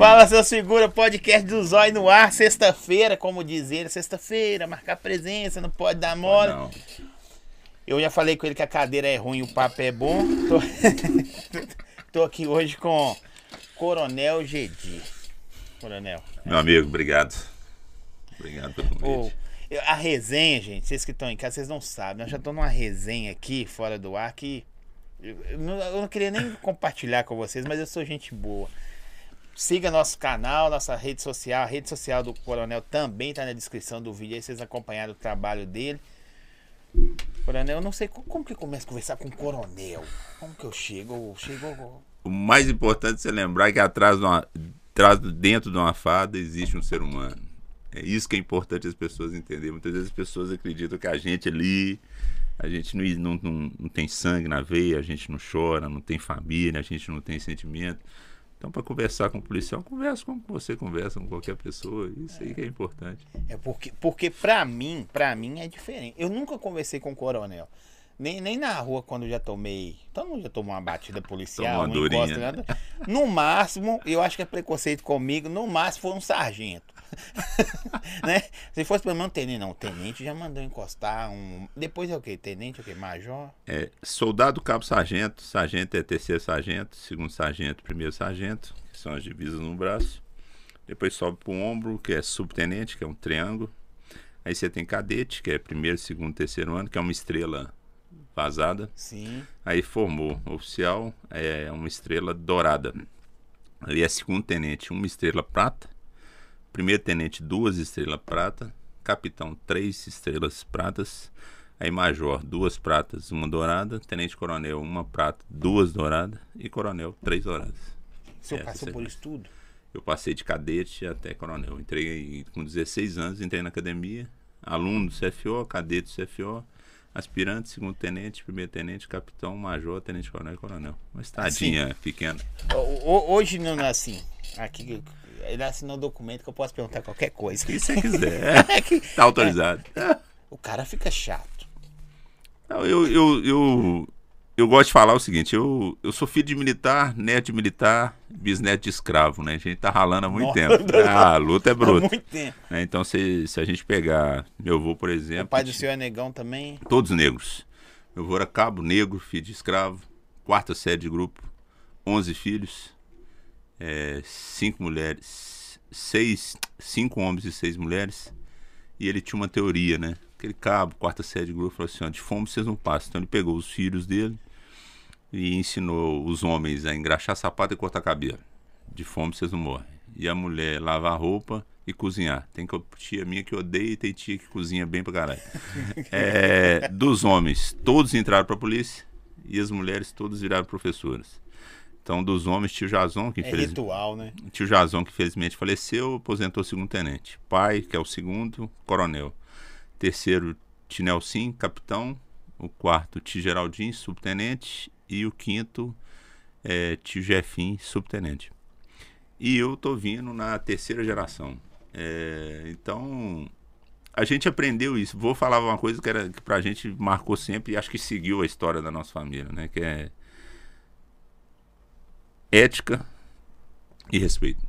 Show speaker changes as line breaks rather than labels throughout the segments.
Fala, seu segura, podcast do Zói no ar, sexta-feira, como dizer, sexta-feira, marcar presença, não pode dar mole.
Não.
Eu já falei com ele que a cadeira é ruim, o papo é bom. Tô, Tô aqui hoje com Coronel Gedi. Coronel.
Meu amigo, obrigado. Obrigado pelo convite.
eu- a resenha, gente, vocês que estão em casa, vocês não sabem. Nós já estamos numa resenha aqui, fora do ar, que eu, eu não, eu não queria nem compartilhar com vocês, mas eu sou gente boa. Siga nosso canal, nossa rede social. A rede social do Coronel também está na descrição do vídeo. Aí vocês acompanharam o trabalho dele. Coronel, eu não sei co- como que eu começo a conversar com o Coronel. Como que eu chego? Chego.
O mais importante é lembrar que atrás, de uma, atrás dentro de uma fada existe um ser humano. É isso que é importante as pessoas entenderem. Muitas vezes as pessoas acreditam que a gente ali, a gente não, não, não, não tem sangue na veia, a gente não chora, não tem família, a gente não tem sentimento. Então, para conversar com o policial, conversa como você conversa com qualquer pessoa. Isso aí que é importante.
É porque, porque pra mim, pra mim é diferente. Eu nunca conversei com o coronel. Nem, nem na rua quando eu já tomei. Todo mundo já tomou uma batida policial,
uma
encosta, nada. No máximo, eu acho que é preconceito comigo, no máximo foi um sargento. né? Se fosse pra mim, um tenente, não. O tenente já mandou encostar. Um... Depois é o quê? Tenente é o quê? Major?
É, soldado, cabo, sargento. Sargento é terceiro sargento, segundo sargento, primeiro sargento, que são as divisas no braço. Depois sobe para o ombro, que é subtenente, que é um triângulo. Aí você tem cadete, que é primeiro, segundo, terceiro ano, que é uma estrela vazada.
Sim.
Aí formou oficial, é uma estrela dourada. Aí é segundo tenente, uma estrela prata. Primeiro tenente, duas estrelas prata. Capitão, três estrelas pratas. Aí major, duas pratas, uma dourada. Tenente coronel, uma prata, duas douradas. E coronel, três douradas.
O senhor
Essa
passou por isso tudo?
Eu passei de cadete até coronel. Entrei com 16 anos, entrei na academia. Aluno do CFO, cadete do CFO. Aspirante, segundo tenente, primeiro tenente, capitão, major, tenente coronel e coronel. Uma estadinha pequena.
O- o- Hoje não é assim. Aqui, ele assinou um documento que eu posso perguntar qualquer coisa.
Que você quiser.
É
Tá autorizado.
O cara fica chato.
Não, eu, eu, eu, eu gosto de falar o seguinte, eu, eu sou filho de militar, neto de militar, bisneto de escravo, né? A gente tá ralando há muito
Nossa.
tempo. Ah, a luta é
Há
bruta.
muito tempo.
né? Então, se, se a gente pegar meu avô, por
O
exemplo,
pai do senhor é negão também.
todos negros. Meu avô era cabo negro, filho de escravo, quarta série de grupo, 11 filhos, é, cinco mulheres, seis, cinco homens e seis mulheres. E ele tinha uma teoria, né? Aquele cabo, quarta série de grupo, falou assim: ó, de fome vocês não passam. Então ele pegou os filhos dele e ensinou os homens a engraxar sapato e cortar cabelo. De fome vocês não morrem. E a mulher lavar roupa e cozinhar. Tem co- tia minha que odeia e tem tia que cozinha bem pra caralho. É, dos homens, todos entraram pra polícia e as mulheres todas viraram professoras. Então, dos homens, tio Jason, que
É ritual, né?
Tio Jason, que infelizmente faleceu, aposentou segundo tenente. Pai, que é o segundo, coronel. Terceiro, tio Nelson, capitão. O quarto, tio Geraldinho, subtenente. E o quinto, é, tio Jefim, subtenente. E eu tô vindo na terceira geração. É, então, a gente aprendeu isso. Vou falar uma coisa que, era, que pra gente marcou sempre e acho que seguiu a história da nossa família, né? Que é ética e respeito.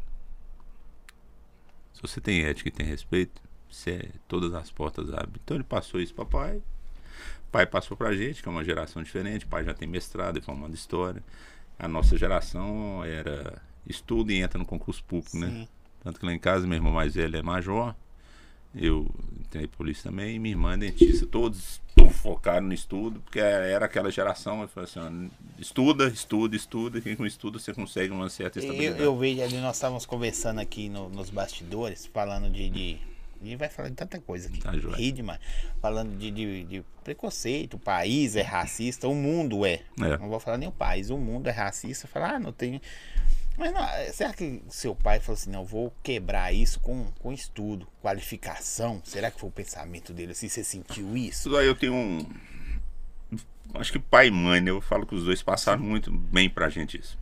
Se você tem ética e tem respeito, você, todas as portas abrem. Então ele passou isso para pai. Pai passou pra gente, que é uma geração diferente. Pai já tem mestrado e formando história. A nossa geração era estudo e entra no concurso público, né?
Sim.
Tanto que lá em casa, meu irmão mais velho é major. Eu entrei polícia também. E minha irmã é dentista. Todos focaram no estudo, porque era aquela geração. Eu falei assim: estuda, estuda, estuda. Quem com estuda você consegue uma certa
Eu,
estabilidade.
eu vejo ali, nós estávamos conversando aqui no- nos bastidores, falando de. de gente vai falar de tanta coisa aqui.
Tá.
Ri demais. Falando de, de, de preconceito, o país é racista, o mundo é.
É.
Não vou falar nem o país, o mundo é racista. Falar, ah, não tem. Mas não, será que seu pai falou assim, não, vou quebrar isso com, com estudo, qualificação? Será que foi o pensamento dele assim? Você sentiu isso?
Isso aí eu tenho um. Acho que pai e mãe, né? Eu falo que os dois passaram muito bem pra gente isso.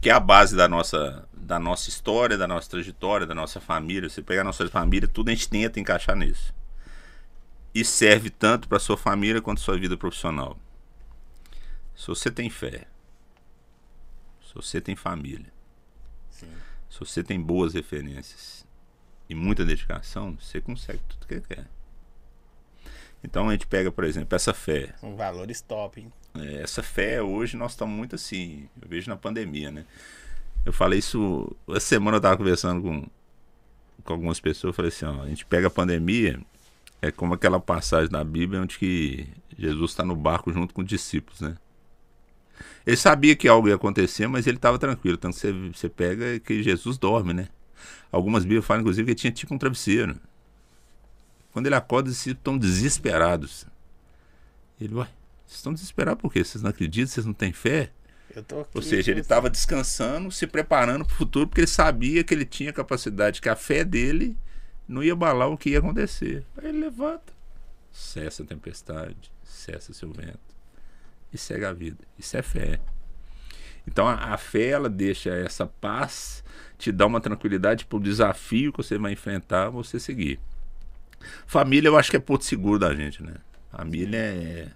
Que é a base da nossa, da nossa história, da nossa trajetória, da nossa família. Você pegar a nossa família, tudo a gente tenta encaixar nisso. E serve tanto pra sua família quanto sua vida profissional. Se você tem fé, se você tem família,
Sim.
Se você tem boas referências e muita dedicação, você consegue tudo que quer. Então a gente pega, por exemplo, essa fé.
Um valores top, hein?
É, essa fé hoje nós estamos muito assim. Eu vejo na pandemia, né? Eu falei isso. Essa semana eu estava conversando com, com algumas pessoas. Eu falei assim: ó, a gente pega a pandemia, é como aquela passagem da Bíblia onde que Jesus está no barco junto com os discípulos, né? Ele sabia que algo ia acontecer, mas ele estava tranquilo. Tanto que você, você pega que Jesus dorme, né? Algumas Bíblias falam, inclusive, que ele tinha tipo um travesseiro. Quando ele acorda, eles estão desesperados. Ele, ué, vocês estão desesperados por quê? Vocês não acreditam? Vocês não têm fé? Ou seja, ele estava descansando, se preparando para o futuro, porque ele sabia que ele tinha capacidade, que a fé dele não ia abalar o que ia acontecer. Aí ele levanta, cessa a tempestade, cessa seu vento e segue a vida. Isso é fé. Então a, a fé ela deixa essa paz, te dá uma tranquilidade para o desafio que você vai enfrentar, você seguir. Família eu acho que é porto seguro da gente, né? Família é.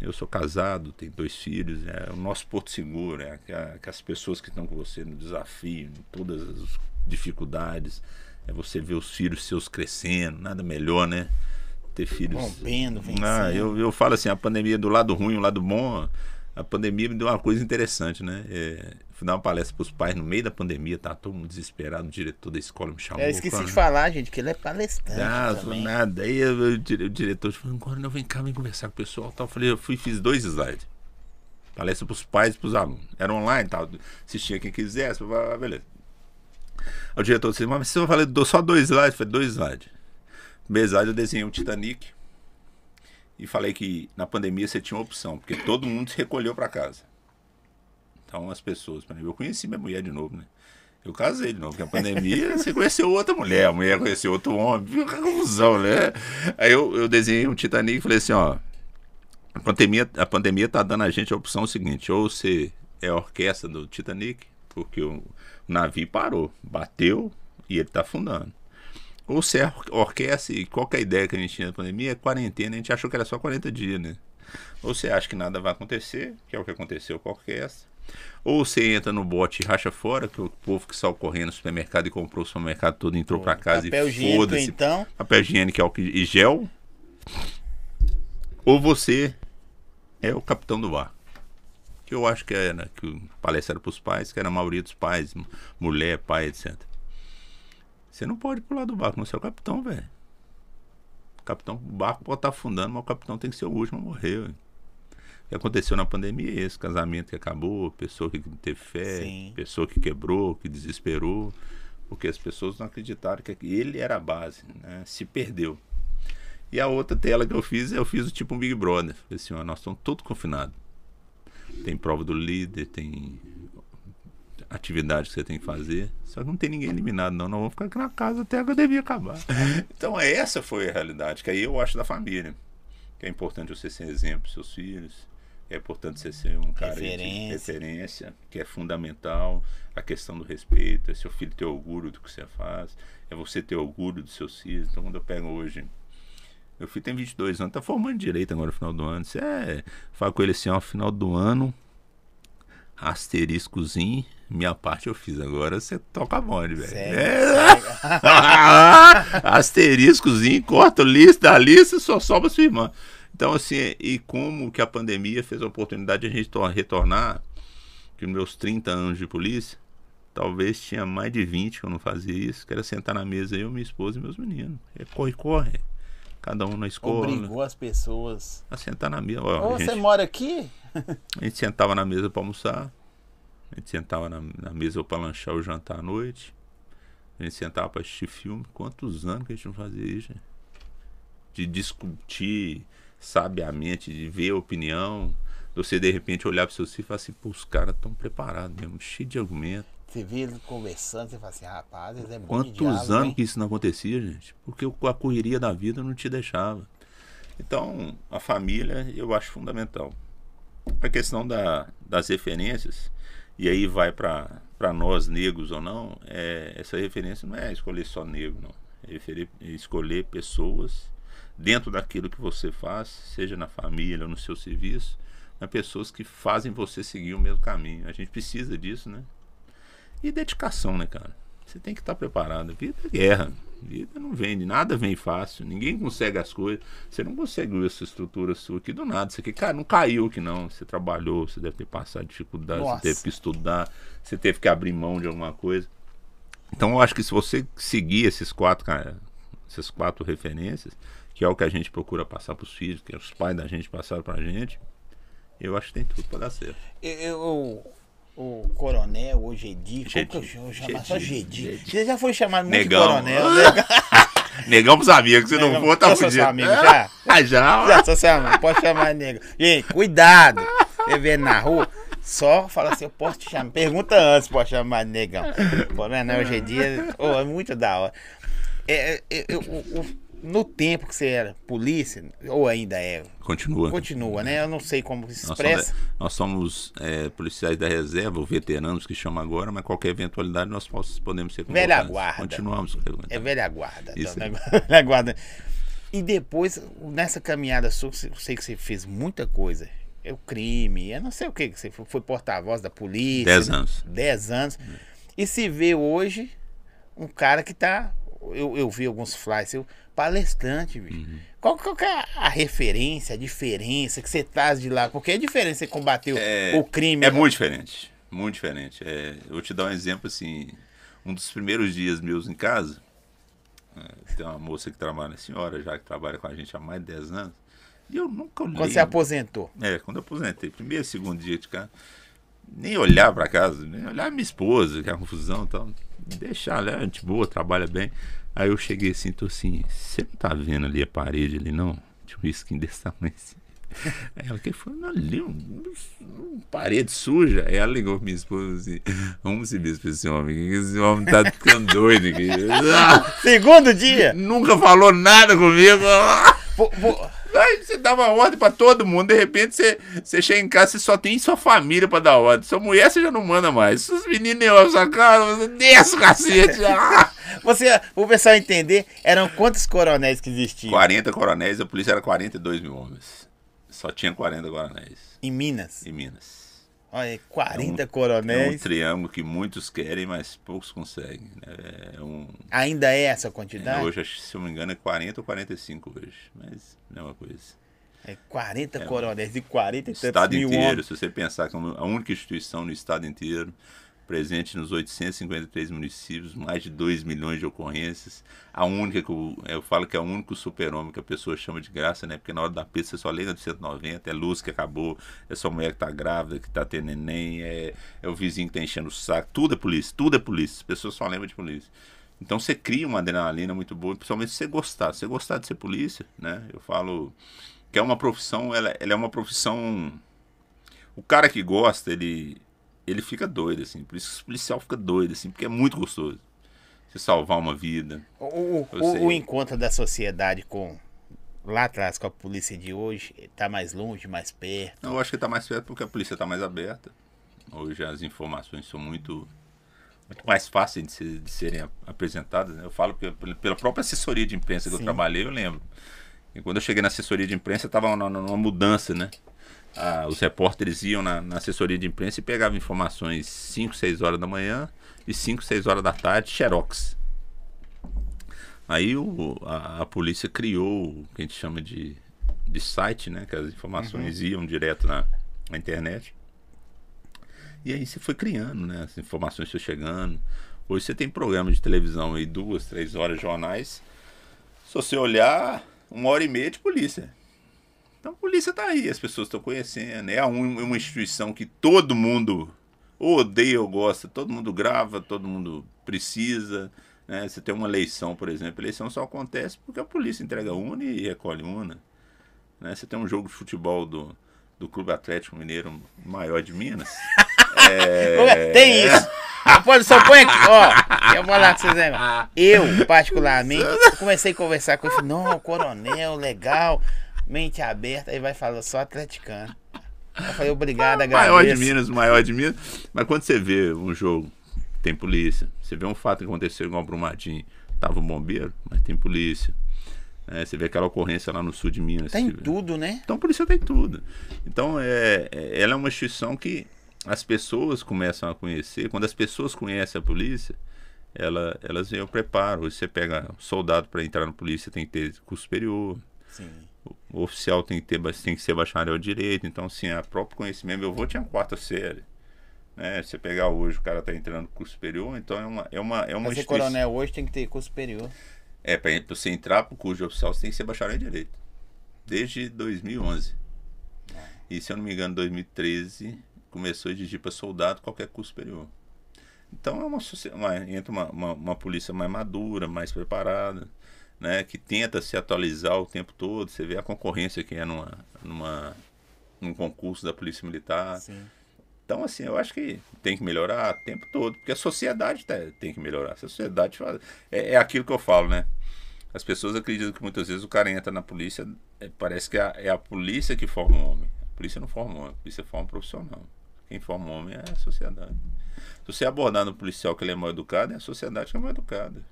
Eu sou casado, tenho dois filhos, é o nosso porto seguro, é que as pessoas que estão com você no desafio, em todas as dificuldades, é você ver os filhos seus crescendo, nada melhor, né? Ter filhos.
Rompendo, vencendo.
Ah, eu, eu falo assim, a pandemia do lado ruim, o lado bom, a pandemia me deu uma coisa interessante, né? É, fui dar uma palestra para os pais no meio da pandemia, tá todo mundo desesperado, o diretor da escola me chamou.
É, eu esqueci falando, de falar, gente, que ele é palestrante. Ah, também.
nada. Aí eu, o, diretor falou, agora não vem cá, vem conversar com o pessoal. Tal. Eu falei, eu fui fiz dois slides. Palestra para os pais e para os alunos. Era online, tal. Assistia quem quisesse, beleza. O diretor disse, mas você vai falar só dois slides? Eu falei, dois slides. Primeiro slide eu desenhei o Titanic e falei que na pandemia você tinha uma opção, porque todo mundo se recolheu para casa. Então as pessoas, eu conheci minha mulher de novo, né? Eu casei de novo, porque a pandemia você conheceu outra mulher, a mulher conheceu outro homem, viu que confusão, né? Aí eu, eu desenhei um Titanic e falei assim, ó, a pandemia, a pandemia tá dando a gente a opção seguinte, ou você é a orquestra do Titanic, porque o navio parou, bateu e ele tá afundando. Ou se é orquestra, e qual é a ideia que a gente tinha na pandemia? É quarentena, a gente achou que era só 40 dias, né? Ou você acha que nada vai acontecer, que é o que aconteceu com a orquestra. Ou você entra no bote e racha fora, que é o povo que saiu correndo no supermercado e comprou o supermercado todo, entrou para casa
papel
e foda-se.
então.
Papel higiênico é e gel. Ou você é o capitão do bar. Que eu acho que era, que o palestra era para os pais, que era a maioria dos pais, mulher, pai, etc. Você não pode pular do barco, não você é o capitão, velho. O capitão, o barco pode estar afundando, mas o capitão tem que ser o último a morrer. Véio. O que aconteceu na pandemia é esse casamento que acabou, pessoa que teve fé, Sim. pessoa que quebrou, que desesperou, porque as pessoas não acreditaram que ele era a base, né? se perdeu. E a outra tela que eu fiz, eu fiz o tipo um Big Brother. Falei assim, ó, nós estamos todos confinados. Tem prova do líder, tem atividade que você tem que fazer. Só que não tem ninguém eliminado, não. Nós vamos ficar aqui na casa até a academia acabar. Então, essa foi a realidade, que aí eu acho da família. Que é importante você ser exemplo para seus filhos. É importante você ser um cara referência. de referência, que é fundamental. A questão do respeito, é seu filho ter orgulho do que você faz, é você ter orgulho dos seus filhos. Então, quando eu pego hoje meu filho tem 22 anos, tá formando direito agora no final do ano. Você é, fala com ele assim, ó, final do ano, asteriscozinho, minha parte eu fiz. Agora você toca bonde, velho. É. Asteriscozinho, corta o lista da lista só sobra sua irmã. Então, assim, e como que a pandemia fez a oportunidade de a gente retornar, que meus 30 anos de polícia, talvez tinha mais de 20 que eu não fazia isso, que era sentar na mesa eu, minha esposa e meus meninos. É corre, corre. Cada um na escola.
Obrigou as pessoas
a sentar na mesa.
Ó, Ô, gente, você mora aqui?
a gente sentava na mesa para almoçar. A gente sentava na, na mesa para lanchar o jantar à noite. A gente sentava para assistir filme. Quantos anos que a gente não fazia isso, gente? De discutir sabiamente, de ver a opinião. Você de repente olhar para seus filhos e falar assim, pô, os caras estão preparados mesmo, cheio de argumento.
Você vê eles conversando, você fala assim, rapaz, eles é
Quantos diálogo, anos hein? que isso não acontecia, gente? Porque a correria da vida não te deixava. Então, a família eu acho fundamental. A questão da, das referências, e aí vai para nós negros ou não, é, essa referência não é escolher só negro, não. É referir, é escolher pessoas dentro daquilo que você faz, seja na família ou no seu serviço, né, pessoas que fazem você seguir o mesmo caminho. A gente precisa disso, né? E dedicação, né, cara? Você tem que estar preparado. Vida é guerra. Vida não vende, nada vem fácil. Ninguém consegue as coisas. Você não consegue essa estrutura sua aqui do nada. Você aqui, cara, não caiu aqui não. Você trabalhou, você deve ter passado dificuldade,
Nossa.
você teve que estudar, você teve que abrir mão de alguma coisa. Então eu acho que se você seguir esses quatro, cara, essas quatro referências, que é o que a gente procura passar para os filhos, que os pais da gente passaram pra gente, eu acho que tem tudo para dar certo.
Eu- o coronel, o Gedi, como que eu
Gedi,
chamo? Chamar só
Gedi,
Gedi.
Gedi.
Você já foi chamado muito
Negão.
coronel, né?
Negão pros amigos, se não
Negão,
for, tá
sou
fudido.
seu amigo já?
Ah, já?
Já, só chama, pode chamar nego. Gente, cuidado. Você vê na rua, só fala assim, eu posso te chamar. Pergunta antes, pode chamar de negão. Coronel Gedi, é, oh, é muito da hora. É, é, é, eu- o- o- no tempo que você era polícia, ou ainda é,
Continua.
continua, né? Eu não sei como se
Nós
expressa.
somos, nós somos, é, policiais da reserva, ou veteranos que chamam agora, mas qualquer eventualidade nós podemos ser
Velha
convocados.
guarda.
Continuamos.
É velha guarda.
Isso
então, né? velha guarda. E depois, nessa caminhada sua, eu sei que você fez muita coisa. É o crime, eu não sei o que, você foi, porta-voz da polícia.
Dez
né?
anos.
Dez anos. E se vê hoje um cara que tá. Eu, eu vi alguns flyers seu, palestrante, bicho.
Uhum.
Qual, qual que é a referência, a diferença que você traz de lá? Porque é diferente você combater o-
É-
o crime.
É muito diferente. Muito diferente. É, eu vou te dar um exemplo assim. Um dos primeiros dias meus em casa, é, tem uma moça que trabalha, a senhora já que trabalha com a gente há mais de 10 anos, e eu nunca olhei.
Quando você aposentou.
É, quando eu aposentei, primeiro, segundo dia de cá, nem olhar pra casa, nem olhar minha esposa, que é uma confusão e tal. Deixar ela, é gente boa, trabalha bem. Aí eu cheguei assim, tô assim, você não tá vendo ali a parede ali, não? Tinha um risquinho desse tamanho assim. Ela que foi, ali, um, um- parede suja. Aí ela ligou pra minha esposa assim, vamos se ver pra esse homem, que esse homem tá ficando doido aqui.
Segundo dia!
nunca falou nada comigo.
Pô, pô,
Aí você uma ordem pra todo mundo, de repente você, você chega em casa, você só tem sua família pra dar ordem. Sua mulher você já não manda mais. Se os meninos nem olham sua cara, você desce o cacete. Ah!
Você, o pessoal entender, eram quantos coronéis que existiam
40 coronéis, a polícia era 42 mil homens. Só tinha 40 coronéis
em Minas?
em Minas.
Olha, 40
É um
coronéis.
triângulo que muitos querem, mas poucos conseguem. né? É um,
Ainda é essa quantidade?
hoje, acho que, se eu não me engano, é 40 ou 45 hoje. Mas não é uma coisa.
É 40 coronéis e 40 e tantos
estado inteiro,
homens.
se você pensar que é a única instituição no estado inteiro, presente nos 853 municípios, mais de 2 milhões de ocorrências, a única que eu, eu falo que é o único super-homem que a pessoa chama de graça, né? Porque na hora da pista você só lembra do 190, é luz que acabou, é sua mulher que tá grávida, que tá tendo neném, é, é o vizinho que tá enchendo o saco, tudo é polícia, tudo é polícia, as pessoas só lembram de polícia. Então você cria uma adrenalina muito boa, principalmente se você gostar. Se você gostar de ser polícia, né? Eu falo que é uma profissão, ela, ela é uma profissão. O cara que gosta, ele, ele fica doido, assim. Por isso que o policial fica doido, assim, porque é muito gostoso. Você salvar uma vida.
O, o, encontro da sociedade com lá atrás com a polícia de hoje tá mais longe, mais perto.
Eu acho que está mais perto porque a polícia está mais aberta. Hoje as informações são muito, muito mais fáceis de, ser- de serem ap- apresentadas. né? Eu falo que pela própria assessoria de imprensa que
Sim.
eu trabalhei, eu lembro. E quando eu cheguei na assessoria de imprensa, estava numa mudança, né? Ah, os repórteres iam na, na assessoria de imprensa e pegavam informações 5, 6 horas da manhã e 5, 6 horas da tarde, xerox. Aí o, a, a polícia criou o que a gente chama de, de site, né? Que as informações iam direto na, na internet. E aí você foi criando, né? As informações foram chegando. Hoje você tem programa de televisão aí, duas, três horas, jornais. Se você olhar, uma hora e meia de polícia. Então a polícia tá aí, as pessoas estão conhecendo. É um- uma instituição que todo mundo ou odeia ou gosta, todo mundo grava, todo mundo precisa. Né? Você tem uma eleição, por exemplo, a eleição só acontece porque a polícia entrega una e recolhe una. Né? Você tem um jogo de futebol do, do Clube Atlético Mineiro maior de Minas. É.
Tem isso. Pode, só põe aqui, ó. Eu vou lá pra vocês verem. Eu, particularmente, comecei a conversar com ele. Não, coronel, legal. Mente aberta. Aí vai falar só atleticano. Eu falei, obrigado, agradeço.
maior de Minas, maior de Minas. Mas quando você vê um jogo, tem polícia. Você vê um fato que aconteceu igual Brumadinho, tava um bombeiro, mas tem polícia. É, você vê aquela ocorrência lá no sul de Minas.
Tem tudo, né?
Então a polícia tem tudo. Então é, é- ela é uma instituição que as pessoas começam a conhecer, quando as pessoas conhecem a polícia, ela, elas vêm o preparo. Hoje você pega soldado para entrar na polícia, tem que ter curso superior.
Sim.
O oficial tem que, ter, tem que ser bacharel de direito. Então, assim, a próprio conhecimento. Meu avô tinha quarta série. Né? Você pegar hoje, o cara está entrando no curso superior, então é uma. É uma, é uma
Mas ser coronel hoje tem que ter curso superior.
É, para você entrar para o curso de oficial, você tem que ser bacharel em direito. Desde 2011. E se eu não me engano, 2013 começou a exigir para soldado qualquer curso superior. Então é uma, uma entra uma, uma, uma, polícia mais madura, mais preparada, né, que tenta se atualizar o tempo todo. Você vê a concorrência que é numa, numa, num concurso da Polícia Militar.
Sim.
Então, assim, eu acho que tem que melhorar o tempo todo, porque a sociedade tem que melhorar. A sociedade faz, é, é aquilo que eu falo, né? As pessoas acreditam que muitas vezes o cara entra na polícia, é, parece que é a, é a polícia que forma o um homem. A polícia não forma um homem, a polícia forma um profissional. Quem forma um homem é a sociedade. Se você abordar no policial que ele é mal educado, é a sociedade que é mal educada.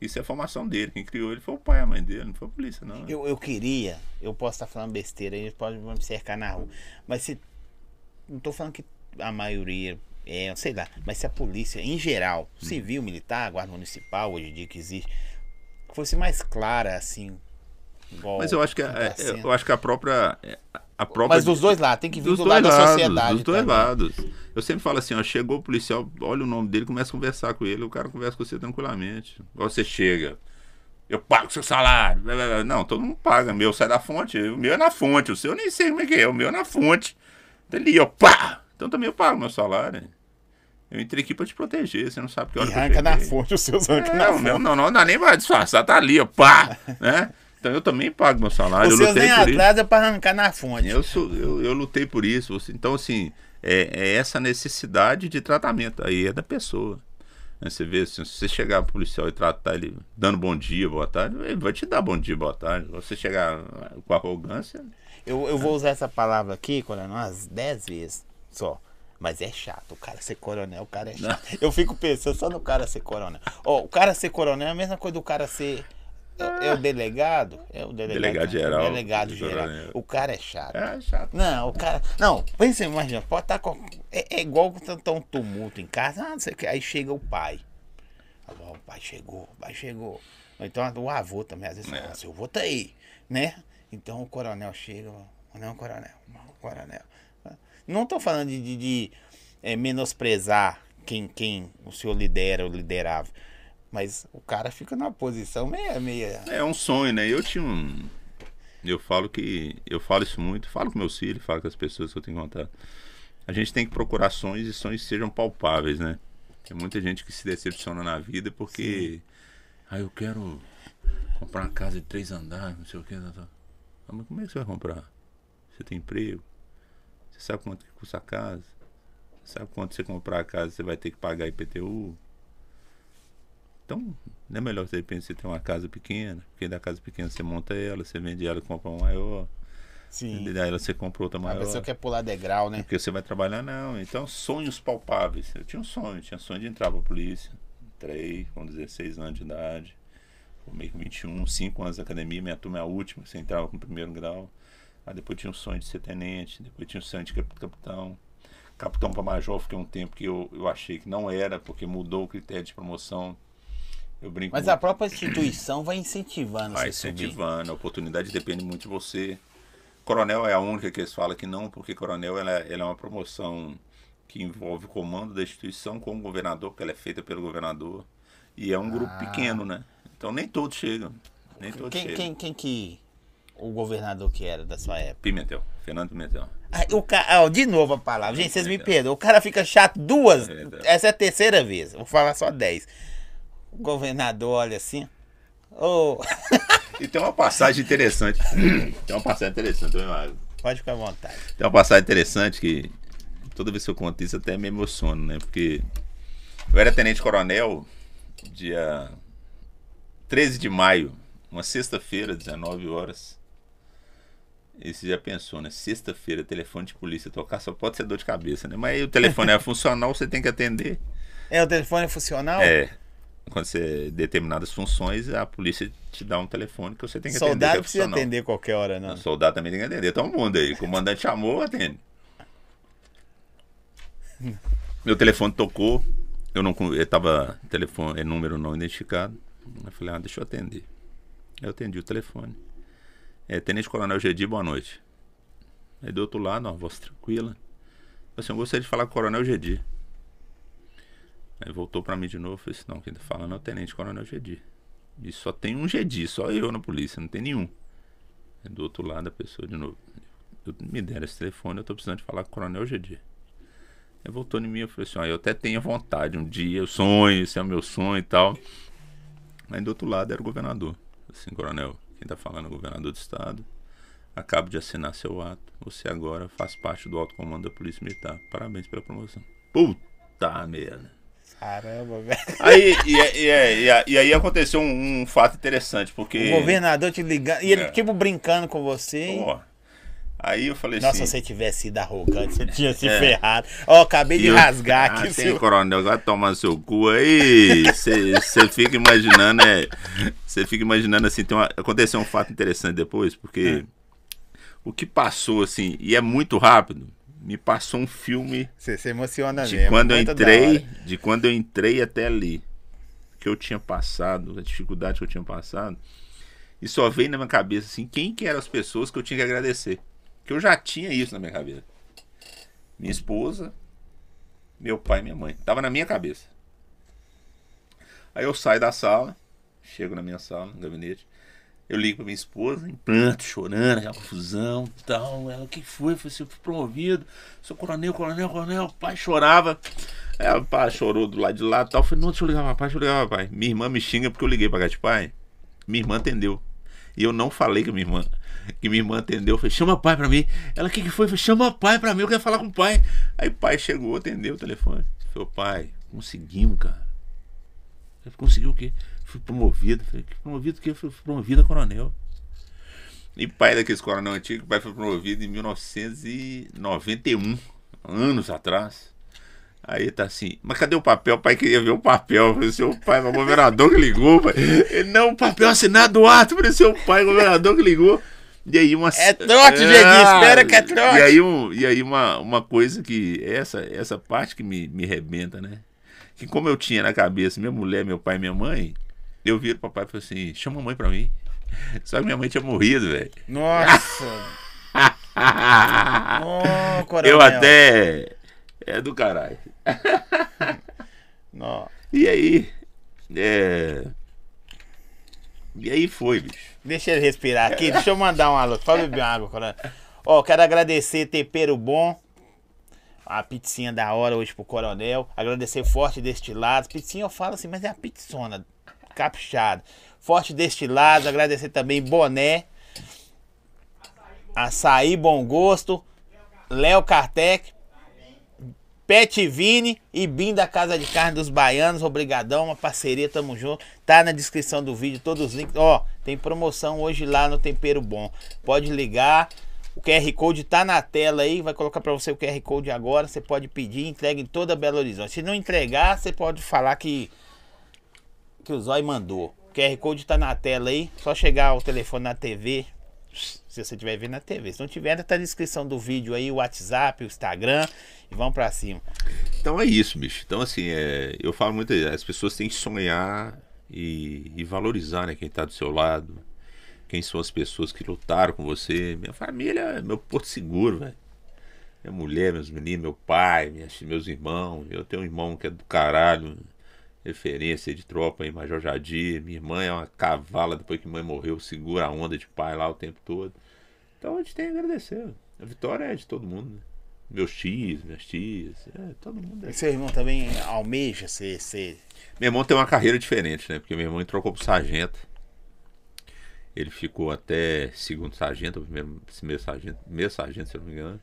Isso é a formação dele. Quem criou ele foi o pai, a mãe dele, não foi a polícia, não.
Eu, eu queria, eu posso estar falando besteira, eles podem me cercar na rua. Mas se. Não estou falando que a maioria é, sei lá, mas se a polícia, em geral, hum. civil, militar, guarda municipal, hoje em dia que existe, fosse mais clara, assim.
mas eu acho que, tá é, eu acho que a própria a.
Mas dos dois lados, tem que vir
dos
do lado
lados,
da sociedade.
Dos dois também. lados. Eu sempre falo assim, ó, chegou o policial, olha o nome dele, começa a conversar com ele, o cara conversa com você tranquilamente. Você chega, eu pago seu salário. Não, todo mundo paga. Meu sai da fonte, o meu é na fonte, o seu eu nem sei como é que é, o meu é na fonte. Então ali, ó, pá! Então também eu pago meu salário. Eu entrei aqui pra te proteger, você não sabe que hora
e arranca na fonte, os seus arranca é, na
fonte. Não, não, não dá nem pra disfarçar, tá ali, ó, pá! né? Então eu também pago meu salário.
Os
eu lutei
nem por é para arrancar na fonte.
Eu, sou, eu, eu lutei por isso. Então, assim, é, é, essa necessidade de tratamento. Aí é da pessoa. Você vê, assim, se você chegar pro policial e tratar ele dando bom dia, boa tarde, ele vai te dar bom dia, boa tarde. Você chegar com arrogância.
Eu, eu vou usar essa palavra aqui, coronel, umas 10 vezes só. Mas é chato, o cara ser coronel, o cara é chato. Não. Eu fico pensando só no cara ser coronel. Oh, o cara ser coronel é a mesma coisa do cara ser é, é, o delegado? É o delegado,
delegado geral.
Delegado geral. O cara é chato.
É chato.
Não, o cara. Não, pensa, imagina, pode estar tá com. É, é igual tá um tumulto em casa, ah, não sei o que. Aí chega o pai. o pai chegou, o pai chegou. Então o avô também, às vezes, é. seu avô tá aí, né? Então o coronel chega, não, coronel, coronel. Não tô falando de, de, de é, menosprezar quem, quem o senhor lidera ou liderava. Mas o cara fica numa posição meia, meia.
É um sonho, né? Eu tinha um. Eu falo que. Eu falo isso muito, falo com meus filhos, falo com as pessoas que eu tenho contato. A gente tem que procurar sonhos e sonhos que sejam palpáveis, né? Tem muita gente que se decepciona na vida porque. Ah, eu quero comprar uma casa de três andares, não sei o que. Não, Ah, mas como é que você vai comprar? Você tem emprego? Você sabe quanto que custa a casa? Você sabe quanto você comprar a casa você vai ter que pagar IPTU? Então, não é melhor você pense você ter uma casa pequena, porque da casa pequena você monta ela, você vende ela e compra uma maior.
Sim.
Daí você compra outra maior. A
pessoa quer pular degrau, né?
Porque você vai trabalhar, não. Então, sonhos palpáveis. Eu tinha um sonho, tinha sonho de entrar pra polícia. Entrei com 16 anos de idade. Formei com 21, 5 anos de academia. Minha turma é a última, você entrava com o primeiro grau. Aí depois tinha um sonho de ser tenente, depois tinha um sonho de capitão. Capitão para major, fiquei um tempo que eu, eu achei que não era, porque mudou o critério de promoção eu brinco
Mas
muito.
a própria instituição vai incentivando
Vai incentivando, subir. a oportunidade depende muito de você. Coronel é a única que eles falam que não, porque coronel ela, ela é uma promoção que envolve o comando da instituição com o governador, porque ela é feita pelo governador. E é um grupo ah. pequeno, né? Então nem todos chegam. Nem todos
quem,
chegam.
Quem, quem que. O governador que era da sua época?
Pimentel, Fernando Pimentel.
Ah, o ca... Oh, de novo a palavra. Gente, vocês me perdoam. O cara fica chato duas. Essa é a terceira vez. Vou falar só dez. O governador olha assim. Oh.
e tem uma passagem interessante. tem uma passagem interessante,
Pode ficar à vontade.
Tem uma passagem interessante que toda vez que eu conto isso até me emociono, né? Porque eu era tenente-coronel dia 13 de maio, uma sexta-feira, 19 horas. E você já pensou, né? Sexta-feira, telefone de polícia tocar só pode ser dor de cabeça, né? Mas aí o telefone é funcional, você tem que atender.
É, o telefone é funcional?
É quando você determinadas funções, a polícia te dá um telefone que você tem que
soldado
atender. Soldado
precisa atender qualquer hora, não. O
soldado também tem que atender. Todo mundo aí. O comandante chamou, atende. Meu telefone tocou, eu não con- eu tava telefone, é número não identificado. Eu falei, ah, deixa eu atender. Eu atendi o telefone. É, Tenente Coronel Gedi, boa noite. Aí do outro lado, uma voz tranquila. Falei assim, eu gostaria de falar com o Coronel Gedi. Aí voltou pra mim de novo, falei assim, não, quem tá falando é o Tenente Coronel Gedi. E só tem um Gedi, só eu na polícia, não tem nenhum. Aí do outro lado a pessoa de novo. Eu, me deram esse telefone, eu tô precisando de falar com o Coronel Gedi. Aí voltou em mim e falei assim, ó, eu até tenho vontade, um dia eu sonho, esse é o meu sonho e tal. Aí do outro lado era o governador. Assim, coronel, quem tá falando é o governador do estado. Acabo de assinar seu ato. Você agora faz parte do alto comando da Polícia Militar. Parabéns pela promoção. Puta merda.
Caramba, velho.
Aí, e, e- e- e- e aí aconteceu um, um fato interessante, porque.
O governador te ligando. E ele,
É.
tipo, brincando com você.
Pô, aí eu falei
Nossa,
assim.
se você tivesse sido arrogante, você tinha se
É.
ferrado. Ó, acabei de
eu-
rasgar
ah,
aqui.
tem
seu-
coronel, vai tomar seu cu aí. Você fica imaginando, é. Você fica imaginando assim, tem uma, aconteceu um fato interessante depois, porque o que passou, assim, e é muito rápido, me passou um filme
Você se emociona
de
mesmo.
quando eu entrei, de quando eu entrei até ali, que eu tinha passado, a dificuldade que eu tinha passado, e só veio na minha cabeça assim, quem que eram as pessoas que eu tinha que agradecer. Que eu já tinha isso na minha cabeça. Minha esposa, meu pai e minha mãe. Tava na minha cabeça. Aí eu saio da sala, chego na minha sala, no gabinete, eu ligo pra minha esposa, em pranto, chorando, aquela confusão tal. Ela, o que foi? Eu falei assim, eu fui promovido, sou coronel, coronel, coronel. O pai chorava. Aí o pai chorou do lado de lá tal. Eu falei, não, deixa eu ligar pra pai, deixa eu ligar pra pai. Minha irmã me xinga porque eu liguei pra de pai. Minha irmã atendeu. E eu não falei a minha irmã. Que minha irmã atendeu. Eu falei, chama pai pra mim. Ela, o que, que foi? Eu falei, chama pai pra mim, eu quero falar com o pai. Aí o pai chegou, atendeu o telefone. Falei, pai, conseguimos, cara. Conseguiu o quê? Fui promovido. Falei, que promovido? Eu Fui promovido a coronel. E pai daqueles coronel antigos, o pai foi promovido em 1991, anos atrás. Aí tá assim, mas cadê o papel? O pai queria ver o papel. Eu falei, seu pai, mas o governador que ligou, pai. Ele, não, o papel assinado do ato. Falei, seu pai, o governador que ligou. E aí uma.
É trote, Gedi, espera que é trote.
E aí, um, e aí uma, uma coisa que. Essa, essa parte que me, me rebenta, né? Que como eu tinha na cabeça minha mulher, meu pai e minha mãe, eu viro pro papai e falei assim, chama a mãe pra mim. Só que minha mãe tinha morrido, velho.
Nossa. Coronel.
eu até. É do caralho. E aí. É. E aí foi, bicho.
Deixa ele respirar aqui. Deixa eu mandar um alô. Só beber uma água, coronel. Ó, quero agradecer Tempero Bom. A pizzinha da hora hoje pro coronel. Agradecer Forte Destilados. Pizzinha eu falo assim, mas é a pizzona. Caprichado. Forte Destilados. Agradecer também Boné. Açaí Bom Gosto. Léo Kartek. Pet Vini e Bim da Casa de Carne dos Baianos, obrigadão, uma parceria, tamo junto. Tá na descrição do vídeo, todos os links. Ó, tem promoção hoje lá no Tempero Bom. Pode ligar. O QR Code tá na tela aí, vai colocar para você o QR Code agora. Você pode pedir, entrega em toda Belo Horizonte. Se não entregar, você pode falar que que o Zói mandou. O QR Code tá na tela aí, só chegar o telefone na TV. Se você estiver vendo na TV. Se não tiver, tá na descrição do vídeo aí, o WhatsApp, o Instagram. E vamos pra cima.
Então é isso, bicho. Então, assim, é, eu falo muito, as pessoas têm que sonhar e, e valorizar né, quem tá do seu lado. Quem são as pessoas que lutaram com você. Minha família é meu porto seguro, velho. Minha mulher, meus meninos, meu pai, minhas, meus irmãos. Eu tenho um irmão que é do caralho. Referência de tropa aí, Major Jadir. Minha irmã é uma cavala depois que mãe morreu, segura a onda de pai lá o tempo todo. Então a gente tem que agradecer. A vitória é de todo mundo, né? Meus tios, minhas tias, é, todo mundo. É.
E seu irmão também almeja ser. ser...
Meu irmão tem uma carreira diferente, né? Porque meu irmão trocou pro sargento. Ele ficou até segundo sargento, primeiro, primeiro sargento, primeiro sargento, se eu não me engano.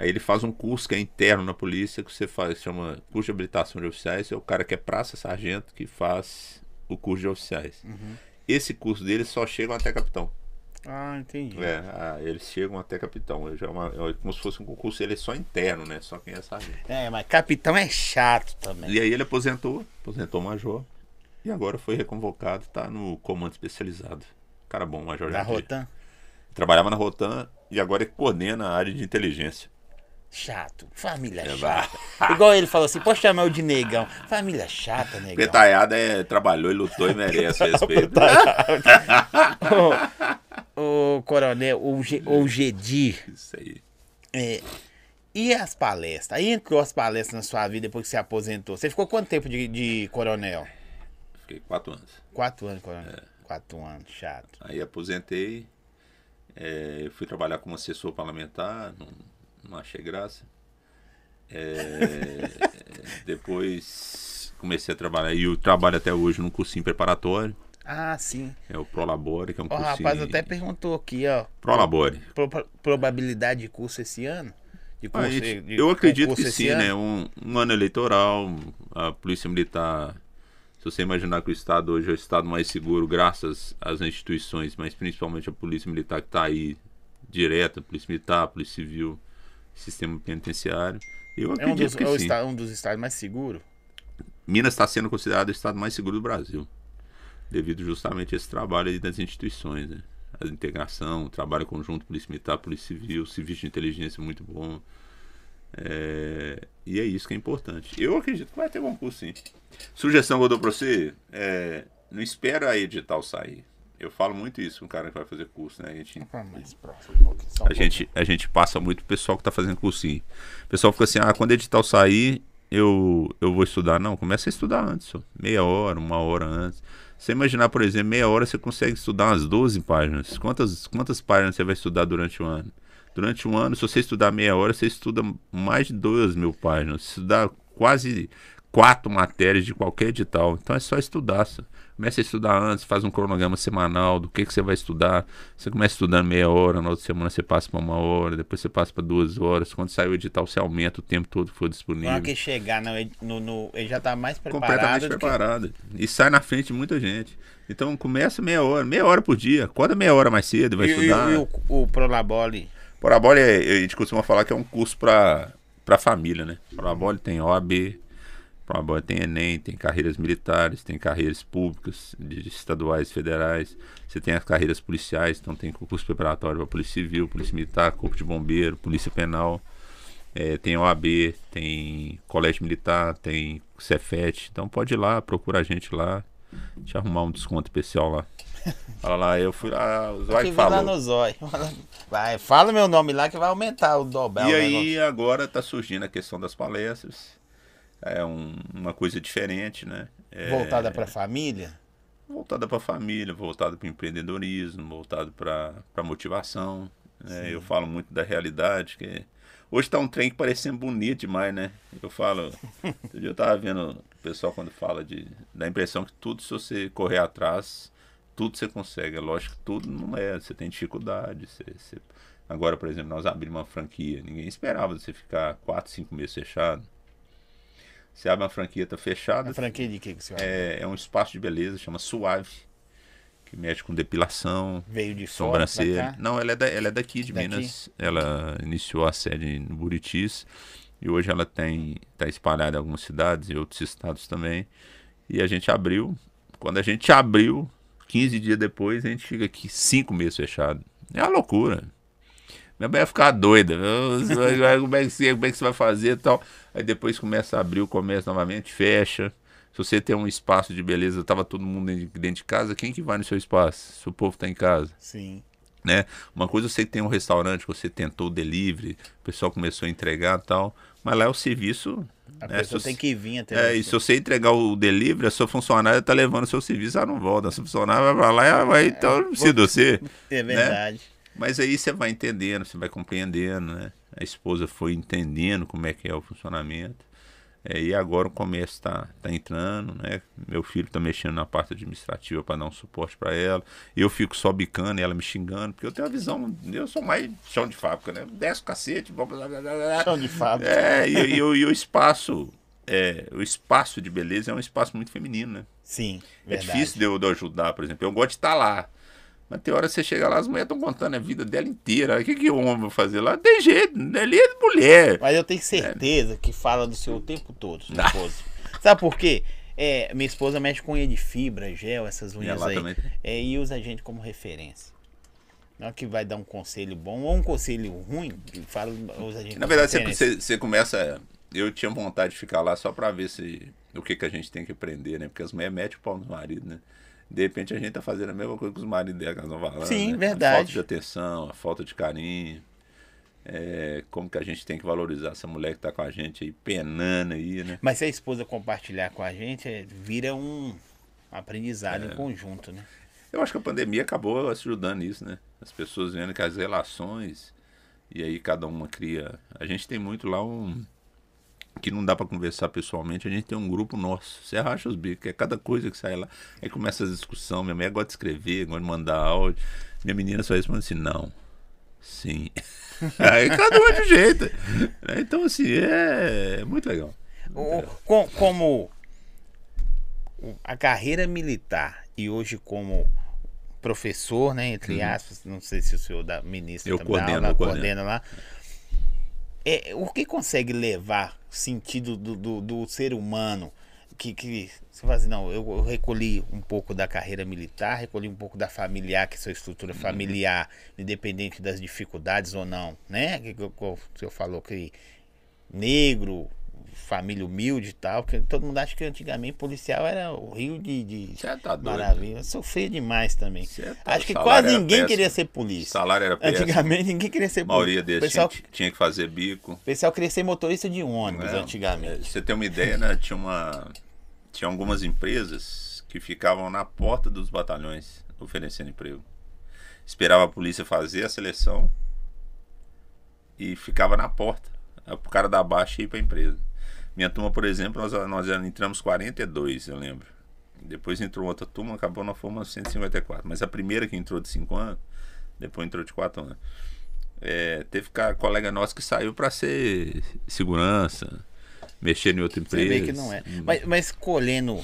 Aí ele faz um curso que é interno na polícia, que você faz, chama curso de habilitação de oficiais. É o cara que é praça sargento que faz o curso de oficiais. Esse curso dele só chegam até capitão.
Ah, entendi.
É, ah, eles chegam até capitão. É já uma- é como se fosse um concurso, ele é só interno, né? Só quem é sargento.
É, mas capitão é chato também.
E aí ele aposentou, aposentou major. E agora foi reconvocado, tá no comando especializado. Cara bom, major Jadir.
Rotan.
Trabalhava na Rotan e agora ele coordena a área de inteligência.
Chato. Família
É,
chata. Igual ele falou assim, pode chamar o de negão. Família chata, negão.
Petaiada é, trabalhou e lutou e merece respeito.
Ô, ô, coronel, o, G, o Gedir,
Isso aí.
é, e as palestras? Aí entrou as palestras na sua vida depois que você aposentou. Você ficou quanto tempo de, de coronel?
Fiquei quatro anos.
Quatro anos, coronel.
É.
Quatro anos, chato.
Aí aposentei, é, fui trabalhar como assessor parlamentar, não, não achei graça. É, depois comecei a trabalhar, e eu trabalho até hoje num cursinho preparatório,
Ah, sim.
é o Prolabore, que é um
O
cursinho...
rapaz até perguntou aqui, ó.
Prolabore.
pro- pro- probabilidade de curso esse ano? De
Ah,
curso,
gente,
de
eu acredito que sim,
ano?
né? Um, um ano eleitoral, a Polícia Militar. Se você imaginar que o Estado hoje é o Estado mais seguro, graças às instituições, mas principalmente a Polícia Militar que está aí direta, Polícia Militar, Polícia Civil, Sistema Penitenciário. Eu
É um dos,
que
é um dos estados mais seguros.
Minas está sendo considerado o Estado mais seguro do Brasil, devido justamente a esse trabalho aí das instituições, né? A integração, o trabalho conjunto Polícia Militar, Polícia Civil, Serviço de Inteligência muito bom. É, E é isso que é importante. Eu acredito que vai ter concurso sim. Sugestão que eu dou pra você, é, não espera a edital sair. Eu falo muito isso com o cara que vai fazer curso, né? A gente,
um um
a gente, a gente passa muito pro pessoal que tá fazendo cursinho. O pessoal fica assim, ah, quando o edital sair, eu, eu vou estudar. Não, começa a estudar antes, só. meia hora, uma hora antes. Você imaginar, por exemplo, meia hora você consegue estudar umas 12 páginas. Quantas, quantas páginas você vai estudar durante o ano? Durante um ano, se você estudar meia hora, você estuda mais de 2 mil páginas. Você estudar quase quatro matérias de qualquer edital. Então é só estudar. Só. Começa a estudar antes, faz um cronograma semanal do que, que você vai estudar. Você começa estudando meia hora, na outra semana você passa para uma hora, depois você passa para duas horas. Quando sair o edital, você aumenta o tempo todo que for disponível.
hora que chegar, no, no, no- ele já tá mais preparado.
completamente
do que-
preparado. E sai na frente de muita gente. Então começa meia hora, meia hora por dia. Acorda meia hora mais cedo, vai
E, e-
estudar.
e o, o Prolabole?
Prolabore, é- a gente costuma falar que é um curso para para família, né? Prolabore tem OAB, Prolabore tem Enem, tem carreiras militares, tem carreiras públicas, de, de estaduais, federais. Você tem as carreiras policiais, então tem concurso preparatório para Polícia Civil, Polícia Militar, Corpo de Bombeiro, Polícia Penal. É, tem OAB, tem Colégio Militar, tem Cefet. Então pode ir lá, procura a gente lá, te arrumar um desconto especial lá. Fala lá, eu fui lá, o
que vem lá
falou.
no zóio. Vai, fala meu nome lá que vai aumentar o dobrar
E
o
aí
negócio.
agora está surgindo a questão das palestras. É um- uma coisa diferente, né? É,
Voltada pra família?
voltada para a família, voltada para o empreendedorismo, voltado para a motivação. né? Eu falo muito da realidade, que hoje está um trem que parecendo bonito demais, né? Eu falo, outro dia eu estava vendo o pessoal quando fala de dá a impressão que tudo se você correr atrás, tudo você consegue. É lógico que tudo não é, você tem dificuldade. Você, você- Agora, por exemplo, nós abrimos uma franquia, ninguém esperava você ficar 4, 5 meses fechado. Você abre uma franquia, tá fechada,
A franquia de que que você
é, é um espaço de beleza, chama Suave, que mexe com depilação,
veio de
sobrancelha. Não, ela é, da- ela é daqui de
Daqui?
Minas. Ela iniciou a sede no Buritis e hoje ela tem está espalhada em algumas cidades e outros estados também. E a gente abriu. Quando a gente abriu, 15 dias depois, a gente fica aqui cinco meses fechado. É uma loucura. Minha mãe vai ficar doida. Como é, que você, como é que você vai fazer e tal? Aí depois começa a abrir o comércio novamente, fecha. Se você tem um espaço de beleza, tava todo mundo dentro de casa, quem que vai no seu espaço? Se o povo tá em casa,
Sim.
né? Uma coisa eu sei que tem um restaurante, você tentou o delivery, o pessoal começou a entregar e tal, mas lá é o serviço.
A
né?
pessoa
Se
tem que vir até
É, e se você entregar o delivery, a sua funcionária tá levando o seu serviço, ela não volta. A sua funcionária vai pra lá e ela vai, então não precisa de você.
É verdade.
Mas aí você vai entendendo, você vai compreendendo, né? A esposa foi entendendo como é que é o funcionamento. É, e agora o comércio está tá entrando, né? Meu filho está mexendo na parte administrativa para dar um suporte para ela. Eu fico só bicando e ela me xingando, porque eu tenho a visão, eu sou mais chão de fábrica, né? Desce o cacete, blá, blá, blá, blá.
Chão de fábrica.
É, e, e, o- espaço, é, o espaço de beleza é um espaço muito feminino, né?
Sim,
É
verdade.
difícil de eu, de eu ajudar, por exemplo. Eu gosto de estar lá. Mas tem hora que você chega lá, as mulheres estão contando a vida dela inteira. O que, que o homem vai fazer lá? Tem jeito, ali é mulher.
Mas eu tenho certeza que fala do seu o tempo todo, sua
Ah.
esposa. Sabe por quê? É, minha esposa mexe com unha de fibra, gel, essas unhas aí.
também.
É, e usa a gente como referência. Não é que vai dar um conselho bom ou um conselho ruim, que fala usa a gente
Na verdade, você, você, começa. Eu tinha vontade de ficar lá só pra ver se o que, que a gente tem que aprender, né? Porque as mulheres metem o pau nos maridos, né? De repente a gente tá fazendo a mesma coisa que os maridos dela, que elas vão falando.
Sim,
né?
verdade.
A falta de atenção, a falta de carinho. É, como que a gente tem que valorizar essa mulher que tá com a gente aí, penando aí, né?
Mas se a esposa compartilhar com a gente, é, vira um aprendizado
É.
em conjunto, né?
Eu acho que a pandemia acabou ajudando nisso, né? As pessoas vendo que as relações, e aí cada uma cria. A gente tem muito lá um. Que não dá pra conversar pessoalmente, a gente tem um grupo nosso. Você racha os bicos, é cada coisa que sai lá. Aí começa as discussões. Minha mulher gosta de escrever, gosta de mandar áudio. Minha menina só responde assim: não. Sim. aí cada um é de jeito. né? Então, assim, é muito legal.
O- com- como a carreira militar e hoje como professor, né, entre aspas, não sei se o senhor da ministra
Uhum. Eu
também dá
coordeno,
aula,
coordeno.
coordena lá. É, o que consegue levar sentido do, do, do ser humano que, que você fala assim, não, eu, eu recolhi um pouco da carreira militar, recolhi um pouco da familiar, que é sua estrutura
Uhum.
familiar, independente das dificuldades ou não, né? Que, que, que o senhor falou que negro, família humilde e tal, porque todo mundo acha que antigamente policial era o rio de, de
Você tá
maravilha. Sofria demais também.
Cê tá-
Acho que
o
quase ninguém
péssimo.
queria ser
O
polícia.
salário era péssimo.
Antigamente ninguém queria ser
A maioria
polícia. O
deles
pessoal,
tinha, tinha que fazer bico.
o pessoal queria ser motorista de ônibus
É,
antigamente.
Você tem uma ideia, né? Tinha uma. Tinha algumas empresas que ficavam na porta dos batalhões oferecendo emprego. Esperava a polícia fazer a seleção e ficava na porta. O cara da baixa ia para a empresa. Minha turma, por exemplo, nós, nós entramos 42, eu lembro. Depois entrou outra turma, acabou na forma 154. Mas a primeira que entrou de 5 anos, depois entrou de 4 anos. É, teve ca- colega nosso que saiu para ser segurança, mexer em outra
Você
empresa.
vê que não é. Mas, mas colhendo,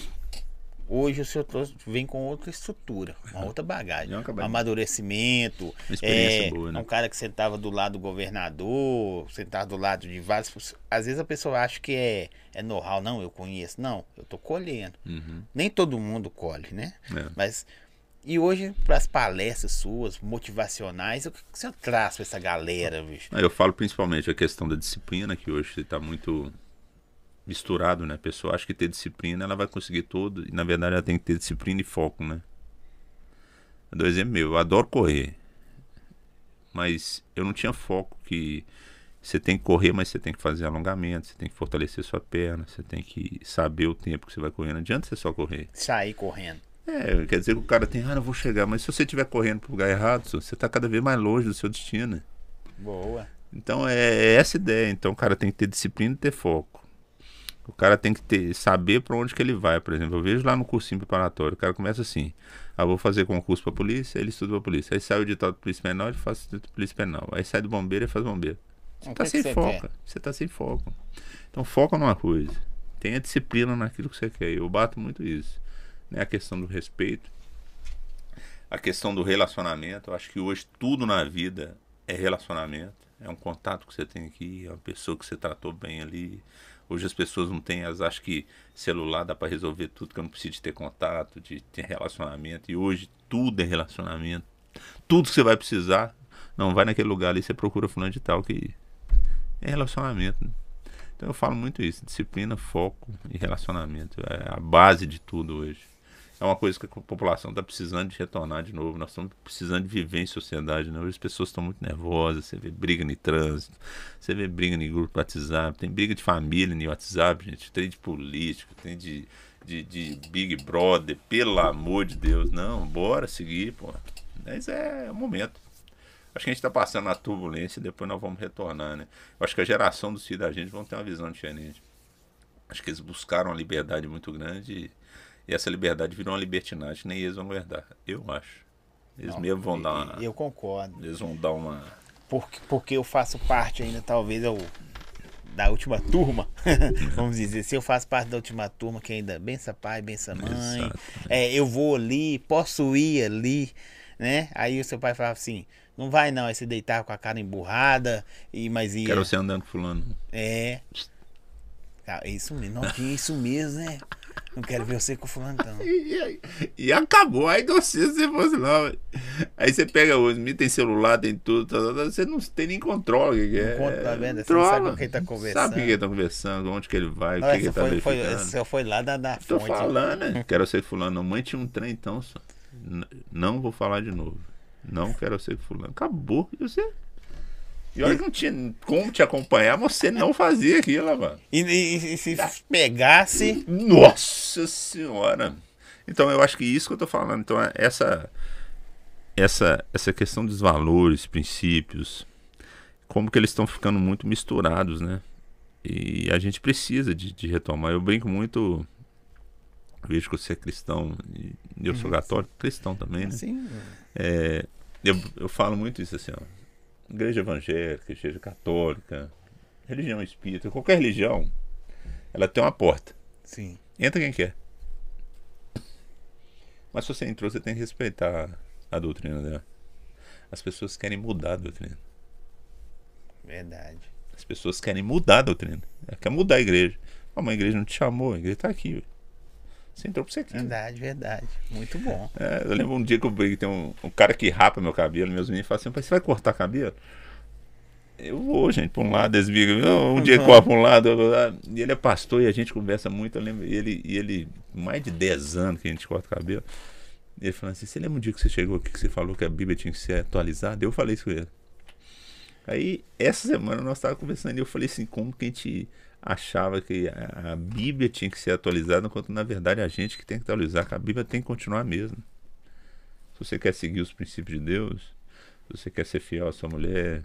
hoje o senhor trouxe- vem com outra estrutura, uma outra bagagem.
É
Um amadurecimento.
Uma experiência
é,
boa, né?
Um cara que sentava do lado do governador, sentava do lado de vários. Às vezes a pessoa acha que é, é know-how. Não, eu conheço. Não, eu tô colhendo.
Uhum.
Nem todo mundo colhe, né?
É.
Mas. E hoje, para as palestras suas, motivacionais, o que senhor traz para essa galera, bicho?
Ah, Eu falo principalmente a questão da disciplina, que hoje está muito misturado, né? A pessoa acha que ter disciplina ela vai conseguir tudo, e na verdade ela tem que ter disciplina e foco, né? Eu dou exemplo meu, eu adoro correr, mas eu não tinha foco que você tem que correr, mas você tem que fazer alongamento, você tem que fortalecer sua perna, você tem que saber o tempo que você vai correr. Não adianta você só correr.
Sair correndo.
É, quer dizer que o cara tem, ah, não vou chegar, mas se você estiver correndo pro lugar errado, você está cada vez mais longe do seu destino.
Boa.
Então é, é essa ideia. Então o cara tem que ter disciplina e ter foco. O cara tem que ter, saber para onde que ele vai, por exemplo. Eu vejo lá no cursinho preparatório, o cara começa assim: ah, vou fazer concurso para polícia, ele estuda para polícia. Aí sai o edital de polícia penal, ele faz de polícia penal. Aí sai do bombeiro, ele faz bombeiro. Você
O
tá sem foco. Você tá sem foco. Então foca numa coisa. Tenha disciplina naquilo que você quer. Eu bato muito isso. Né? A questão do respeito. A questão do relacionamento. Eu acho que hoje tudo na vida é relacionamento. É um contato que você tem aqui, é uma pessoa que você tratou bem ali. Hoje as pessoas não têm, elas acham que celular dá para resolver tudo, que eu não preciso de ter contato, de ter relacionamento. E hoje tudo é relacionamento. Tudo que você vai precisar, não vai naquele lugar ali, você procura fulano de tal que é relacionamento. né? Então eu falo muito isso, disciplina, foco e relacionamento. É a base de tudo hoje. É uma coisa que a população está precisando de retornar de novo. Nós estamos precisando de viver em sociedade. Né? As pessoas estão muito nervosas. Você vê briga no trânsito, você vê briga em grupo WhatsApp, tem briga de família no WhatsApp, gente. Tem de político, tem de, de, de Big Brother. Pelo amor de Deus, não, bora seguir, pô. Mas é o momento. Acho que a gente está passando a turbulência e depois nós vamos retornar, né? Eu acho que a geração dos filhos da gente vão ter uma visão diferente. Acho que eles buscaram uma liberdade muito grande e, e essa liberdade virou uma libertinagem nem eles vão guardar. Eu acho. Eles
Não,
mesmo vão
e-
dar uma.
Eu concordo.
Eles vão dar uma.
Porque, porque eu faço parte ainda, talvez, eu, da última turma. Vamos dizer, se eu faço parte da última turma, que ainda bença pai, bença mãe.
Exato.
É, eu vou ali, posso ir ali, né? Aí o seu pai falava assim, não vai não, aí você deitar com a cara emburrada, e, mas ia.
Quero você andando com fulano.
É. Ah, é isso mesmo, não tinha isso mesmo, né? Não quero ver você com fulano, então.
E, e- acabou. Aí não sei se você fosse lá. Aí você pega hoje, tem celular, tem tudo, tá, tá, tá, você não tem nem controle. o Que
Não
é,
conta, tá vendo? Você
Trola.
não sabe com quem tá conversando.
Sabe com quem tá conversando, onde que ele vai, o
Não,
que, que ele tá
foi, essa foi lá da, da
Tô
fonte.
falando, né? Quero ser fulano. Mãe tinha um trem, então. Só. Não vou falar de novo. Não quero ser fulano. Acabou. E você? E olha que não tinha como te acompanhar, mas você não fazia aquilo, mano.
E, e- e se pegasse.
Nossa senhora! Então eu acho que isso que eu tô falando. Então é essa essa essa questão dos valores, princípios, como que eles estão ficando muito misturados, né? E a gente precisa de, de retomar. Eu brinco muito. Vejo que você é cristão e eu sou católico, cristão também, né?
Assim,
É, eu, eu falo muito isso assim, ó. Igreja evangélica, igreja católica, religião espírita, qualquer religião, ela tem uma porta.
sim.
Entra quem quer. Mas se você entrou, você tem que respeitar a doutrina dela. As pessoas querem mudar a doutrina.
Verdade.
As pessoas querem mudar a doutrina. Ela quer mudar a igreja. Ah, mas a igreja não te chamou, a igreja tá aqui. ué. Você entrou pra você aqui.
Verdade, verdade. Muito bom.
É, eu lembro um dia que eu briguei, tem um, um cara que rapa meu cabelo, meus meninos falam assim, "Pai, você vai cortar cabelo? Eu vou, gente, pra um lado, eles brigam, um dia
Uhum.
corta pra um lado, outro lado. e ele é pastor e a gente conversa muito, eu lembro, e ele, e ele, mais de 10 anos que a gente corta cabelo, ele falando assim, você lembra um dia que você chegou aqui que você falou que a Bíblia tinha que ser atualizada? Eu falei isso com ele. Aí, essa semana nós estávamos conversando e eu falei assim, como que a gente achava que a, Bíblia tinha que ser atualizada, enquanto na verdade a gente que tem que atualizar, que a Bíblia tem que continuar a mesma. Se você quer seguir os princípios de Deus, se você quer ser fiel à sua mulher,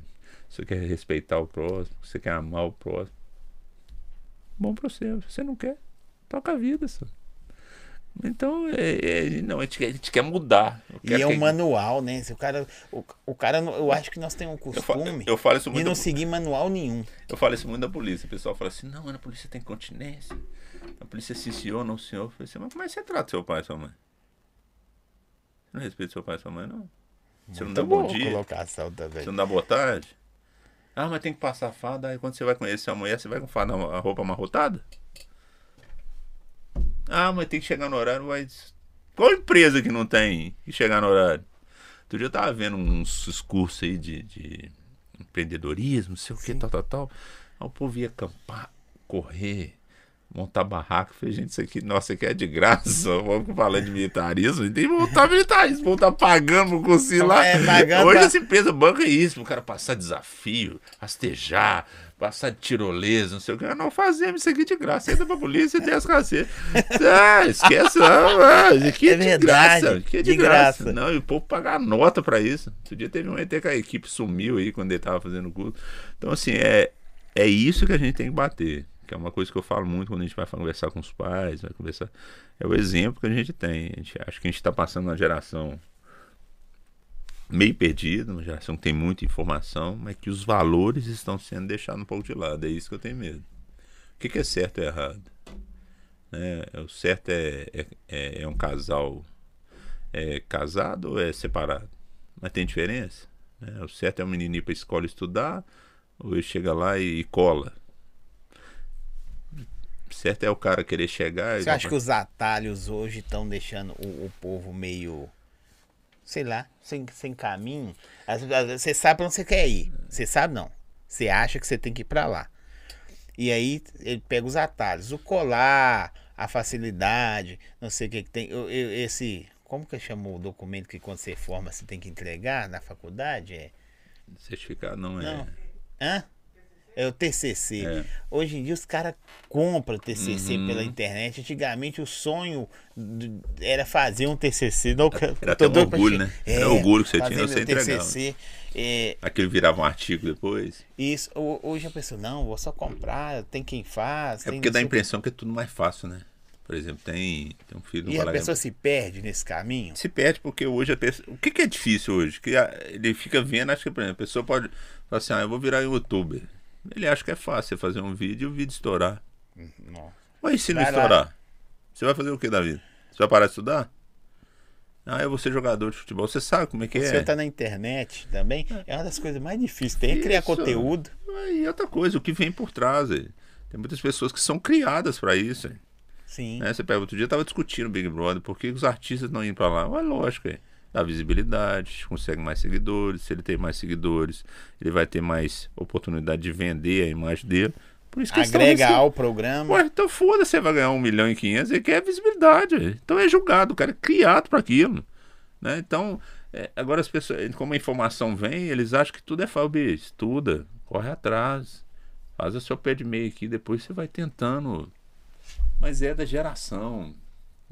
se você quer respeitar o próximo, se você quer amar o próximo, bom pra você. Se você não quer, toca a vida, só. Então, é, é- não, a gente, quer- a gente quer mudar. Eu
E é
que-
um manual, né? Se o cara, o, o cara, eu acho que nós temos um
eu, fa-
costume
eu falo isso
de
muito
não seguir manual nenhum.
Eu falo isso muito da polícia. O pessoal fala assim, não, mas na polícia tem continência. Na polícia sim senhor, não senhor. Eu falei assim, mas como é que você trata seu pai e sua mãe? Você não respeita seu pai e sua mãe, não? Você não dá
Muito
bom dia?
colocação também.
Você não dá boa tarde? Ah, mas tem que passar farda. Aí quando você vai conhecer a mulher, você vai com farda, a roupa amarrotada? Ah, mas tem que chegar no horário, mas... Qual empresa que não tem que chegar no horário? Outro dia eu tava vendo uns discursos aí de, de empreendedorismo, não sei o que, tal, tal, tal. Aí o povo ia acampar, correr, montar barraco. Falei, gente, isso aqui, nossa, aqui é de graça. Vamos falando de militarismo. Tem que montar militarismo, vão estar pagando cursinho lá.
É, pagando
Hoje essa empresa banca isso, o cara passar desafio, rastejar, passar de tirolesa, não sei o que. Não fazemos isso aqui de graça. Entra pra polícia e tem as cacetas. Ah, esquece, não. Ah, isso aqui é,
É
de
verdade,
graça. Aqui é de,
de
graça.
graça.
Não, e o povo pagar nota pra isso. Outro dia teve um ET que a equipe sumiu aí quando ele tava fazendo o curso. Então, assim, é, é isso que a gente tem que bater. Que é uma coisa que eu falo muito quando a gente vai conversar com os pais, vai conversar. É o exemplo que a gente tem. A gente, acho que a gente está passando uma geração meio perdida, uma geração que tem muita informação, mas que os valores estão sendo deixados um pouco de lado. É isso que eu tenho medo. O que, que é certo e errado? Né? O certo é, é, é, é um casal é casado ou é separado? Mas tem diferença? né? O certo é o menino ir para a escola estudar ou ele chega lá e cola? Certo é o cara querer chegar
Você acha que os atalhos hoje estão deixando o, o povo meio, sei lá, sem, sem caminho? Você sabe pra onde você quer ir. Você sabe não. Você acha que você tem que ir pra lá. E aí ele pega os atalhos. O colar, a facilidade, não sei o que, que tem. o- o- Esse. Como que chamou o documento que quando você forma você tem que entregar na faculdade? É.
certificado não é.
Não. Hã? É o TCC.
É.
Hoje em dia os caras compram TCC
Uhum.
pela internet. Antigamente o sonho era fazer um TCC. Não,
Era até um orgulho, né? Era orgulho que você tinha, você entregava.
TCC. É,
Aquele virava um artigo depois.
isso, ho- hoje a pessoa, não, vou só comprar, tem quem faz.
É porque dá a impressão que é tudo mais fácil, né? Por exemplo, tem, tem um filho
E a pessoa se perde nesse caminho.
se perde porque hoje a pessoa. O que, que é difícil hoje? Que a- ele fica vendo, acho que, por exemplo, a pessoa pode falar assim, ah, eu vou virar youtuber. Ele acha que é fácil você fazer um vídeo e o vídeo estourar.
Nossa.
Mas e se não
Vai lá.
estourar? Você vai fazer o que da vida? Você vai parar de estudar? Ah, eu vou ser jogador de futebol. Você sabe como é que
Você
é?
tá na internet também, é uma das coisas mais difíceis. Tem que criar conteúdo.
E outra coisa, o que vem por trás. é. Tem muitas pessoas que são criadas pra isso. é.
Sim.
Né? Você pega, outro dia eu tava discutindo o Big Brother, por que os artistas não iam pra lá? Mas lógico, é. Dá visibilidade, consegue mais seguidores. Se ele tem mais seguidores, ele vai ter mais oportunidade de vender a imagem dele. Por isso que
Agrega ao programa.
Ué, então foda-se, você vai ganhar um milhão e quinhentos, ele quer visibilidade. Então é julgado, o cara é criado para aquilo. Né? Então, é, agora as pessoas, como a informação vem, eles acham que tudo é fácil. Estuda, corre atrás, faz o seu pé de meio aqui, depois você vai tentando. Mas é da geração.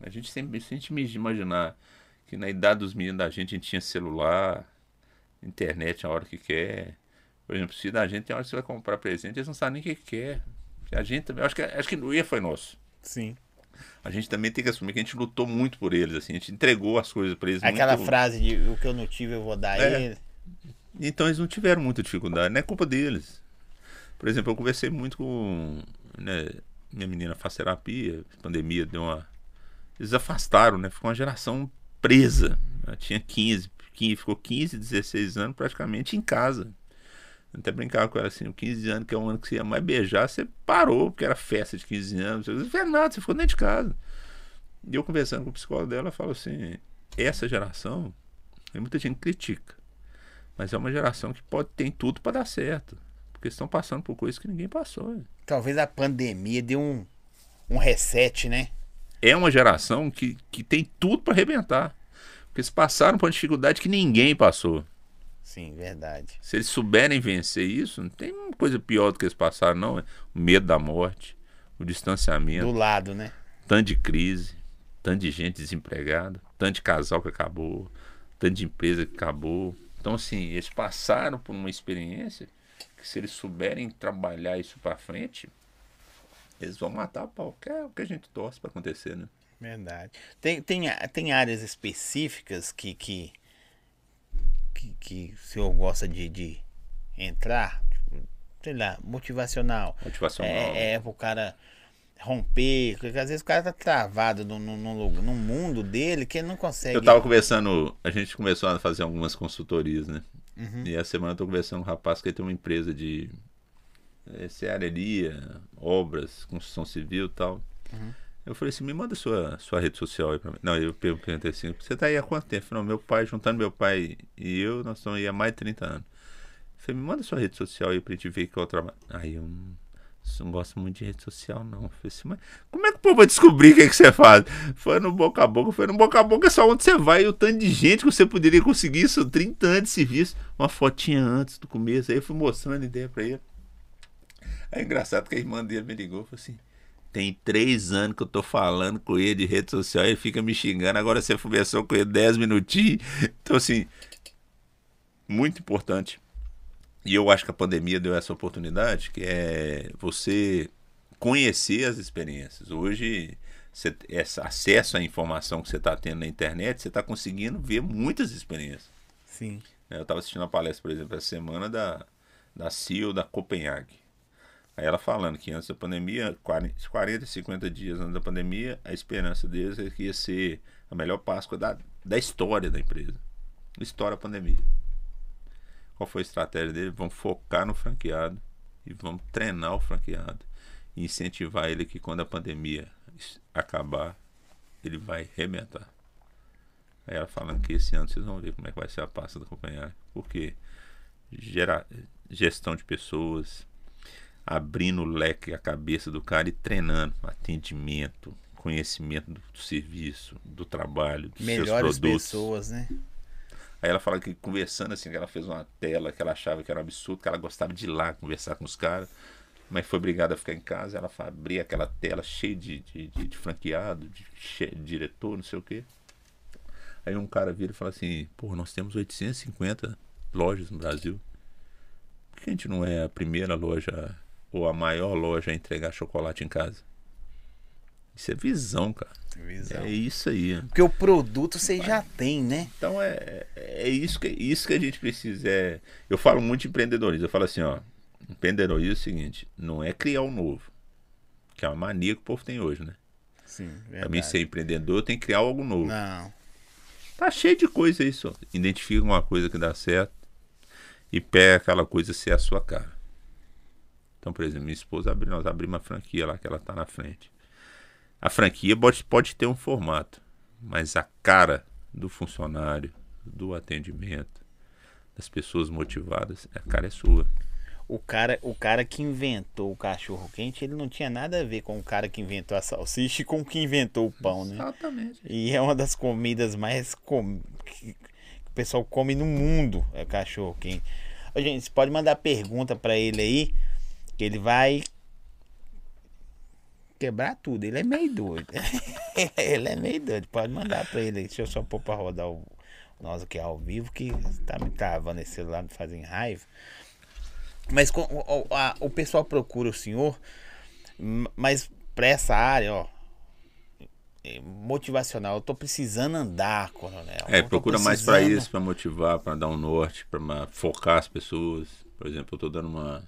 A gente sempre, se a gente imaginar que na idade dos meninos da gente a gente tinha celular, internet a hora que quer. Por exemplo, se da gente tem hora que você vai comprar presente, eles não sabem nem o que quer. A gente também, acho que, acho que o erro foi nosso.
Sim.
A gente também tem que assumir que a gente lutou muito por eles, assim, a gente entregou as coisas para eles.
Aquela
muito...
frase de o que eu não tive eu vou dar a
É.
ele.
Então eles não tiveram muita dificuldade, não é culpa deles. Por exemplo, eu conversei muito com. Né, minha menina faz terapia, a pandemia deu uma. Eles afastaram, né? Ficou uma geração presa. Ela tinha 15, 15, ficou 15, 16 anos praticamente em casa. Eu até brincava com ela assim, o 15 anos, que é um ano que você ia mais beijar, você parou, porque era festa de 15 anos. Você não fez nada, você ficou dentro de casa. E eu conversando com o psicólogo dela, ela falou assim, essa geração, muita gente critica. Mas é uma geração que pode tem tudo para dar certo. Porque estão passando por coisas que ninguém passou.
Talvez a pandemia deu um, um reset, né?
É uma geração que, que tem tudo para arrebentar. Porque eles passaram por uma dificuldade que ninguém passou.
Sim, verdade.
Se eles souberem vencer isso, não tem uma coisa pior do que eles passaram, não. é O medo da morte, o distanciamento,
Do lado, né?
tanto de crise, tanto de gente desempregada, tanto de casal que acabou, tanto de empresa que acabou. Então, assim, eles passaram por uma experiência que se eles souberem trabalhar isso para frente, eles vão matar pau. Que é o que a gente torce para acontecer, né?
Verdade. Tem, tem, tem áreas específicas que, que, que, que o senhor gosta de, de entrar? Tipo, Sei lá, motivacional.
Motivacional.
É, é pro cara romper. Porque às vezes o cara tá travado num, num, num mundo dele que ele não consegue.
Eu tava conversando, a gente começou a fazer algumas consultorias, né?
Uhum.
E a semana eu tô conversando com um rapaz que tem uma empresa de eh, serraria, obras, construção civil e tal.
Uhum.
Eu falei assim, me manda sua, sua rede social aí pra mim. Não, eu perguntei assim, você tá aí há quanto tempo? Não, meu pai, juntando meu pai e eu, nós estamos aí há mais de 30 anos. Eu falei, me manda sua rede social aí pra gente ver que eu trabalho. Aí eu não, não gosto muito de rede social, não. Eu falei assim, mas como é que o povo vai descobrir o que, é que você faz? Foi no boca a boca, foi no boca a boca, é só onde você vai. E o tanto de gente que você poderia conseguir isso, 30 anos de serviço, uma fotinha antes do começo. Aí eu fui mostrando a ideia pra ele. É engraçado que a irmã dele me ligou e falou assim: tem três anos que eu tô falando com ele de rede social, ele fica me xingando, agora você conversou com ele 10 minutinhos. Então, assim, muito importante. E eu acho que a pandemia deu essa oportunidade, que é você conhecer as experiências. Hoje, você, esse acesso à informação que você está tendo na internet, você está conseguindo ver muitas experiências.
Sim.
né? Eu estava assistindo uma palestra, por exemplo, essa semana da, da CEO da Copenhague. Aí ela falando que antes da pandemia, 40, 40, 50 dias antes da pandemia, a esperança deles é que ia ser a melhor Páscoa da, da história da empresa. História da pandemia. Qual foi a estratégia dele? Vamos focar no franqueado e vamos treinar o franqueado. E incentivar ele que quando a pandemia acabar, ele vai arrebentar. Aí ela falando que esse ano vocês vão ver como é que vai ser a pasta da Copenhague. Porque gera, gestão de pessoas, abrindo o leque, a cabeça do cara e treinando atendimento, conhecimento do, do serviço, do trabalho, dos
Melhores
seus produtos.
pessoas, né?
Aí ela fala que conversando assim, que ela fez uma tela que ela achava que era um absurdo, que ela gostava de ir lá conversar com os caras, mas foi obrigada a ficar em casa. Ela abria aquela tela cheia de, de, de- de franqueado, de, de diretor, não sei o quê. Aí um cara vira e fala assim: pô, nós temos 850 lojas no Brasil. Por que a gente não é a primeira loja ou a maior loja a entregar chocolate em casa? Isso é visão, cara.
Visão.
É isso aí.
Porque o produto você já tem, né?
Então é, é isso, que, isso que a gente precisa. É, eu falo muito de empreendedorismo. Eu falo assim, ó. Empreendedorismo é o seguinte, não é criar o novo. Que é uma mania que o povo tem hoje, né?
Sim,
Pra mim ser empreendedor tem que criar algo novo.
Não.
Tá cheio de coisa só. Identifica uma coisa que dá certo e pega aquela coisa ser a sua cara. Então, por exemplo, minha esposa abriu, nós abrimos uma franquia lá que ela tá na frente. A franquia pode, pode ter um formato, mas a cara do funcionário, do atendimento, das pessoas motivadas, a cara é sua.
O cara, o cara que inventou o cachorro quente, ele não tinha nada a ver com o cara que inventou a salsicha e com o que inventou o pão, né?
Exatamente.
E é uma das comidas mais com... que o pessoal come no mundo, é cachorro quente. Gente, você pode mandar pergunta para ele aí, que ele vai quebrar tudo. Ele é meio doido. ele é meio doido. Pode mandar para ele. Deixa eu só pôr para rodar o nós aqui ao vivo, que tá me travando esse celular, me fazem raiva. Mas com, o, a, o pessoal procura o senhor, mas para essa área, ó, é motivacional, eu tô precisando andar, coronel.
É, procura precisando... mais para isso, para motivar, para dar um norte, para focar as pessoas. Por exemplo, eu tô dando uma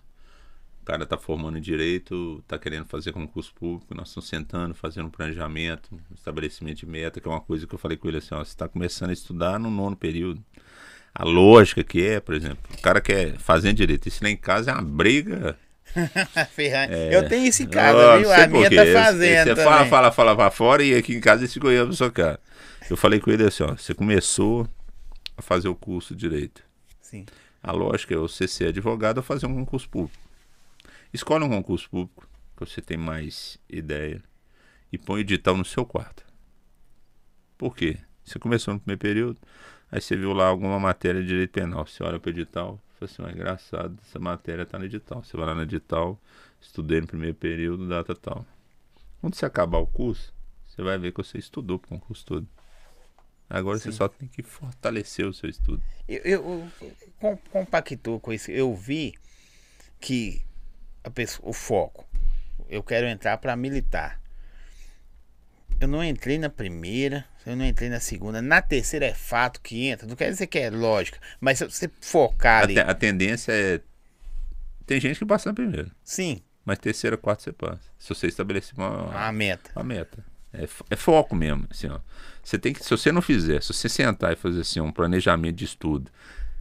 cara está formando em direito, está querendo fazer concurso público, nós estamos sentando, fazendo um planejamento, um estabelecimento de meta, que é uma coisa que eu falei com ele assim, ó, você está começando a estudar no nono período. A lógica que é, por exemplo, o cara quer fazer direito, isso lá em casa é uma briga.
é, eu tenho isso em casa, viu? A minha tá fazendo. Você
fala, fala, fala pra fora e aqui em casa esse goiano sua cara. Eu falei com ele assim, ó, você começou a fazer o curso de direito.
Sim.
A lógica é você ser advogado ou fazer um concurso público. Escolhe um concurso público que você tem mais ideia e põe o edital no seu quarto. Por quê? Você começou no primeiro período, aí você viu lá alguma matéria de direito penal. Você olha para o edital, fala assim, é engraçado, essa matéria está no edital. Você vai lá no edital, estudei no primeiro período, data tal. Quando você acabar o curso, você vai ver que você estudou para o concurso todo. Agora Sim. você só tem que fortalecer o seu estudo.
Eu, eu, eu compactou com isso. Eu vi que pessoa, o foco. Eu quero entrar para militar. Eu não entrei na primeira, eu não entrei na segunda. Na terceira é fato que entra. Não quer dizer que é lógica, mas se você focar ali.
A, tendência é. Tem gente que passa na primeira.
Sim.
Mas terceira, quarta você passa. Se você estabelecer uma,
uma meta.
Uma meta. É, é, foco mesmo. Assim, ó. Você tem que, se você não fizer, se você sentar e fazer assim, um planejamento de estudo,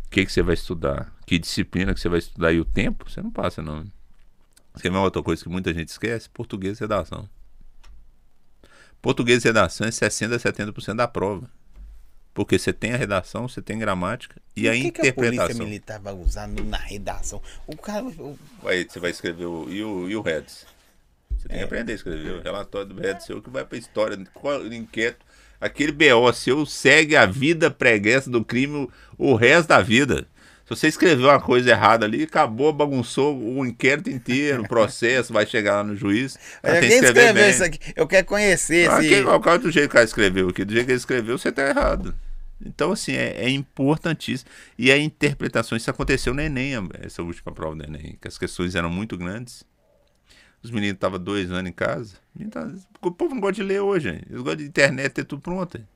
o que, que você vai estudar, que disciplina que você vai estudar e o tempo, você não passa, não. Vê uma outra coisa que muita gente esquece? Português e redação. Português e redação é 60% a 70% da prova. Porque você tem a redação, você tem gramática e, e a que interpretação. Que a polícia
militar vai usar na redação? O cara. O...
Aí você vai escrever o. E o, e o Reds? Você tem é. que aprender a escrever o relatório do Reds seu que vai pra história, qual, inquieto. Aquele BO seu segue a vida preguiça do crime o resto da vida. Se você escreveu uma coisa errada ali, acabou, bagunçou o inquérito inteiro, o processo, vai chegar lá no juiz.
Olha, quem escreveu bem. isso aqui? Eu quero conhecer
ah, esse... Qual, qual é do jeito que o cara escreveu aqui? Do jeito que ele escreveu, você está errado. Então, assim, é, é, importantíssimo. E a interpretação, isso aconteceu no Enem, essa última prova do Enem, que as questões eram muito grandes. Os meninos estavam dois anos em casa. O povo não gosta de ler hoje, hein? eles gostam de internet, ter tudo pronto. Hein?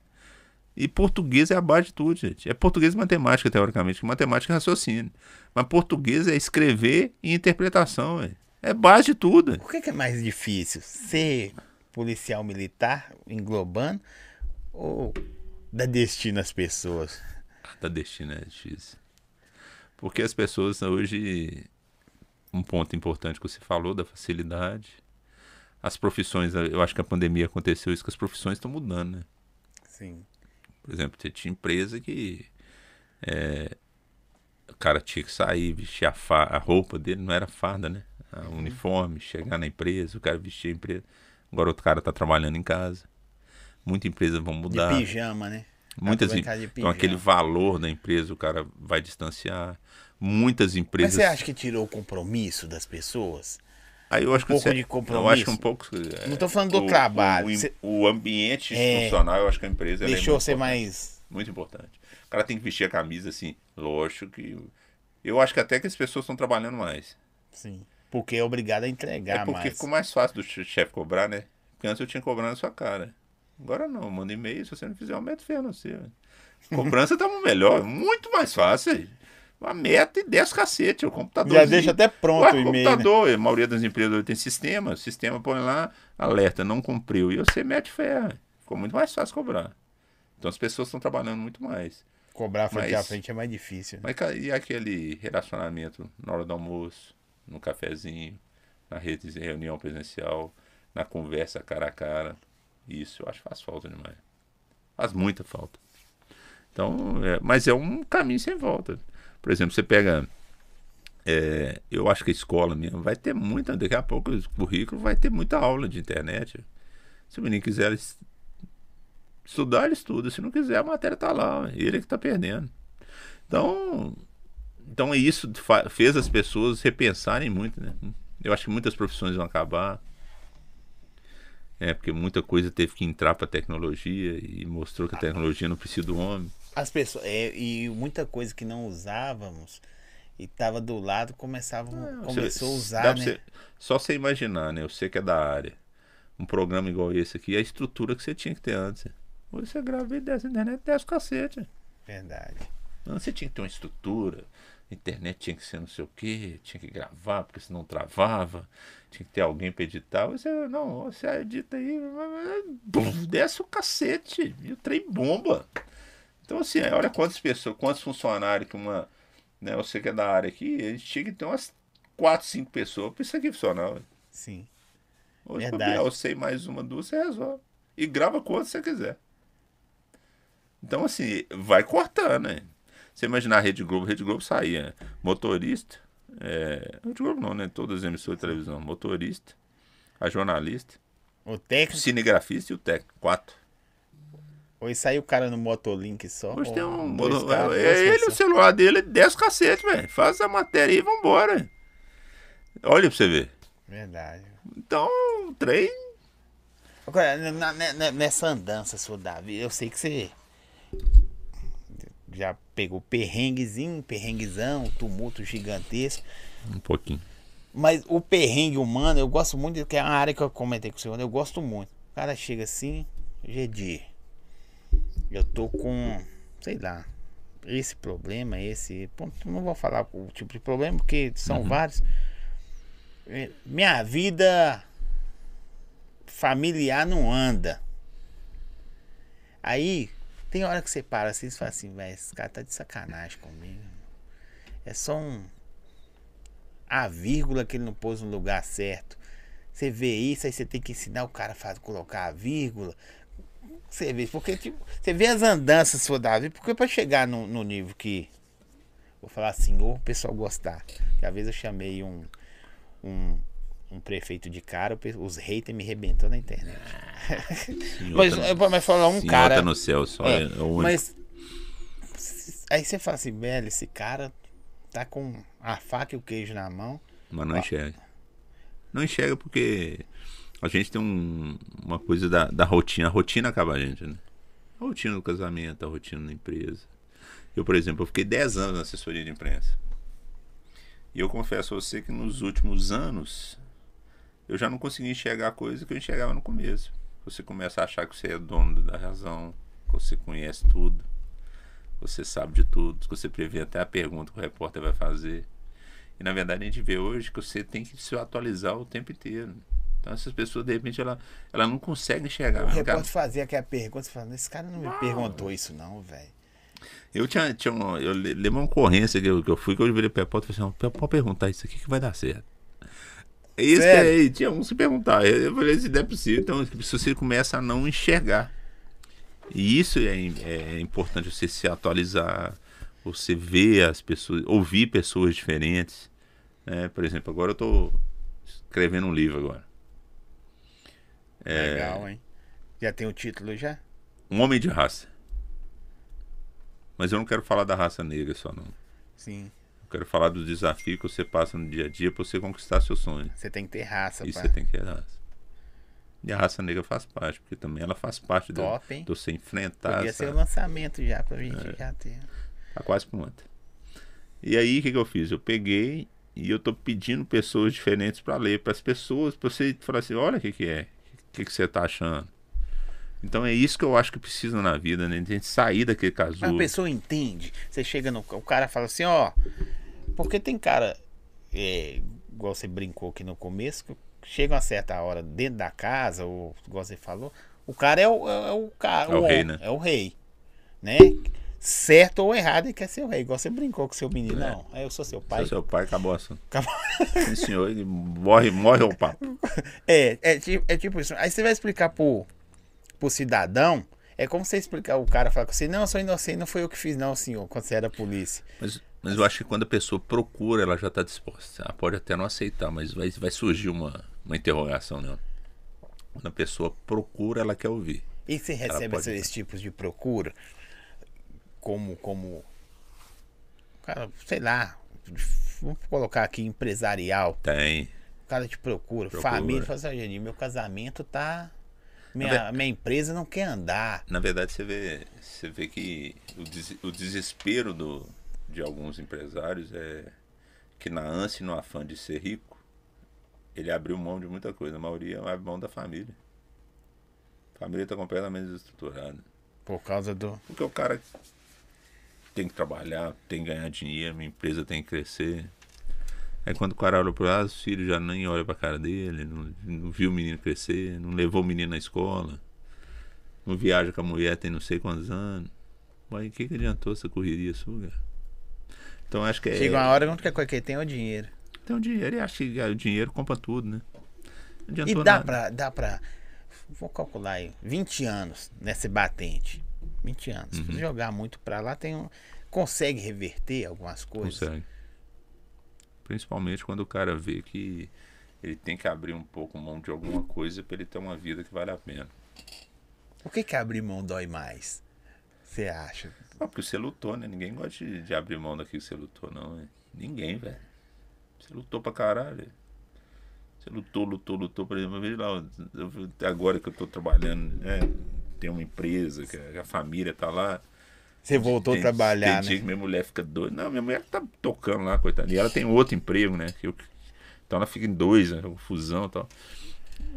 E português é a base de tudo, gente. É português e matemática, teoricamente. Matemática é raciocínio. Mas português é escrever e interpretação, véio. É base de tudo.
O que é mais difícil? Ser policial militar, englobando, ou dar destino às pessoas?
Dar destino é difícil. Porque as pessoas hoje. Um ponto importante que você falou da facilidade. As profissões, eu acho que a pandemia aconteceu isso, que as profissões estão mudando, né?
Sim.
Por exemplo, você tinha empresa que é, o cara tinha que sair, vestir a, a roupa dele, não era farda, né? A uhum. uniforme, chegar na empresa, o cara vestir a empresa. Agora outro cara está trabalhando em casa. Muitas empresas vão mudar.
De pijama, né?
Muitas então aquele valor da empresa o cara vai distanciar. Muitas empresas.
Mas você acha que tirou o compromisso das pessoas?
Aí eu acho
um pouco
você,
de compromisso.
Eu acho que um pouco.
Não estou falando do o, trabalho.
O, o, ambiente é. institucional, é, eu acho que a empresa
deixou
é
ser mais.
Muito importante. O cara tem que vestir a camisa assim, lógico que. Eu acho que até que as pessoas estão trabalhando mais.
Sim. Porque é obrigado a entregar
é porque
mais.
ficou mais fácil do chefe cobrar, né? Porque antes eu tinha cobrando na sua cara. Agora não, manda e-mail, se você não fizer, aumento feio no seu. Cobrança tá melhor, muito mais fácil uma meta e desce cacete. O computador.
Já deixa até pronto o e-mail.
Né? computador, né? a maioria das empresas tem sistema, o sistema põe lá, alerta, não cumpriu. E você mete ferro. Ficou muito mais fácil cobrar. Então as pessoas estão trabalhando muito mais.
Cobrar frente mas, a frente é mais difícil.
Né? Mas e aquele relacionamento na hora do almoço, no cafezinho, na rede de reunião presencial, na conversa cara a cara? Isso eu acho que faz falta demais. Faz muita falta. Então, é, mas é um caminho sem volta. Por exemplo, você pega. é, eu acho que a escola mesmo vai ter muita. Daqui a pouco o currículo vai ter muita aula de internet. Se o menino quiser es- estudar, ele estuda. Se não quiser, a matéria tá lá. Ele é que tá perdendo. Então, então isso fa- fez as pessoas repensarem muito, né? Eu acho que muitas profissões vão acabar. É, porque muita coisa teve que entrar para a tecnologia e mostrou que a tecnologia não precisa do homem.
As pessoas. é, e muita coisa que não usávamos e tava do lado, começavam, começou a
Você-
usar,
dá
né?
você- só você imaginar, né? Você que é da área. Um programa igual esse aqui, a estrutura que você tinha que ter antes. Hoje você grava e desce a internet, desce o cacete.
Verdade.
Antes você tinha que ter uma estrutura. A internet tinha que ser não sei o que, tinha que gravar, porque senão travava. Tinha que ter alguém para editar. Você, não, você edita aí, bum, desce o cacete. E o trem bomba. Então, assim, olha quantas pessoas, quantos funcionários que uma. Né, você que é da área aqui, a gente tinha que ter umas 4, 5 pessoas para isso aqui funcionar.
Sim.
Hoje,
Verdade.
Eu sei mais uma, duas, você resolve. E grava quanto você quiser. Então, assim, vai cortando, né? Você imaginar a Rede Globo, Rede Globo saía motorista, é, Rede Globo não, né? Todas as emissoras de televisão, motorista, a jornalista,
O
o
técnico.
cinegrafista e o técnico, quatro.
Hoje saiu o cara no Motolink só.
Hoje tem
ou
um. é,
caras,
é ele, o celular dele, desce o cacete, velho. Faz a matéria aí e vambora. Olha pra você ver.
Verdade.
Então, o trem.
Agora, na- na- nessa andança sua, Davi, eu sei que você já pegou perrenguezinho, perrenguezão, tumulto gigantesco.
Um pouquinho.
Mas o perrengue humano, eu gosto muito, que é uma área que eu comentei com o senhor, eu gosto muito. O cara chega assim, GD. Eu tô com, sei lá, esse problema, esse. pô, Não vou falar o tipo de problema, porque são vários. É, Minha vida familiar não anda. Aí, tem hora que você para assim e fala assim, velho, esse cara tá de sacanagem comigo. É só um. A vírgula que ele não pôs no lugar certo. Você vê isso, aí você tem que ensinar o cara a colocar a vírgula. Você vê, porque tipo, você vê as andanças sua Davi, porque pra chegar no, no nível que. Vou falar assim, ou o pessoal gostar. Que às vezes eu chamei um. um um prefeito de cara, os haters me rebentou na internet. mas,
Senhor
mas falar um cara.
tá no céu, só
É,
é,
mas aí você fala assim, velho, esse cara tá com a faca e o queijo na mão.
Mas não enxerga. Não enxerga porque a gente tem um- uma coisa da, da rotina. A rotina acaba a gente, né? A rotina do casamento, a rotina da empresa. Eu, por exemplo, eu fiquei 10 anos na assessoria de imprensa. E eu confesso a você que nos últimos anos eu já não consegui enxergar a coisa que eu enxergava no começo. Você começa a achar que você é dono da razão, que você conhece tudo, você sabe de tudo, que você prevê até a pergunta que o repórter vai fazer. E na verdade a gente vê hoje que você tem que se atualizar o tempo inteiro. Então essas pessoas, de repente, ela, ela não consegue enxergar.
O
Cara,
repórter fazia aquela pergunta, você fala, esse cara não me perguntou isso não, velho.
Eu tinha, tinha um, eu le- levei uma ocorrência que eu, que eu fui, que eu virei pro repórter e falei assim, "Ó, pode perguntar isso aqui que vai dar certo. Isso aí, tinha um se perguntar. Eu, eu falei assim, não é possível. Então, se você começa a não enxergar. E isso é, é importante você se atualizar, você ver as pessoas, ouvir pessoas diferentes. né? Por exemplo, agora eu estou escrevendo um livro agora. É.
Legal, hein? Já tem o título já?
Um homem de raça. Mas eu não quero falar da raça negra só, não.
Sim.
Eu quero falar do desafio que você passa no dia a dia para você conquistar seu sonho.
Você tem que ter raça,
Isso
pá.
você tem que ter raça. E a raça negra faz parte, porque também ela faz parte do,
Top, hein?
do você enfrentar.
Podia ser o lançamento já pra gente
É.
já ter.
Tá quase pronta. E aí, o que, que eu fiz? Eu peguei e eu tô pedindo pessoas diferentes para ler, para as pessoas, para você falar assim: olha o que, que é, que, que você tá achando. Então é isso que eu acho que precisa na vida, né? A gente sair daquele
Mas a
casulo.
pessoa entende. Você chega no. O cara fala assim, ó. Porque tem cara. É, igual você brincou aqui no começo, que chega uma certa hora dentro da casa, ou igual você falou, o cara é o, é, é o cara.
É o rei,
homem,
né?
É o rei. Né? Certo ou errado, ele quer ser o rei. Igual você brincou com seu menino.
É.
Não, aí eu sou seu
Se
pai.
é seu pai, acabou o assunto.
Acabou.
Sim, senhor, ele morre, morre o papo.
É, é, ti- é tipo isso. Aí você vai explicar pro, pro cidadão, É como você explicar o cara falar com você, não, eu sou inocente, não foi eu que fiz, não, senhor, quando você era polícia.
Mas, mas eu acho que quando a pessoa procura, ela já está disposta. Ela pode até não aceitar, mas vai, vai surgir uma, uma interrogação nela. Quando a pessoa procura, ela quer ouvir.
E você recebe esses tipos de procura como, como, cara, sei lá, vamos colocar aqui empresarial.
Tem.
O cara te procura,
Procura.
família, fala assim, "Ah, Janine, meu casamento tá. Minha, minha empresa não quer andar.
Na verdade, você vê, você vê que o, des- o desespero do, de alguns empresários é que na ânsia e no afã de ser rico, ele abriu mão de muita coisa. A maioria abre mão da família. A família está completamente desestruturada.
Por causa do.
Porque o cara tem que trabalhar, tem que ganhar dinheiro, minha empresa tem que crescer. Aí quando o cara olha pro lado, os filhos já nem olham pra cara dele, não, não viu o menino crescer, não levou o menino na escola, não viaja com a mulher tem não sei quantos anos. Mas o que, que adiantou essa correria sua, cara? Então acho que é.
Chega uma hora que a única coisa que ele tem é o dinheiro.
Tem o dinheiro e acha que o dinheiro compra tudo, né? Não
E
adiantou
dá
nada.
pra, dá pra. Vou calcular aí. 20 anos nessa batente. 20 anos.
Uhum.
Se jogar muito pra lá, tem um. Consegue reverter algumas coisas.
Consegue. Principalmente quando o cara vê que ele tem que abrir um pouco mão de alguma coisa para ele ter uma vida que vale a pena.
Por que, que abrir mão dói mais? Você acha?
Ah, porque você lutou, né? Ninguém gosta de, de abrir mão daquilo que você lutou, não. né? Ninguém, velho. Você lutou pra caralho. Você lutou, lutou, lutou. Por exemplo, veja lá, eu- até agora que eu tô trabalhando, né? Tem uma empresa, que a, família tá lá.
Você voltou
tem,
a trabalhar,
tem dia
né?
que minha mulher fica doida. Não, minha mulher tá tocando lá, coitada. E ela tem outro emprego, né? Eu- então ela fica em dois, né? Confusão e tal.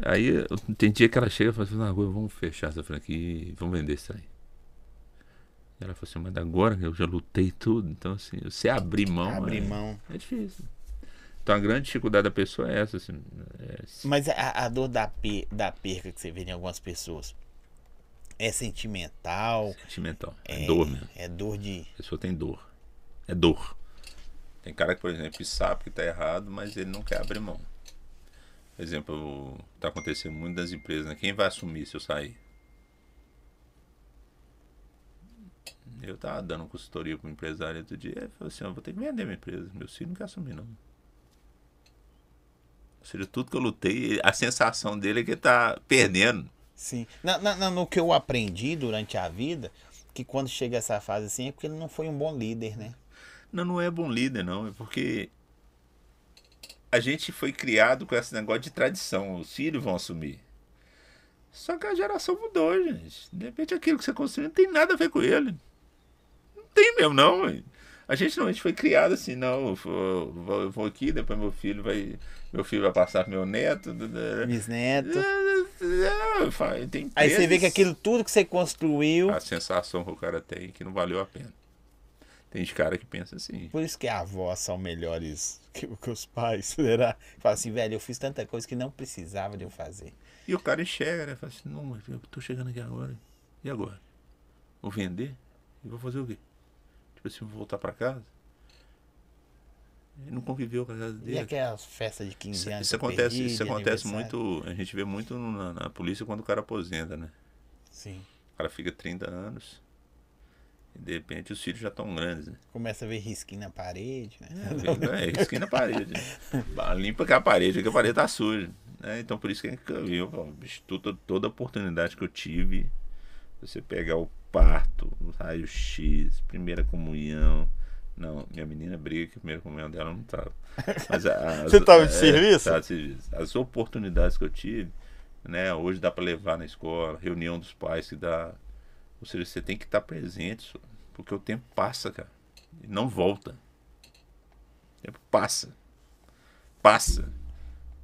Aí tem dia que ela chega e fala assim, não, agora vamos fechar essa franquia e vamos vender isso aí. Ela falou assim, mas agora que eu já lutei tudo, então assim, você abrir mão.
Abrir
é,
mão.
É difícil. Então a grande dificuldade da pessoa é essa, assim. é se-
Mas a, a dor da, pe- da perca que você vê em algumas pessoas é sentimental.
sentimental. É,
É,
dor mesmo.
É dor de.
A pessoa tem dor. É dor. Tem cara que, por exemplo, sabe que tá errado, mas ele não quer abrir mão. Por exemplo, tá acontecendo muito das empresas, né? Quem vai assumir se eu sair? Eu tava dando consultoria pro empresário outro dia, ele falou assim, eu vou ter que vender minha empresa. Meu filho não quer assumir, não. Ou seja, tudo que eu lutei, a sensação dele é que ele tá perdendo.
Sim. Na, na- no que eu aprendi durante a vida, que quando chega essa fase assim, é porque ele não foi um bom líder, né?
Não, não é bom líder, não. É porque a gente foi criado com esse negócio de tradição. Os filhos vão assumir. Só que a geração mudou, gente. De repente aquilo que você construiu não tem nada a ver com ele. Não tem mesmo, não. ué. A gente não, a gente foi criado assim, não. Eu vou, eu vou aqui, depois meu filho vai. Meu filho vai passar pro meu neto.
Bisneto.
É, fa- tem
Aí você vê que aquilo tudo que você construiu.
A sensação que o cara tem é que não valeu a pena. Tem de cara que pensa assim.
Por isso que avós são melhores que, que os pais. Será? Fala assim, velho, eu fiz tanta coisa que não precisava de eu fazer.
E o cara enxerga, né? Fala assim, não, eu tô chegando aqui agora. E agora? Vou vender? E vou fazer o quê? Tipo assim, voltar pra casa? Ele não conviveu com a casa
E
dele.
aquelas festas de 15
Isso,
anos.
isso acontece,
perdi,
isso acontece muito. A gente vê muito na, na polícia quando o cara aposenta, né?
Sim.
O cara fica 30 anos. E de repente os filhos já estão grandes, né?
Começa a ver risquinho na parede, né?
É, esquina na parede. Bah, Limpa que a parede, que a parede tá suja. né? Então por isso que eu, bicho, toda, toda oportunidade que eu tive, você pegar o parto, raio-x, primeira comunhão. Não, minha menina briga que a primeira comunhão dela não tava. Mas a- as-
Você tava de serviço?
tava de serviço. As oportunidades que eu tive, né? Hoje dá para levar na escola, reunião dos pais que dá. Ou seja, você tem que estar presente, só, porque o tempo passa, cara. E não volta. O tempo passa. Passa.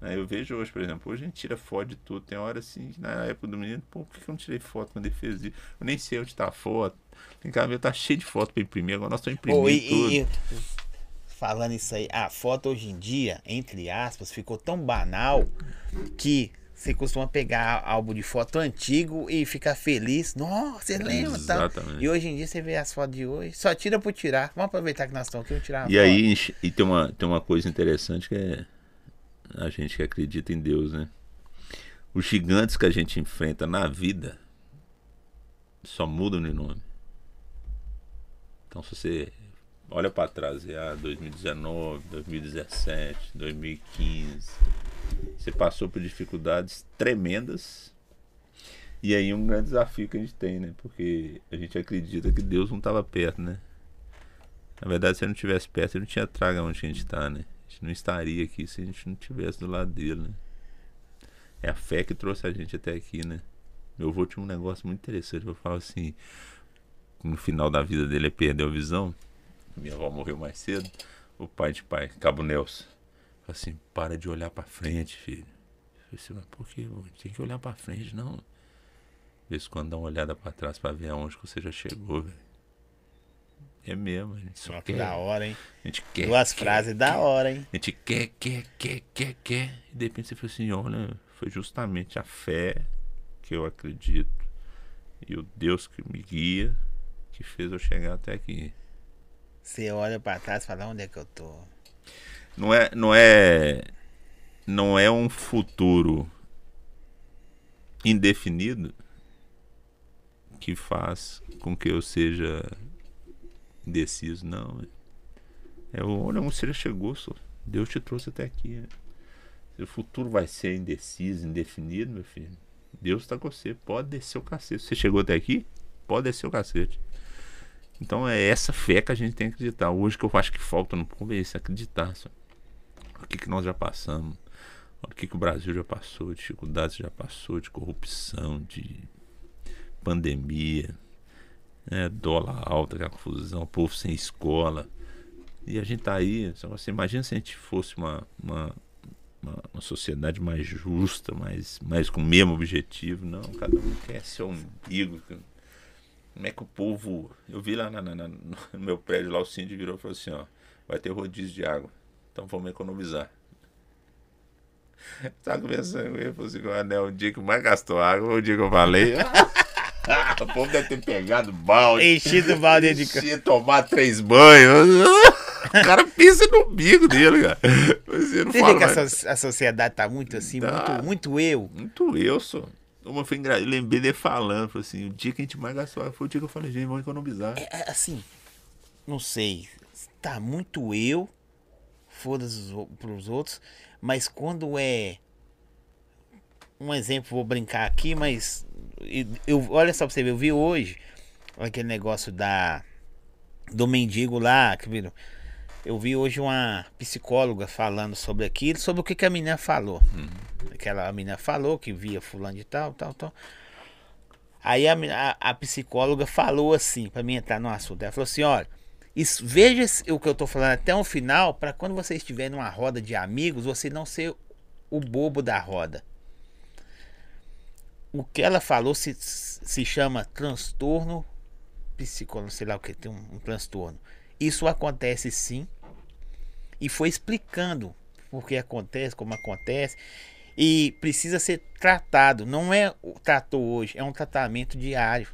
Né, Eu vejo hoje, por exemplo, hoje a gente tira foto de tudo. Tem hora assim, que na época do menino, pô, por que eu não tirei foto quando ele fez isso? Eu nem sei onde tá a foto. Tem cara meu, tá cheio de foto pra imprimir. Agora nós estamos imprimindo
Pô, e-
tudo.
e- e- falando isso aí, a foto hoje em dia, entre aspas, ficou tão banal que você costuma pegar álbum de foto antigo e ficar feliz. Nossa, você lembra? Tá?
Exatamente.
E hoje em dia você vê as fotos de hoje, só tira por tirar. Vamos aproveitar que nós estamos aqui, vamos tirar
E
foto.
aí, e tem uma, tem uma coisa interessante que é a gente que acredita em Deus, né? Os gigantes que a gente enfrenta na vida, só mudam de nome. Então, se você olha para trás, é 2019, 2017, 2015, você passou por dificuldades tremendas. E aí um grande desafio que a gente tem, né? Porque a gente acredita que Deus não estava perto, né? Na verdade, se ele não estivesse perto, ele não tinha traga onde a gente está, né? Gente não estaria aqui se a gente não estivesse do lado dele, né? É a fé que trouxe a gente até aqui, né? Meu avô tinha um negócio muito interessante. Eu falo assim: no final da vida dele, ele perdeu a visão. Minha avó morreu mais cedo. O pai de pai, Cabo Nelson, falou assim: para de olhar para frente, filho. Eu falei assim, mas por que? Tem que olhar para frente, não. De vez quando dá uma olhada para trás para ver aonde você já chegou, velho. É mesmo, a gente só
Que
quer.
da hora, hein?
A gente quer.
Duas
quer,
frases da hora, hein?
A gente quer, quer, quer, quer, quer. E de repente você falou assim: olha, foi justamente a fé que eu acredito e o Deus que me guia que fez eu chegar até aqui.
Você olha pra trás e fala, onde é que eu tô?
Não é, não é, não é um futuro indefinido que faz com que eu seja indeciso, não. É olha você já chegou, só. Deus te trouxe até aqui. né? Se o futuro vai ser indeciso, indefinido, meu filho, Deus está com você. Pode descer o cacete. Você chegou até aqui? Pode descer o cacete. Então é essa fé que a gente tem que acreditar. Hoje que eu acho que falta no povo é acreditar. Só. O que, que nós já passamos. O que, que o Brasil já passou, dificuldades já passou, de corrupção, de pandemia, né, dólar alta, aquela confusão, o povo sem escola. E a gente tá aí, você imagina se a gente fosse uma, uma, uma, uma sociedade mais justa, mais, mais com o mesmo objetivo. Não, cada um quer seu umbigo. Como é que o povo. Eu vi lá na, na- na- no meu prédio lá, o síndico virou e falou assim: ó, vai ter rodízio de água. Então vamos economizar. Tá conversando com ele, falou assim: ah, né, o dia que mais gastou água o dia que eu falei. o povo deve ter pegado balde.
Enchido o balde de
tomar três banhos. O cara pisa no umbigo dele, cara. Você não
Você
fala
vê que a,
mais.
so- a sociedade tá muito assim,
Tá.
muito, muito eu.
Muito eu, só. Uma foi engra... Eu lembrei dele falando, falou assim, o dia que a gente mais gastou foi o dia que eu falei, gente, vamos economizar.
É, é, assim, não sei, tá muito eu, foda-se pros outros, mas quando é. Um exemplo, vou brincar aqui, mas. Eu, olha só pra você ver, eu vi hoje aquele negócio da. Do mendigo lá, que viram. Eu vi hoje uma psicóloga falando sobre aquilo, sobre o que, que a menina falou. Aquela menina falou que via fulano de tal, tal, tal. Aí a, a, a psicóloga falou assim, pra mim entrar no assunto. Ela falou assim: olha, isso, veja o que eu tô falando até o final, pra quando você estiver numa roda de amigos, você não ser o bobo da roda. O que ela falou se, se chama transtorno psicológico, sei lá o que, tem um, um transtorno. Isso acontece sim. E foi explicando por que acontece, como acontece. E precisa ser tratado. Não é o tratou hoje, é um tratamento diário.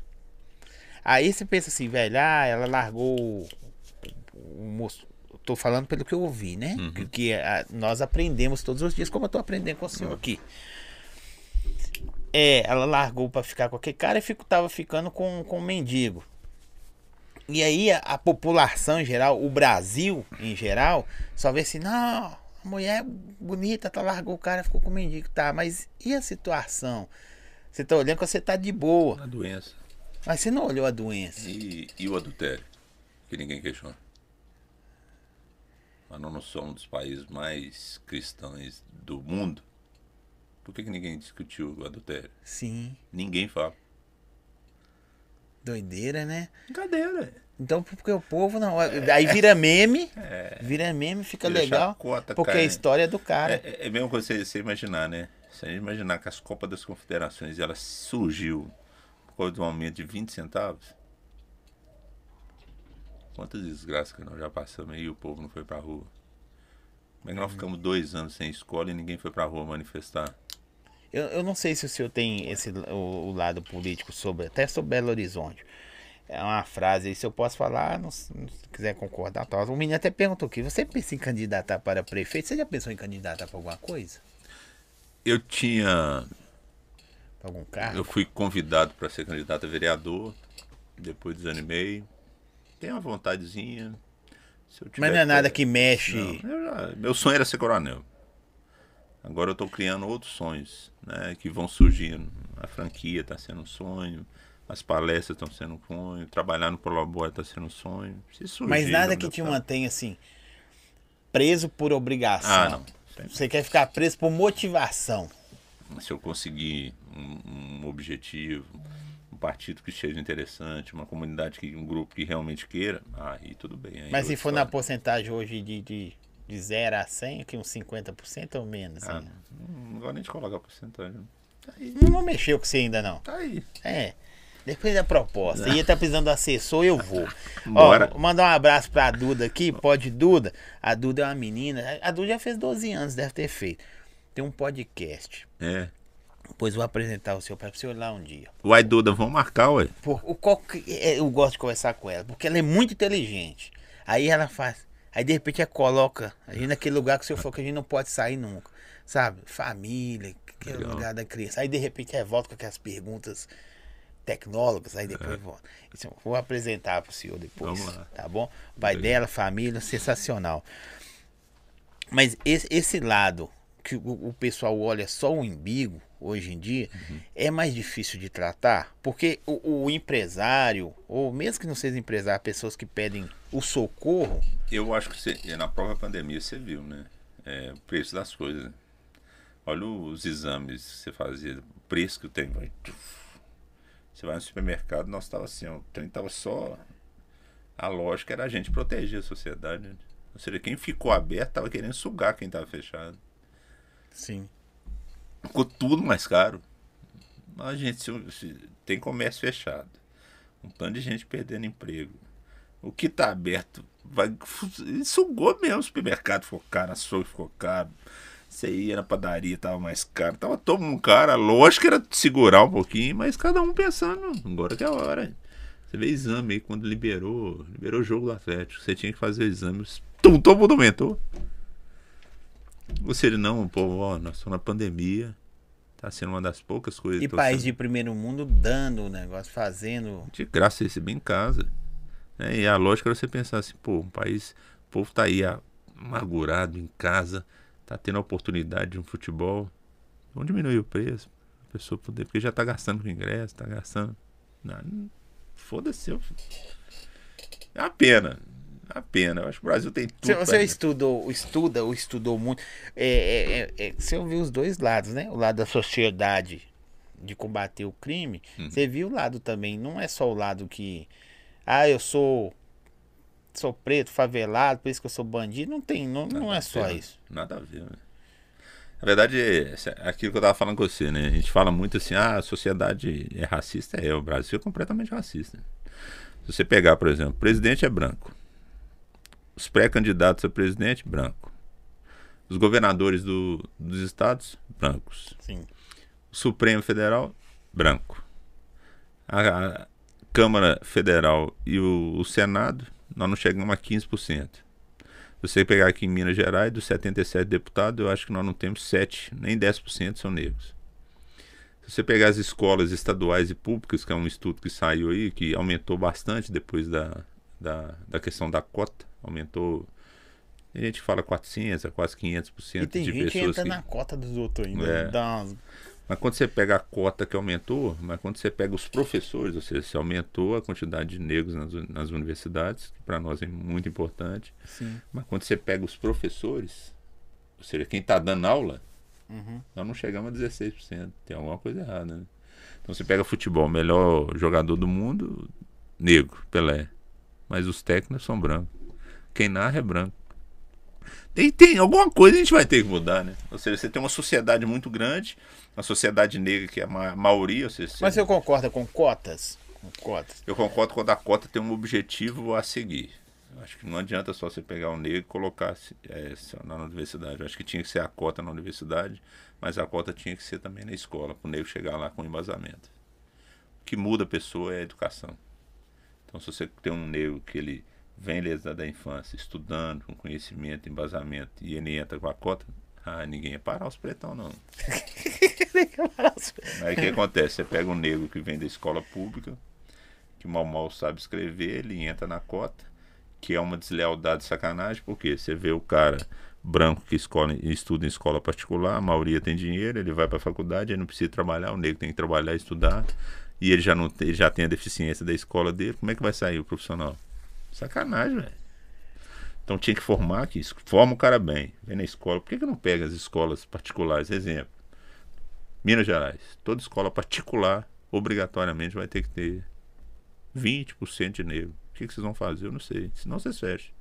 Aí você pensa assim, velho, ah, ela largou o, moço. Tô falando pelo que eu ouvi, né? Que, que, ah, nós aprendemos todos os dias, como eu tô aprendendo com o senhor aqui. É, ela largou pra ficar com aquele cara e fico, tava ficando com, com o mendigo. E aí a, a população em geral, o Brasil em geral, só vê assim, não, a mulher é bonita, tá, largou o cara, ficou com o mendigo, tá, mas e a situação? Você tá olhando que você tá de boa,
A doença.
mas você não olhou a doença.
E, e o adultério? Que ninguém questiona. Mas nós não somos um dos países mais cristãos do mundo. Por que, que ninguém discutiu o adultério?
Sim,
Ninguém fala.
doideira, né?
Brincadeira.
Então, porque o povo não. Aí vira meme, vira meme, fica
Vira
legal.
chacota,
Porque
cara.
a história é do cara.
É, é, é mesmo você, você imaginar, né? Se a gente imaginar que as Copas das Confederações ela surgiu por causa de um aumento de 20 centavos. Quantas desgraças que nós já passamos aí e o povo não foi pra rua? Como é que nós ficamos dois anos sem escola e ninguém foi pra rua manifestar?
Eu, eu não sei se o senhor tem esse o, o lado político sobre até sobre Belo Horizonte. É uma frase aí, se eu posso falar, não, se quiser concordar, tal. O menino até perguntou aqui, você pensa em candidatar para prefeito? Você já pensou em candidatar para alguma coisa?
Eu tinha
Algum cargo?
Eu fui convidado para ser candidato a vereador, depois desanimei. Tenho uma vontadezinha. Se eu
Mas não é nada
fé-
que mexe.
Não, já- meu sonho era ser coronel. Agora eu estou criando outros sonhos, né? Que vão surgindo. A franquia está sendo um sonho, as palestras estão sendo um sonho, trabalhar no Prolabore está sendo um sonho. Surgir,
Mas nada que te mantenha assim, preso por obrigação.
Ah, não. Sempre.
Você quer ficar preso por motivação.
Se eu conseguir um, um objetivo, um partido que seja interessante, uma comunidade, que, um grupo que realmente queira, aí tudo bem. aí
Mas se for na porcentagem hoje de, de, de 0 a 100, aqui uns 50% ou menos.
Ah,
assim.
não, gosto nem de colocar porcentagem. Tá.
Não, não mexeu com você ainda não.
Tá aí.
É. Depois da proposta. E ele tá precisando do assessor, eu vou.
Bora.
Ó, vou mandar um abraço pra Duda aqui. Pode, Duda. A Duda é uma menina. A Duda já fez 12 anos, deve ter feito. Tem um podcast.
É.
Depois vou apresentar o seu pai pra você olhar um dia.
Uai, Duda, vamos marcar, ué.
Por, o, qual que- é, eu gosto de conversar com ela, porque ela é muito inteligente. Aí ela faz. Aí de repente ela coloca a gente naquele lugar que o senhor falou que a gente não pode sair nunca. Sabe? Família, aquele
Legal.
lugar da criança. Aí de repente ela volta com aquelas perguntas tecnólogas, aí depois volta. Isso eu vou apresentar pro senhor depois. Tá bom? O pai dela, família, sensacional. Mas esse, esse lado que o, o pessoal olha só o umbigo hoje em dia
Uhum.
é mais difícil de tratar, porque o, o empresário, ou mesmo que não seja empresário, pessoas que pedem o socorro,
Eu acho que você, na própria pandemia você viu, né? É, o preço das coisas. Olha os exames que você fazia, o preço que tem. Vai, tuf. você vai no supermercado, nós tava assim, o trem tava só. A lógica era a gente proteger a sociedade. né? Ou seja, quem ficou aberto tava querendo sugar quem tava fechado.
Sim.
Ficou tudo mais caro. A gente se- se- tem comércio fechado. Um tanto de gente perdendo emprego. O que tá aberto vai. Sugou mesmo. O supermercado ficou caro, açougue ficou caro. Você ia na padaria, tava mais caro. Tava todo mundo caro. A lógica era segurar um pouquinho, mas cada um pensando, agora que é a hora. Você vê exame aí quando liberou, liberou o jogo do Atlético. Você tinha que fazer exames. Tum, todo mundo aumentou. Ou seja, não, povo, ó, nós estamos na pandemia. Tá sendo uma das poucas coisas
E país
sendo-
de primeiro mundo dando o negócio, fazendo.
de graça receber em casa. né? E a lógica era você pensar assim, pô, um país, o povo tá aí amargurado em casa, tá tendo a oportunidade de um futebol. Vamos diminuir o preço, a pessoa poder, porque já tá gastando com ingresso, tá gastando. Não- Foda-se. eu- É uma pena. É uma pena. Eu acho que o Brasil tem tudo.
Você, você estudou, estuda ou estudou muito. É, é, é, é, você ouviu os dois lados, né? O lado da sociedade de combater o crime.
Uhum.
Você viu o lado também. Não é só o lado que. Ah, eu sou. Sou preto, favelado, por isso que eu sou bandido. Não tem, não, não é só
ver,
isso.
Nada a ver, né? Na verdade, é aquilo que eu tava falando com você, né? A gente fala muito assim, ah, a sociedade é racista. É, o Brasil é completamente racista. Se você pegar, por exemplo, o presidente é branco. Os pré-candidatos a presidente, branco. Os governadores do- dos estados, brancos.
Sim.
O Supremo Federal, branco. A, a Câmara Federal e o, o Senado, nós não chegamos a 15%. Se você pegar aqui em Minas Gerais, dos 77 deputados, eu acho que nós não temos 7, nem 10% são negros. Se você pegar as escolas estaduais e públicas, que é um estudo que saiu aí, que aumentou bastante depois da, da, da questão da cota, aumentou. A gente fala 400 a quase 500%
E tem
de
gente que
pessoas
entra
que...
na cota dos outros ainda.
É.
Dá umas-
Mas quando você pega a cota que aumentou, mas quando você pega os professores, ou seja, você aumentou a quantidade de negros nas, nas universidades, que para nós é muito importante,
Sim.
mas quando você pega os professores, ou seja, quem está dando aula,
Uhum.
nós não chegamos a 16%. Tem alguma coisa errada, né? Então você pega futebol, melhor jogador do mundo, negro, Pelé. Mas os técnicos são brancos. Quem narra é branco. Tem, tem alguma coisa a gente vai ter que mudar, né? Ou seja, você tem uma sociedade muito grande, uma sociedade negra que é a ma- maioria. Ou seja,
Mas você concorda com cotas? Com cotas.
eu concordo quando a cota tem um objetivo a seguir. Eu acho que não adianta só você pegar um negro e colocar é, na universidade. Eu acho que tinha que ser a cota na universidade, mas a cota tinha que ser também na escola, para o negro chegar lá com embasamento. O que muda a pessoa é a educação. Então, se você tem um negro que ele vem desde a da infância, estudando, com conhecimento, embasamento, e ele entra com a cota, Ah, ninguém ia parar os pretão, não. Aí o que acontece? Você pega um negro que vem da escola pública, que mal mal sabe escrever, ele entra na cota, que é uma deslealdade sacanagem, porque você vê o cara branco que escola, estuda em escola particular, a maioria tem dinheiro, ele vai para a faculdade, ele não precisa trabalhar, o negro tem que trabalhar e estudar, e ele já, não, ele já tem a deficiência da escola dele, como é que vai sair o profissional? Sacanagem, velho. Então tinha que formar aqui, forma o cara bem, vem na escola. Por que, que não pega as escolas particulares? Exemplo, Minas Gerais, toda escola particular obrigatoriamente vai ter que ter 20% de negro. O que, que vocês vão fazer? Eu não sei. Senão vocês fecham.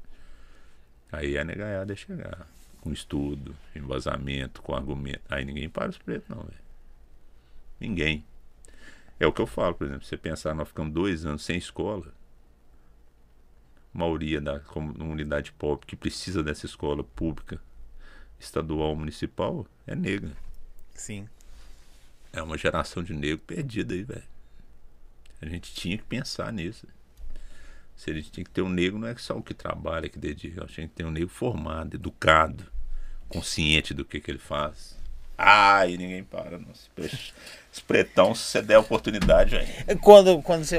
Aí a negaiada é chegar. Com estudo, embasamento, com argumento. Aí ninguém para os pretos, não, velho. Ninguém. É o que eu falo, por exemplo, você pensar, nós ficamos dois anos sem escola, maioria da comunidade pobre que precisa dessa escola pública, estadual, municipal, é negra.
Sim.
É uma geração de negro perdida aí, velho. A gente tinha que pensar nisso. Se a gente tinha que ter um negro, não é só o que trabalha, que dedica. A gente tem que ter um negro formado, educado, consciente do que, que ele faz. Ai, ninguém para. Esse pretão, se você der oportunidade, velho.
Quando, quando você.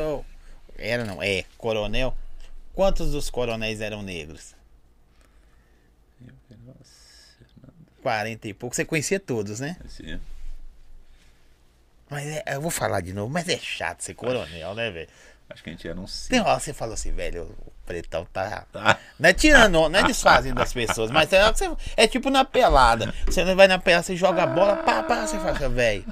Era, não, é, coronel. Quantos dos coronéis eram negros?
Nossa,
40 e pouco. Você conhecia todos, né?
assim,
Mas é, eu vou falar de novo, mas é chato ser coronel, né, velho?
acho que a gente era um
Tem
cinco.
hora que você falou assim, velho, o pretão tá.
Tá?
Não é tirando, não é desfazendo das pessoas, mas é, você- é tipo na pelada. Você vai na pelada, você joga a bola, pá, pá, você fala, assim, velho,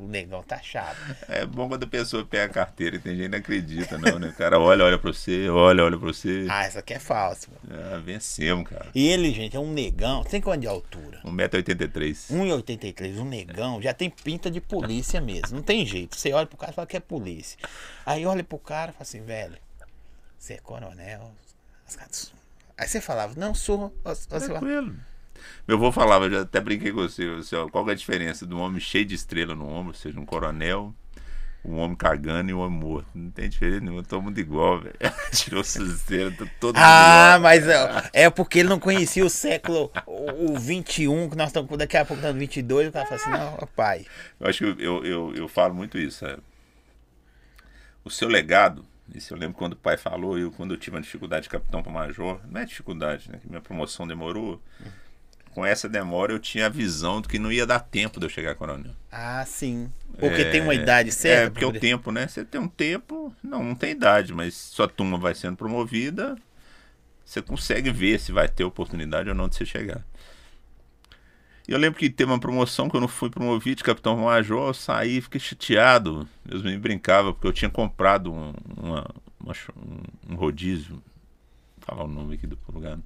o negão tá chato.
É bom quando a pessoa pega a carteira e tem gente que não acredita, não, né? O cara olha, olha pra você, olha, olha pra você.
Ah, essa aqui é falsa. mano.
Ah, vencemos, cara.
E ele, gente, é um negão. Tem quanto de altura?
1,83m.
1,83, um negão, já tem pinta de polícia mesmo. Não tem jeito. Você olha pro cara e fala que é polícia. Aí olha pro cara e fala assim, velho, você é coronel. As caras- Aí você falava, não sou. Fala,
Tranquilo. Meu avô falava, eu já até brinquei com você, você, ó, qual é a diferença de um homem cheio de estrela no ombro, ou seja, um coronel, um homem cagando e um homem morto? Não tem diferença nenhuma, todo mundo igual, velho. Tirou suas estrelas, tá todo mundo
Ah,
igual.
mas é, é porque ele não conhecia o século o, o 21, que nós estamos daqui a pouco estamos no 22, o cara fala assim, não, pai.
Eu acho que eu, eu, eu, eu falo muito isso, é. O seu legado, isso eu lembro quando o pai falou, eu quando eu tive uma dificuldade de capitão para major, não é dificuldade, né? Que minha promoção demorou. Com essa demora eu tinha a visão de que não ia dar tempo de eu chegar a coronel.
Ah, sim. Porque
É,
tem uma idade certa.
É, porque o tempo, né? Você tem um tempo, não, não tem idade, mas sua turma vai sendo promovida, você consegue ver se vai ter oportunidade ou não de você chegar. E eu lembro que teve uma promoção que eu não fui promovido de capitão major, eu saí, fiquei chateado. Meus meninos brincavam, porque eu tinha comprado um, uma, uma um- um rodízio, vou falar o nome aqui do lugar.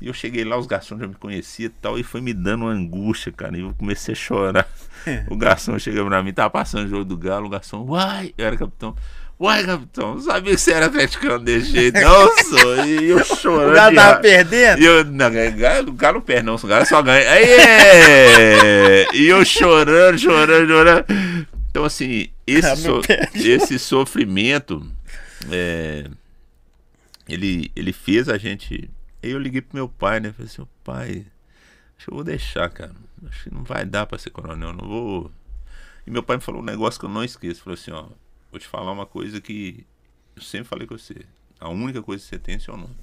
E eu cheguei lá, os garçons já me conheciam e tal, e foi me dando uma angústia, cara. E eu comecei a chorar. o garçom chegou pra mim, tava passando o jogo do Galo, o garçom, uai, eu era capitão. Uai, capitão, não sabia que você era atleticano desse jeito, não, sou. E eu chorando.
O
de
tava perdendo?
E eu, não, Galo, Galo perde, não, o Galo só ganha. Aí, é! E eu chorando, chorando, chorando. Então, assim, esse,
Galo
so- esse sofrimento, é, ele, ele fez a gente. Eu liguei pro meu pai, né? Falei assim, "Ô, pai, acho que eu vou deixar, cara. Acho que não vai dar pra ser coronel, não vou. E meu pai me falou um negócio que eu não esqueço. Falou assim, ó, vou te falar uma coisa que eu sempre falei com você. A única coisa que você tem é seu nome.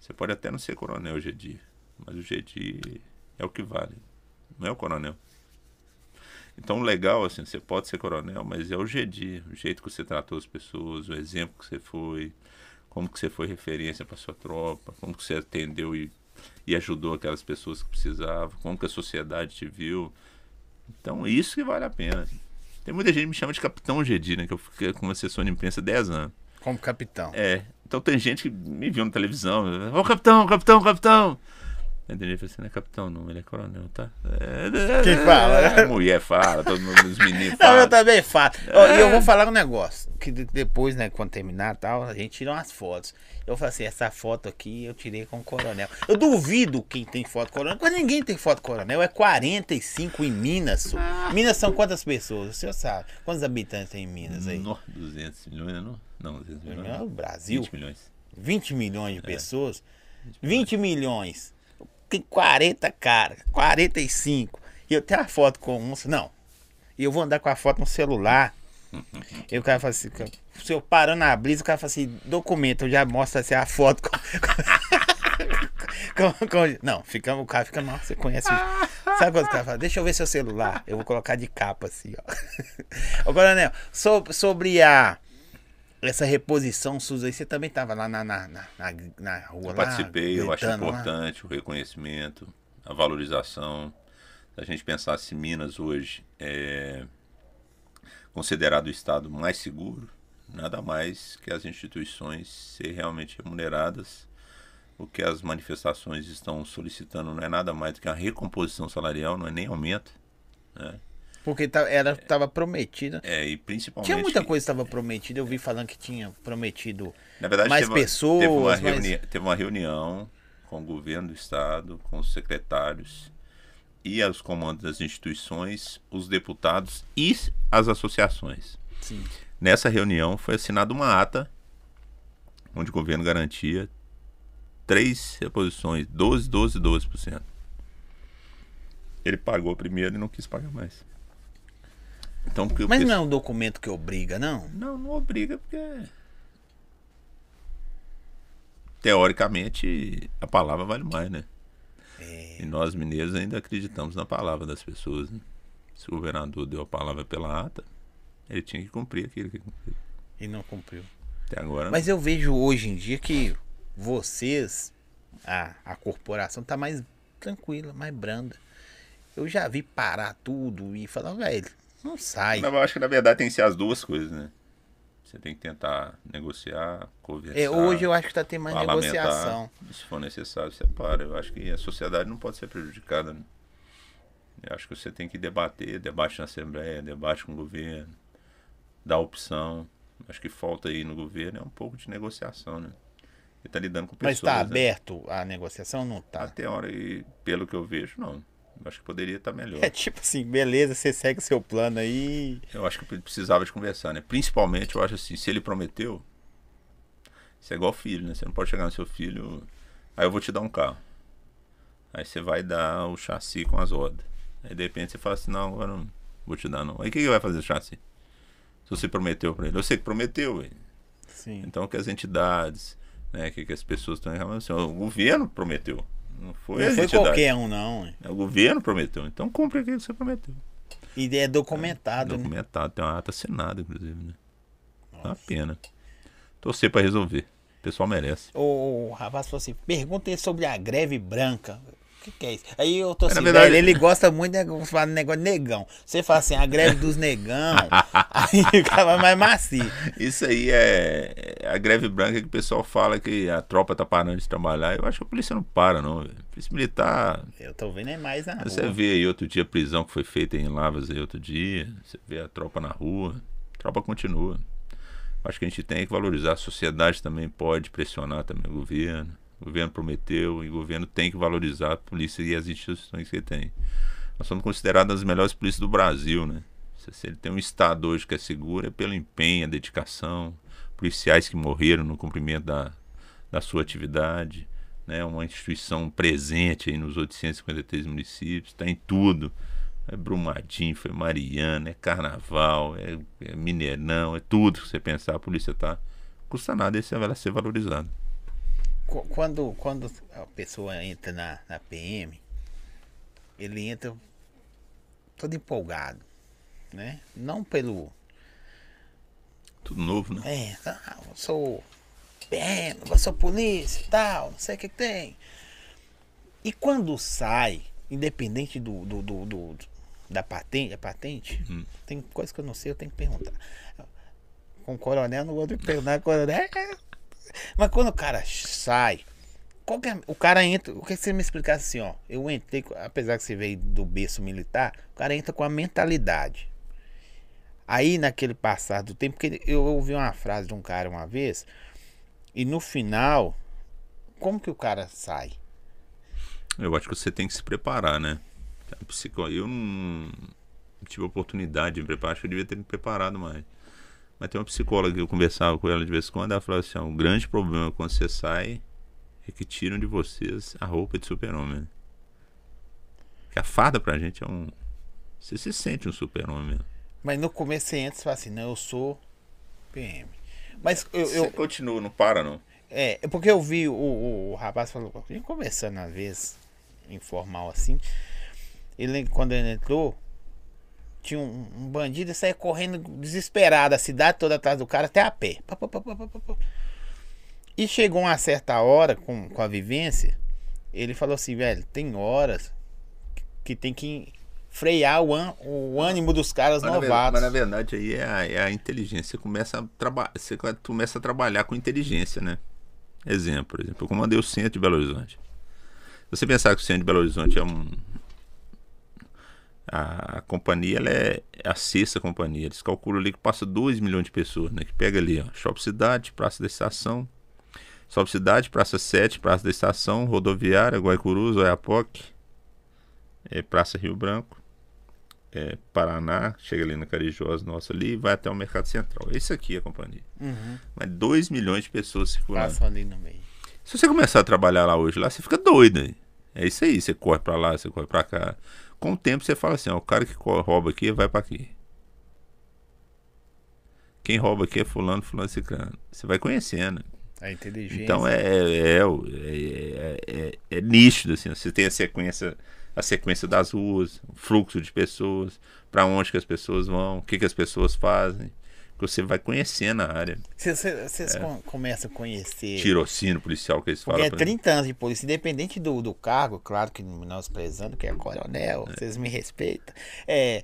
Você pode até não ser coronel hoje em dia, mas o GD é o que vale. Não é o coronel. Então, legal, assim, você pode ser coronel, mas é o GD, o jeito que você tratou as pessoas, o exemplo que você foi, como que você foi referência para sua tropa, como que você atendeu e, e ajudou aquelas pessoas que precisavam, como que a sociedade te viu. Então, isso que vale a pena. Tem muita gente que me chama de Capitão GD, né? Que eu fiquei com uma assessor de imprensa há 10 anos.
Como capitão.
É. Então tem gente que me viu na televisão. Ô capitão, capitão, capitão. Que fala assim, não é capitão, não, ele é coronel, tá? É,
Quem fala?
É, mulher fala, todo mundo, os meninos
Não, eu
falam.
também faço. Ó, E eu vou falar um negócio. Que de- depois, né, quando terminar e tal, a gente tira umas fotos. Eu falei assim, essa foto aqui eu tirei com o coronel. Eu duvido quem tem foto coronel. Quase ninguém tem foto coronel. É 45 em Minas. só. Minas são quantas pessoas? O senhor sabe. Quantos habitantes tem em Minas aí?
Nó, 200 milhões, não? Não, 200 milhões.
Não, Brasil.
20 milhões.
20 milhões de pessoas. 20 milhões. Tem 40 cara, 45. E eu tenho a foto com um, não. E eu vou andar com a foto no celular. E o cara fala assim, se eu parando na brisa, o cara fala assim, documento, eu já mostro assim, a foto com, com, com, não, fica, o cara fica, nossa, você conhece. Sabe quando o cara fala, deixa eu ver seu celular. Eu vou colocar de capa assim, ó. Ô, Coronel, sobre a essa reposição SUS aí, você também estava lá na, na, na, na rua?
Eu participei, eu acho importante lá. o reconhecimento, a valorização. Se a gente pensasse Minas hoje é considerado o estado mais seguro, nada mais que as instituições ser realmente remuneradas. O que as manifestações estão solicitando não é nada mais do que uma recomposição salarial, não é nem aumento. Né?
Porque tá, era estava prometida.
É, e principalmente.
Tinha muita coisa que estava prometida. Eu vi falando que tinha prometido
Na verdade,
mais
teve
pessoas.
Teve uma,
mais...
reuni teve uma reunião com o governo do estado, com os secretários e os comandos das instituições, os deputados e as associações.
Sim.
Nessa reunião foi assinada uma ata onde o governo garantia três reposições, 12, 12, 12%. Ele pagou primeiro e não quis pagar mais.
Então, Mas não é um documento que obriga, não?
Não, não obriga porque. Teoricamente, a palavra vale mais, né? É. E nós mineiros ainda acreditamos na palavra das pessoas. Né? Se o governador deu a palavra pela ata, ele tinha que cumprir aquilo que cumpriu.
E não cumpriu.
Até agora.
Mas não. eu vejo hoje em dia que vocês, a, a corporação, tá mais tranquila, mais branda. Eu já vi parar tudo e falar, velho, não sai.
eu acho que na verdade tem que ser as duas coisas, né? Você tem que tentar negociar, conversar.
É, hoje eu acho que está tendo mais negociação.
Se for necessário, separa. Eu acho que a sociedade não pode ser prejudicada. Né? Eu acho que você tem que debater, debate na Assembleia, debate com o governo, dar opção. Acho que falta aí no governo é um pouco de negociação, né? Ele está lidando com pessoas.
Mas está né? aberto a negociação não está?
Até hora, e pelo que eu vejo, não. Acho que poderia estar melhor.
É tipo assim, beleza, você segue seu plano aí.
Eu acho que ele precisava de conversar, né? Principalmente, eu acho assim, se ele prometeu, isso é igual filho, né? Você não pode chegar no seu filho, aí eu vou te dar um carro. Aí você vai dar o chassi com as rodas. Aí de repente você fala assim, não, agora não vou te dar não. Aí o que, que vai fazer o chassi? Se você prometeu para ele. Eu sei que prometeu, hein?
Sim.
Então que as entidades, né, que, que as pessoas estão reclamando assim, o governo prometeu. Não foi,
não foi qualquer um, não.
É, o governo prometeu. Então cumpre aquilo que você prometeu.
E é documentado.
É, documentado, né? tem uma ata assinada, inclusive, né? Nossa. É uma pena. Torcer para resolver. O pessoal merece.
O, o rapaz falou assim: perguntem sobre a greve branca. O que, que, é isso? Aí eu tô assim, verdade... velho, ele gosta muito de falar negócio de negão. Você fala assim, a greve dos negão, aí ficava mais macio.
Isso aí é, é a greve branca que o pessoal fala que a tropa tá parando de trabalhar. Eu acho que a polícia não para, não, velho. Polícia militar.
Eu tô vendo é mais na
Você
rua.
vê aí outro dia a prisão que foi feita em Lavas aí outro dia. Você vê a tropa na rua. A tropa continua. Acho que a gente tem que valorizar. A sociedade também pode pressionar também o governo. O governo prometeu e o governo tem que valorizar a polícia e as instituições que ele tem. Nós somos considerados as melhores polícias do Brasil, né? Se ele tem um Estado hoje que é seguro, é pelo empenho, a dedicação, policiais que morreram no cumprimento da, da sua atividade, né? uma instituição presente aí nos 853 municípios, está em tudo. É Brumadinho, foi Mariana, é Carnaval, é, é Mineirão, é tudo que você pensar, a polícia está. Custa nada esse ela ser valorizado
quando, quando a pessoa entra na, na PM, ele entra todo empolgado, né? Não pelo.
Tudo novo, né?
É, ah, eu sou PM, eu sou polícia e tal, não sei o que, que tem. E quando sai, independente do, do, do, do da patente, a patente, hum. tem coisa que eu não sei, eu tenho que perguntar. Com o coronel, não vou perguntar, coronel. Mas quando o cara sai, é, o cara entra. O que você me explicasse assim, ó? Eu entrei, apesar que você veio do berço militar, o cara entra com a mentalidade. Aí naquele passar do tempo, porque eu ouvi uma frase de um cara uma vez, e no final, como que o cara sai?
Eu acho que você tem que se preparar, né? Eu não tive oportunidade de me preparar, acho que eu devia ter me preparado mais. Mas tem uma psicóloga que eu conversava com ela de vez em quando, ela falava assim: o grande problema quando você sai é que tiram de vocês a roupa de super-homem. Que a farda pra gente é um. Você se sente um super-homem.
Mas no começo você entra e fala assim, não, eu sou PM. Mas eu,
Você
eu,
continua, não para não.
É, é porque eu vi o, o, o rapaz falou, conversando às vezes, informal assim. Ele, quando ele entrou, tinha um, um bandido e saía correndo desesperado, a cidade toda atrás do cara, até a pé. E chegou uma certa hora, com, com a vivência, ele falou assim, velho, tem horas que tem que frear o, ân- o ânimo dos caras
Mas na,
novatos.
mas na verdade aí é a, é a inteligência. Você começa, a traba você começa a trabalhar com inteligência, né? Exemplo, por exemplo, eu comandei o centro de Belo Horizonte. Se você pensar que o centro de Belo Horizonte é um. A, a companhia ela é a sexta companhia. Eles calculam ali que passa 2 milhões de pessoas, né? Que pega ali, ó, Shopping Cidade, Praça da Estação, Shopping Cidade, Praça 7, Praça da Estação, Rodoviária, Guaicurus, Oiapoque, é, Praça Rio Branco é, Paraná, chega ali na Carijosa nossa ali e vai até o Mercado Central. Esse aqui é a companhia.
Uhum,
Mas 2 milhões de pessoas circulando.
passam ali no meio.
Se você começar a trabalhar lá hoje, lá você fica doido. Hein? É isso aí, você corre pra lá, você corre pra cá. Com o tempo você fala assim, ó, o cara que rouba aqui vai pra aqui. Quem rouba aqui é fulano, fulano, ciclano. Você vai conhecendo.
A inteligência.
Então é, é, é, é, é, é- é nítido, assim. Você tem a sequência, a sequência das ruas, o fluxo de pessoas, para onde que as pessoas vão, o que, que as pessoas fazem. Que você vai conhecendo a área.
Vocês com- começam a conhecer.
Tirocínio policial que eles
Porque
falam.
é
pra-
30 anos de polícia, independente do, do cargo, claro que nós prezando, que é coronel, vocês me respeitam. É,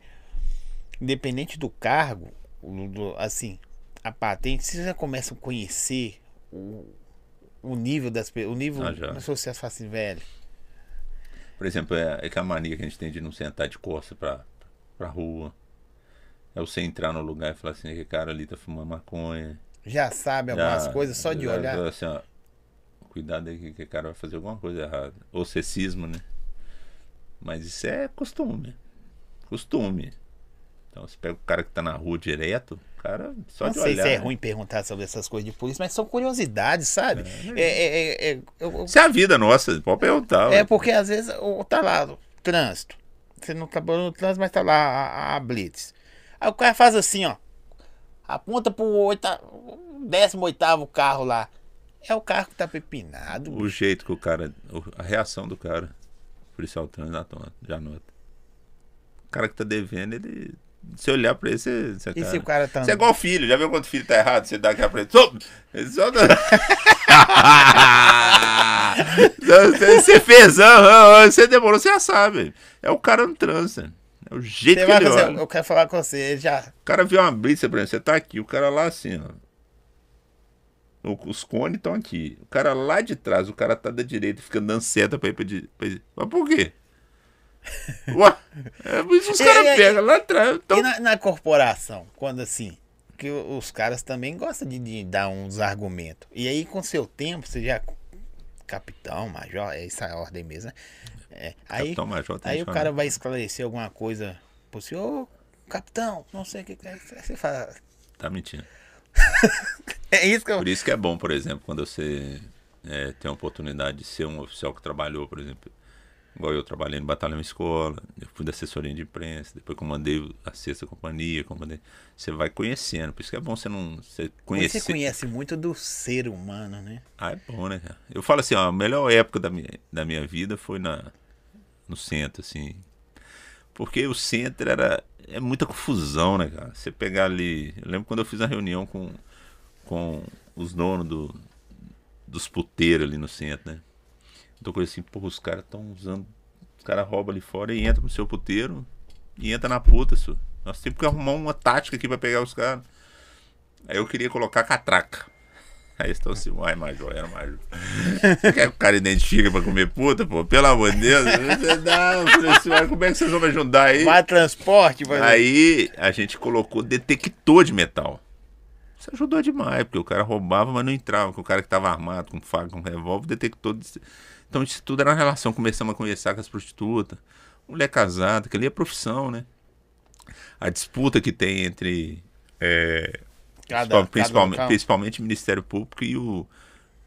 independente do cargo, do- assim, a patente, vocês já começam a conhecer o, o nível das pessoas, o nível
Ah,
pessoas falam assim, velho.
Por exemplo, é, é que a mania que a gente tem de não sentar de costa pra, pra rua. É você entrar no lugar e falar assim, que cara ali tá fumando maconha.
Já sabe algumas
Já-
coisas só de
já-
olhar.
Assim, ó, cuidado aí que, o cara vai fazer alguma coisa errada. Ou sexismo, né? Mas isso é costume. Costume. Então você pega o cara que tá na rua direto, o cara só
não
de
sei
olhar.
se é
né?
ruim perguntar sobre essas coisas de polícia, mas são curiosidades, sabe? É, é, é, é, eu-
Isso é a vida nossa, pode perguntar.
É
ué.
porque às vezes tá lá, trânsito. Você não trabalhou no trânsito, mas tá lá a, a Blitz. Aí o cara faz assim, ó. Aponta pro oita, 18 carro lá. É o carro que tá pepinado.
O jeito que o cara. A reação do cara. O policial trans já nota. Já nota. O cara que tá devendo, ele. Se olhar pra ele, você. Você,
E se o cara tá.
Você é igual filho, já viu quando o filho tá errado? Você dá aquela pra ele. Só, ele só Você fez, você demorou, você já sabe. É o cara no trânsito. É o jeito
Você
que ele olha.
eu quero falar com você, ele já.
O cara viu uma blitz, por exemplo, você tá aqui, o cara lá assim, ó. O- Os cones estão aqui. O cara lá de trás, o cara tá da direita, fica dando seta pra ir pra. Mas por quê? Ué, é por isso os caras pegam lá atrás. Então,
E na, na corporação, quando assim? Que os caras também gostam de, de dar uns argumentos. E aí, com seu tempo, você já. Capitão, major, é essa a ordem mesmo, né? É, aí,
Capitão Major tem
aí o cara vai esclarecer alguma coisa pro senhor, "Ô, capitão, não sei o que que é. Você fala.
Tá mentindo.
É isso que eu.
Por isso que é bom, por exemplo, quando você é, tem a oportunidade de ser um oficial que trabalhou, por exemplo, igual eu trabalhei no Batalhão Escola, eu fui da assessoria de imprensa, depois comandei a sexta companhia, comandei. Você vai conhecendo, por isso que é bom você não você conhecer.
Você conhece muito do ser humano, né?
Ah, é bom, né, cara? Eu falo assim, ó, a melhor época da minha, da minha vida foi na, no centro, assim. Porque o centro era. É muita confusão, né, cara? Você pegar ali. Eu lembro quando eu fiz uma reunião com, com os donos do, dos puteiros ali no centro, né? Então coisa assim, pô, os caras estão usando. Os caras roubam ali fora e entram no seu puteiro e entra na puta, senhor. Nós temos que arrumar uma tática aqui pra pegar os caras. Aí eu queria colocar catraca. Aí estão assim, uai, major, era major. Você quer que o cara identifique pra comer puta, pô? Pelo amor de Deus. Eu falei assim, "Uai, como é que vocês vão me ajudar aí?
Vai transporte, vai.
Aí a gente colocou detector de metal. Isso ajudou demais, porque o cara roubava, mas não entrava. Porque o cara que tava armado com faca, com revólver, detector. de- Então isso tudo era uma relação. Começamos a conversar com as prostitutas. Mulher casada, que ali é profissão, né? A disputa que tem entre. é,
Cada-
principal-
cada
principalmente,
local.
principalmente o Ministério Público e o,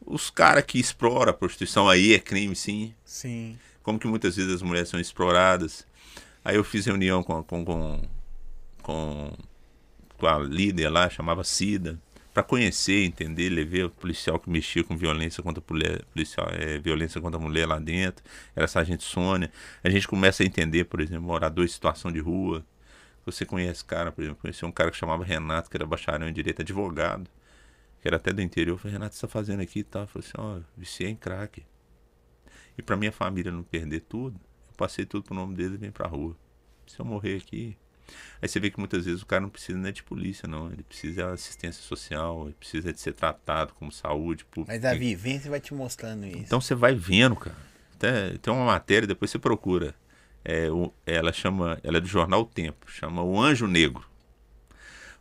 os caras que exploram a prostituição aí é crime, sim.
Sim.
como que muitas vezes as mulheres são exploradas. Aí eu fiz reunião com, com, com, com, com a líder lá, chamava Cida, para conhecer, entender, levei o policial que mexia com violência contra a mulher, policial, é, violência contra a mulher lá dentro, era sargento Sônia. A gente começa a entender, por exemplo, morador em situação de rua. Você conhece cara, por exemplo, conheci um cara que chamava Renato, que era bacharel em direito, advogado, que era até do interior. Eu falei, Renato, você está fazendo aqui tal? Eu falei assim, ó, oh, viciei em crack. E para minha família não perder tudo, eu passei tudo pro nome dele e vim pra rua. Se eu morrer aqui, Aí você vê que muitas vezes o cara não precisa nem de polícia, não. Ele precisa de assistência social, ele precisa de ser tratado como saúde pública.
Mas a vivência vai te mostrando isso.
Então você vai vendo, cara. Tem, tem uma matéria, depois você procura. É, o, ela chama, ela é do jornal o Tempo, chama O Anjo Negro.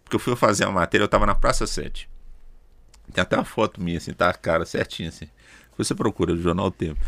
Porque eu fui fazer uma matéria, eu tava na Praça 7. Tem até uma foto minha, assim, tá a cara certinha, assim. Você procura do jornal o Tempo.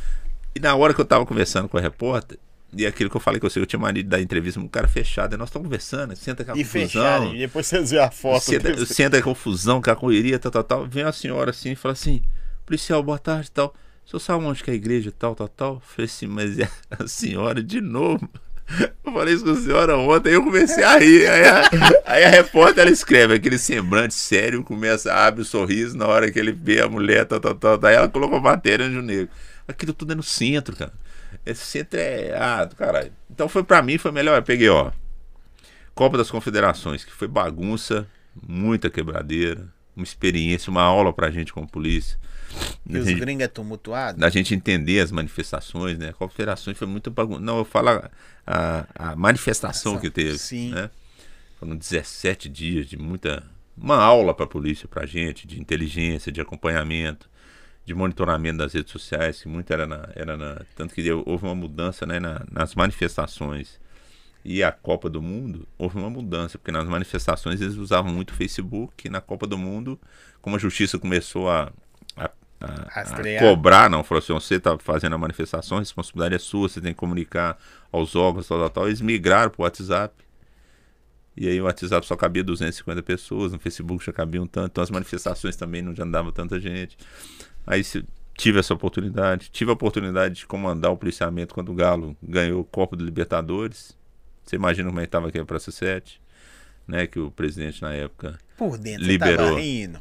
E na hora que eu tava conversando com a repórter, e aquilo que eu falei com você, eu tinha mania de dar entrevista com um cara fechado. E nós estamos conversando, senta com a
e
confusão.
E depois vocês vêem a foto.
Senta, senta a confusão, com a correria, tal, tal, tal. Vem a senhora assim e fala assim: policial, boa tarde e tal. O senhor sabe onde que é a igreja tal, tal, tal? Eu falei assim, mas é a senhora de novo? Eu falei isso com a senhora ontem, aí eu comecei a rir. Aí a, aí a repórter ela escreve aquele semblante sério, começa, abre o sorriso na hora que ele vê a mulher, tal, tal, tal. Daí ela colocou a matéria no negro. Aquilo tudo é no centro, cara. Esse centro é. Ah, do caralho. Então foi para mim, foi melhor. Eu peguei, ó. Copa das Confederações, que foi bagunça, muita quebradeira, uma experiência, uma aula pra gente como polícia.
E os gente, gringos é tumultuado?
Da gente entender as manifestações, né? A confederações foi muito bagunça. Não, eu falo a, a, a manifestação que teve. Sim. Né? Foram 17 dias de muita. Uma aula pra polícia, pra gente, de inteligência, de acompanhamento de monitoramento das redes sociais, que muito era na. Era na tanto que houve uma mudança né, na, nas manifestações. E a Copa do Mundo, houve uma mudança, porque nas manifestações eles usavam muito o Facebook, e na Copa do Mundo, como a justiça começou a, a, a, a cobrar, não, falou assim: você está fazendo a manifestação, a responsabilidade é sua, você tem que comunicar aos órgãos, tal, tal, tal. Eles migraram para o WhatsApp. E aí o WhatsApp só cabia 250 pessoas, no Facebook já cabiam tanto, então as manifestações também não já andava tanta gente. Aí tive essa oportunidade. Tive a oportunidade de comandar o policiamento quando o Galo ganhou o Copa do Libertadores. Você imagina como é que estava aqui a Praça 7, né? Que o presidente na época
Por dentro,
liberou.
Você rindo.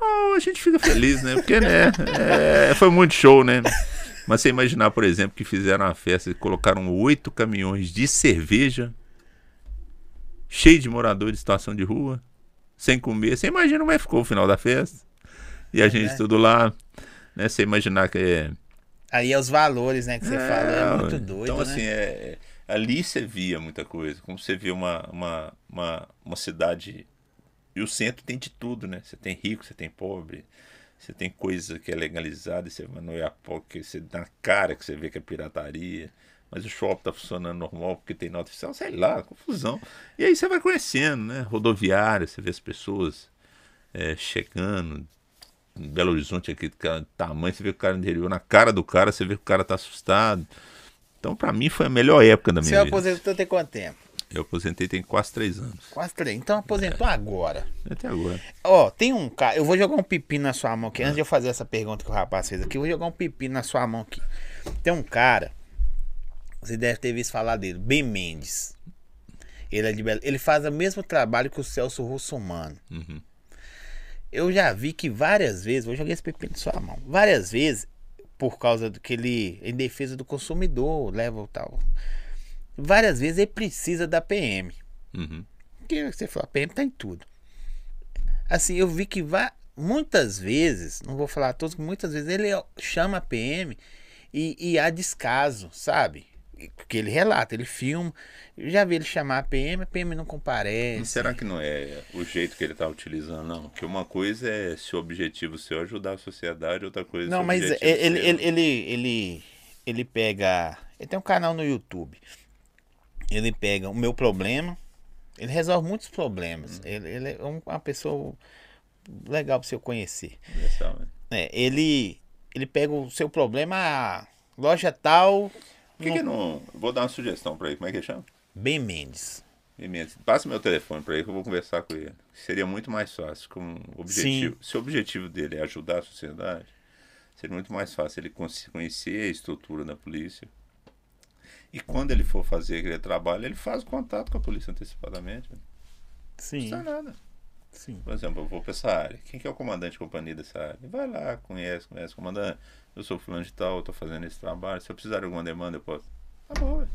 Oh, a gente fica feliz, né? Porque, né? É, foi muito show, né? Mas você imaginar, por exemplo, que fizeram uma festa e colocaram oito caminhões de cerveja cheio de moradores de situação de rua, sem comer. Você imagina como é que ficou o final da festa? E a é, gente né? tudo lá né? Você imaginar que é.
Aí é os valores, né, que você é, fala, é muito doido.
Então,
né?
assim, é, ali você via muita coisa. Como você via uma, uma, uma, uma cidade. E o centro tem de tudo, né? Você tem rico, você tem pobre, você tem coisa que é legalizada, e você vai no Iapoque, você dá na cara que você vê que é pirataria. Mas o shopping tá funcionando normal porque tem nota oficial, sei lá, confusão. E aí você vai conhecendo, né? Rodoviária, você vê as pessoas é, chegando, em Belo Horizonte, aquele tamanho, você vê o cara interior, na cara do cara, você vê que o cara tá assustado. Então, para mim, foi a melhor época da minha
você
vida.
Você aposentou tem quanto tempo?
Eu aposentei tem quase três anos.
Quase três. Então aposentou é. agora.
Até agora.
Ó, oh, tem um cara. Eu vou jogar um pepino na sua mão aqui. Antes de eu fazer essa pergunta que o rapaz fez aqui, eu vou jogar um pepino na sua mão aqui. Tem um cara. Você deve ter visto falar dele, Ben Mendes. Ele é de Belo. Ele faz o mesmo trabalho que o Celso Russomano. Uhum eu já vi que várias vezes, vou jogar esse pepino na sua mão, várias vezes, por causa do que ele, em defesa do consumidor, leva o tal. Várias vezes ele precisa da PM. Uhum. Porque você fala, a PM tá em tudo. Assim, eu vi que vai, muitas vezes, não vou falar todos, muitas vezes ele chama a PM e, e há descaso, sabe? Porque ele relata, ele filma. Eu já vi ele chamar a PM, a PM não comparece.
será que não é o jeito que ele está utilizando, não? Que uma coisa é se o objetivo seu é ajudar a sociedade, outra coisa é
Não, mas ele, ele, ele, ele, ele, ele pega. Ele tem um canal no YouTube. Ele pega o meu problema. Ele resolve muitos problemas. Hum. Ele, ele, é uma pessoa legal para você conhecer. É, ele, ele pega o seu problema, loja tal,
por que, que não. Vou dar uma sugestão para ele. Como é que ele chama?
Ben Mendes.
Ben Mendes. Passa meu telefone para ele que eu vou conversar com ele. Seria muito mais fácil. Com objetivo, Sim. se o objetivo dele é ajudar a sociedade, seria muito mais fácil ele conhecer a estrutura da polícia, E quando ele for fazer aquele trabalho, ele faz o contato com a polícia antecipadamente. Não
Sim.
custa nada.
Sim.
Por exemplo, eu vou para essa área. Quem que é o comandante de companhia dessa área? Vai lá, conhece, conhece. Comandante, eu sou fulano de tal, estou fazendo esse trabalho. Se eu precisar de alguma demanda, eu posso. Tá bom, velho.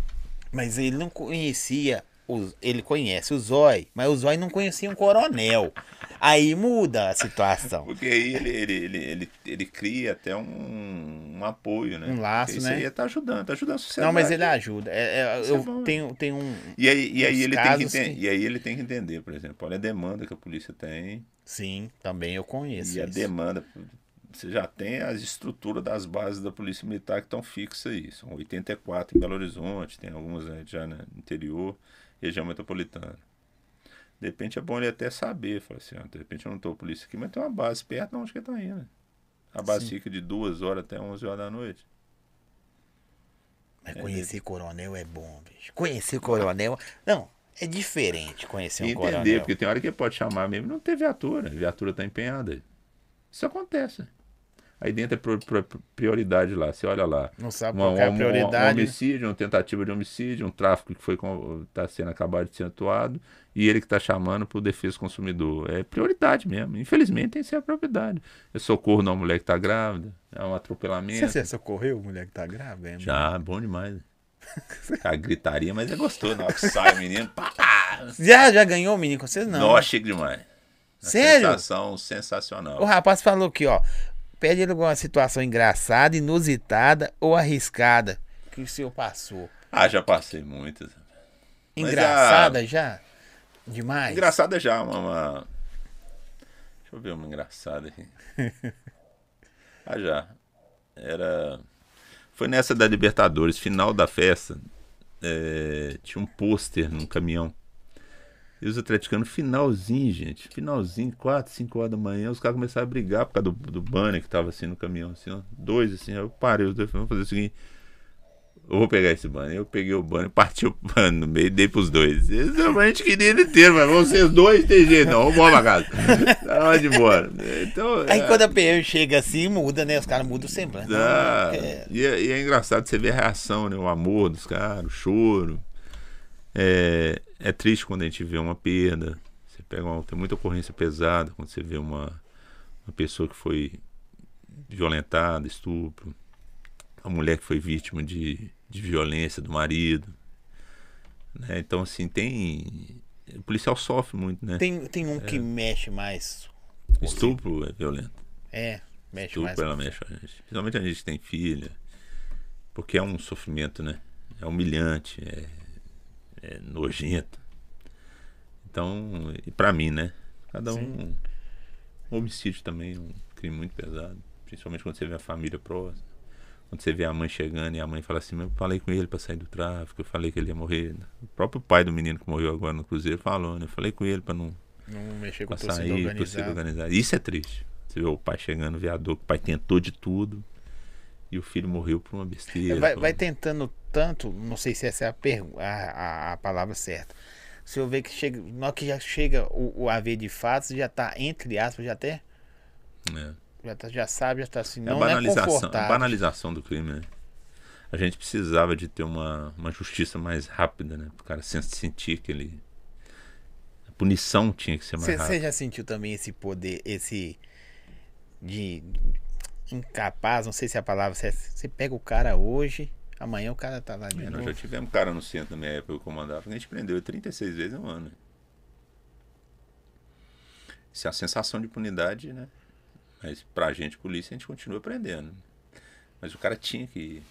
Mas ele não conhecia. Os, ele conhece o Zói, mas o Zói não conhecia um coronel. Aí muda a situação.
Porque aí ele, ele, ele, ele, ele cria até um, um apoio, né?
Um laço,
Porque isso
né?
aí tá ajudando, tá ajudando a sociedade.
Não, mas ele ajuda. É, é,
Isso é
eu
bom.
tenho, tenho um.
E aí, e aí ele tem que
casos
enten-
que-
e aí ele tem que entender, por exemplo, olha a demanda que a polícia tem
Sim, também eu conheço.
e a
isso.
demanda. Você já tem as estruturas das bases da Polícia Militar que estão fixas aí. São 84 em Belo Horizonte, tem algumas né, já no interior, região metropolitana. De repente é bom ele até saber, falar assim, ó, de repente eu não estou polícia aqui, mas tem uma base perto de onde que ele está indo. A base
Sim.
fica de duas horas até 11 horas da noite.
Mas conhecer coronel é bom, bicho. Conhecer coronel. Não, é diferente conhecer um
entender,
coronel.
porque tem hora que ele pode chamar mesmo, não tem viatura, a viatura está empenhada. Isso acontece. Aí dentro é prioridade lá, você olha lá.
Não sabe
Uma-
qual é a prioridade.
Um homicídio, uma tentativa de homicídio, um tráfico que foi está sendo acabado de ser atuado, e ele que está chamando por defesa do consumidor. É prioridade mesmo. Infelizmente tem que ser a prioridade. É socorro numa mulher que está grávida, é um atropelamento.
Você socorreu mulher que tá grávida?
Já, bom demais. A gritaria, mas é gostoso. Na hora que sai o menino, pá, pá.
Já, já ganhou o menino com vocês? Não.
Nossa, chique demais.
Sério?
Sensação sensacional.
O rapaz falou aqui, ó. Pede alguma situação engraçada, inusitada ou arriscada que o senhor passou.
Ah, já passei muitas.
Engraçada já? Demais?
Engraçada já, uma, uma- Deixa eu ver uma engraçada aqui. ah, já. Era. Foi nessa da Libertadores, final da festa. é, Tinha um pôster num caminhão. E os atleticanos, finalzinho, gente. Finalzinho, 4, 5 horas da manhã, os caras começaram a brigar por causa do, do banner que tava assim no caminhão, assim, ó. Dois, assim, eu parei, os dois vamos fazer o seguinte. Eu vou pegar esse banner. Eu peguei o banner, parti o banner no meio e dei pros dois. Esse é o gente queria ele inteiro, mas vocês dois tem jeito, não. Vamos embora pra casa. Tá hora de embora. Então,
Aí
é,
quando a PM chega assim, muda, né? Os caras mudam sempre. né?
dá.
É.
E, é, e é engraçado você ver a reação, né? O amor dos caras, o choro. É, é triste quando a gente vê uma perda. Você pega uma, tem muita ocorrência pesada quando você vê uma, uma pessoa que foi violentada, estupro. Uma mulher que foi vítima de, de violência do marido. né? Então, assim, tem. O policial sofre muito, né?
Tem, tem
É.
um que mexe mais.
Estupro é violento.
É, mexe
Estupro,
mais.
ela mexe com a gente. Principalmente a gente que tem filha. Porque é um sofrimento, né? É humilhante, é, é nojento. Então, e pra mim, né? Cada um. Um homicídio também é um crime muito pesado. Principalmente quando você vê a família próxima. Quando você vê a mãe chegando e a mãe fala assim, eu falei com ele pra sair do tráfico, eu falei que ele ia morrer. O próprio pai do menino que morreu agora no Cruzeiro falou, né? Eu falei com ele pra não
Não mexer com
pra sair, torcida
organizada.
organizada. Isso é triste. Você vê o pai chegando, dor, que o pai tentou de tudo e o filho morreu por uma besteira.
Vai, vai tentando tanto, não sei se essa é a, a, a, a palavra certa. Se eu ver que chega, na hora que já chega o, o haver de fatos, já tá, entre aspas, já até,
É.
já, tá, já sabe, já tá assim,
É a
não é
banalização, a
confortável.
banalização do crime, né? A gente precisava de ter uma, uma justiça mais rápida, né? Para o cara sen- sentir que ele. A punição tinha que ser mais
Você
rápida.
já sentiu também esse poder, esse de incapaz, não sei se é a palavra certa. Você pega o cara hoje, amanhã o cara tá lá de
É, nós
novo.
já tivemos cara no centro na minha época que eu comandava, que a gente prendeu 36 vezes no ano. Isso é a sensação de impunidade, né? Mas pra gente, polícia, a gente continua prendendo. Mas o cara tinha que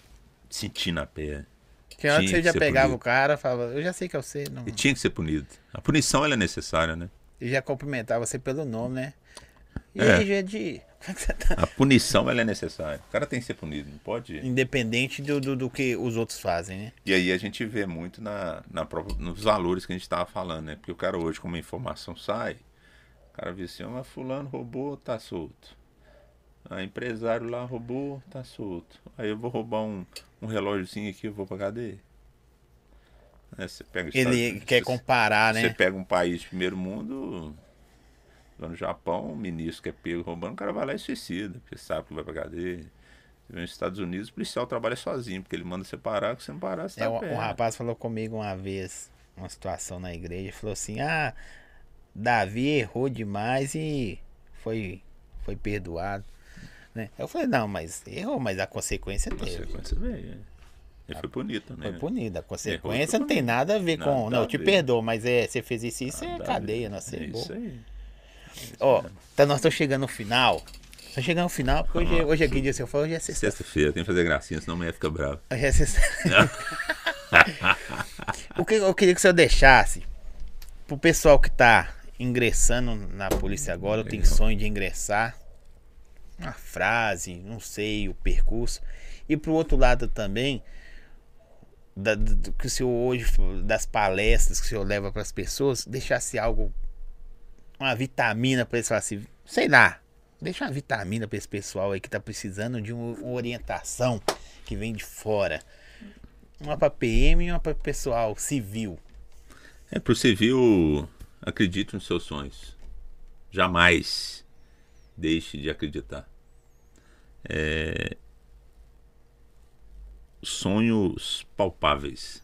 sentir na pele.
Tinha hora que você
que
já pegava
punido.
o cara, falava, eu já sei que é você, não.
E tinha que ser punido. A punição ela é necessária, né?
E já cumprimentava você pelo nome, né? E
É.
aí, é você tá?
A punição ela é necessária. O cara tem que ser punido, não pode.
Independente do, do, do que os outros fazem, né?
E aí a gente vê muito na, na própria- nos valores que a gente estava falando, né? Porque o cara hoje, como a informação sai, o cara vê assim, mas fulano roubou, tá solto. A empresário lá roubou, tá solto. Aí eu vou roubar um, um relógiozinho aqui, eu vou pra cadeia. Né, Você pega
Ele quer
você-
comparar,
Você
né?
pega um país de primeiro mundo, lá no Japão, um ministro que é pego roubando, o cara vai lá e suicida, porque sabe que vai pra cadeia. Nos Estados Unidos, o policial trabalha sozinho, porque ele manda você parar, que você não parar, você
É,
tá
um, um rapaz falou comigo uma vez, uma situação na igreja, falou assim: Ah, Davi errou demais e foi, foi perdoado. Né? Eu falei, não, mas errou, mas a consequência teve.
quando você vê, é. Ele foi punido, né?
Foi punido. A
Errou,
consequência
foi
não tem nada a ver com.
Nada
não,
a
eu te perdoo, mas é, você fez isso, isso é
a
cadeia, não sei.
É isso aí.
Ó, tá, nós estamos chegando no final. Estamos chegando no final, porque hoje, é- hoje é que dia você hoje é sexta.
Sexta-feira, tem que fazer gracinha, senão amanhã fica bravo.
Hoje é sexta. o que eu queria que o senhor deixasse pro pessoal que tá ingressando na polícia agora, ou tem sonho de ingressar, uma frase, não sei, o percurso. E pro outro lado também, da- do que o senhor hoje, das palestras que o senhor leva para as pessoas, deixasse algo, uma vitamina para eles falar assim, sei lá, deixa uma vitamina para esse pessoal aí que tá precisando de uma, orientação que vem de fora. Uma para PM e uma para pessoal civil.
É, pro civil, acredite nos seus sonhos. Jamais deixe de acreditar. É, Sonhos palpáveis.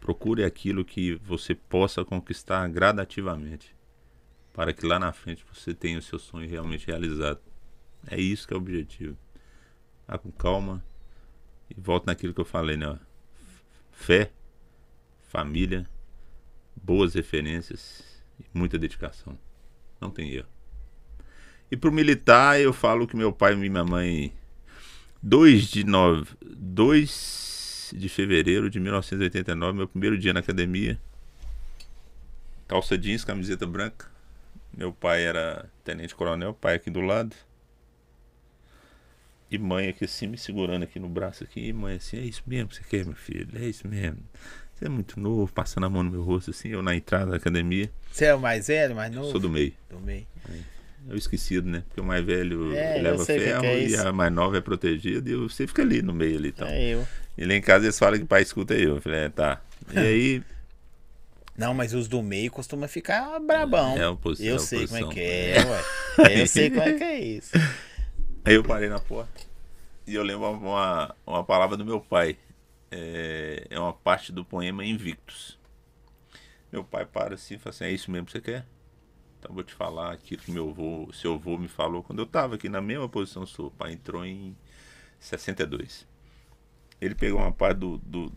Procure aquilo que você possa conquistar gradativamente. Para que lá na frente você tenha o seu sonho realmente realizado. É isso que é o objetivo. Vá com calma. E volta naquilo que eu falei, né? Fé, família, boas referências e muita dedicação. Não tem erro. E pro militar, eu falo que meu pai e minha mãe 2 de nove, 2 de fevereiro de 1989, meu primeiro dia na academia. Calça jeans, camiseta branca. Meu pai era tenente coronel, pai aqui do lado. E mãe aqui assim, me segurando aqui no braço aqui. E mãe assim, é isso mesmo que você quer, meu filho? É isso mesmo. Você é muito novo, passando a mão no meu rosto assim, eu na entrada da academia.
Você é o mais velho, mais novo?
Sou do meio.
Do meio.
É o esquecido, né? Porque o mais velho
É, eu
leva
o que
ferro
é
e a mais nova é protegida e você fica ali no meio ali. Então.
É eu.
E lá em casa eles falam que pai escuta eu. Eu falei, é, tá. E aí,
Não, mas os do meio costumam ficar brabão.
É oposição,
Eu
é
sei como é que é, ué. Eu sei como é que é isso.
aí eu parei na porta e eu lembro uma, uma palavra do meu pai. É, é uma parte do poema Invictus. Meu pai para assim e fala assim, é isso mesmo que você quer? Então vou te falar aquilo que meu avô, seu avô me falou quando eu estava aqui na mesma posição sua. O pai entrou em 62. Ele pegou uma parte do, do,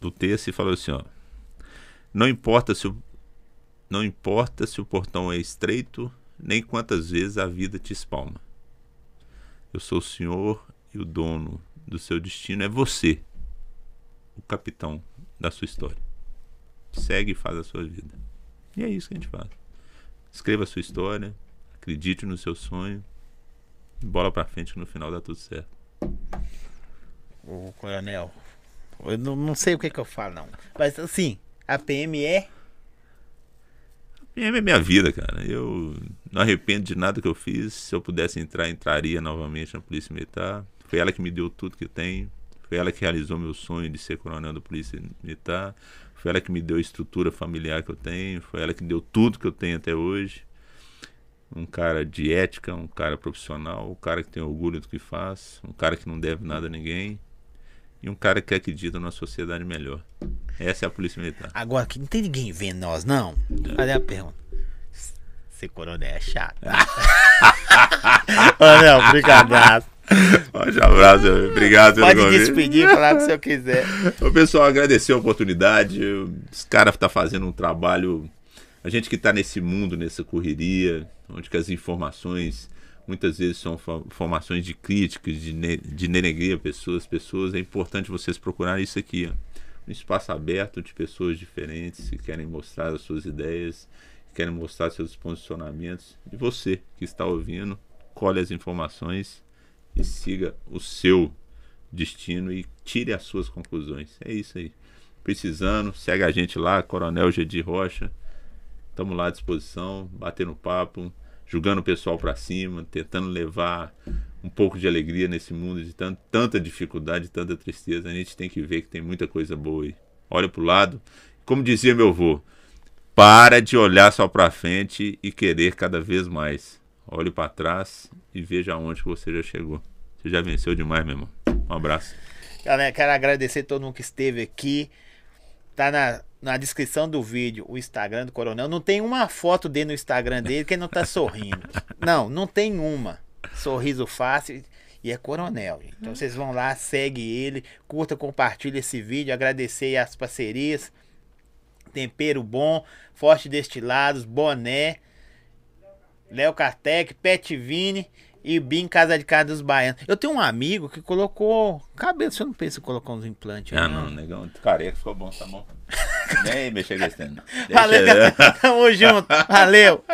do texto e falou assim, ó. Não importa se o, não importa se o portão é estreito, nem quantas vezes a vida te espalma. Eu sou o senhor e o dono do seu destino é você, o capitão da sua história. Segue e faz a sua vida. E é isso que a gente faz. Escreva a sua história, acredite no seu sonho, e bola pra frente que no final dá tudo certo.
Ô, coronel, eu não, não sei o que que eu falo, não. Mas assim, a PM é.
PM é minha vida, cara. Eu não arrependo de nada que eu fiz. Se eu pudesse entrar, entraria novamente na Polícia Militar. Foi ela que me deu tudo que tenho. Foi ela que realizou meu sonho de ser coronel da Polícia Militar. Foi ela que me deu a estrutura familiar que eu tenho. Foi ela que deu tudo que eu tenho até hoje. Um cara de ética, um cara profissional, um cara que tem orgulho do que faz, um cara que não deve nada a ninguém e um cara que acredita numa sociedade melhor. Essa é a Polícia Militar.
Agora que não tem ninguém vendo nós, não. Fazer a pergunta. Ser coronel é chato. Coronel, brigadaço.
Forte abraço, obrigado pelo
Pode
convite.
despedir, falar o que senhor quiser.
O pessoal agradecer a oportunidade. Os caras estão fazendo um trabalho. A gente que está nesse mundo, nessa correria, onde que as informações muitas vezes são informações de críticas, de, ne de denegrir pessoas, pessoas. É importante vocês procurarem isso aqui. Ó. Um espaço aberto de pessoas diferentes que querem mostrar as suas ideias, que querem mostrar seus posicionamentos. E você que está ouvindo, colhe as informações e siga o seu destino e tire as suas conclusões. É isso aí. Precisando, segue a gente lá, Coronel Gedi Rocha. Estamos lá à disposição, batendo papo, julgando o pessoal para cima, tentando levar um pouco de alegria nesse mundo de tan- tanta dificuldade, tanta tristeza. A gente tem que ver que tem muita coisa boa aí. Olha pro lado. Como dizia meu avô, para de olhar só para frente e querer cada vez mais. Olhe para trás e veja aonde que você já chegou. Você já venceu demais, meu irmão. Um abraço.
Galera, quero agradecer todo mundo que esteve aqui. Tá na, na descrição do vídeo o Instagram do Coronel. Não tem uma foto dele no Instagram dele que ele não tá sorrindo. Não, não tem uma. Sorriso fácil e é Coronel. gente. Então vocês vão lá, segue ele, curta, compartilha esse vídeo, agradecer as parcerias. Tempero bom, Forte Destilados, Boné, Léo Cartec, Pet Vini e Bim Casa de Casa dos Baianos. Eu tenho um amigo que colocou cabelo, você não pensa em colocar uns implantes?
Ah, não, negão. Careca ficou bom, tá bom. Nem mexer nesse tempo.
Valeu, galera. Tamo junto. Valeu.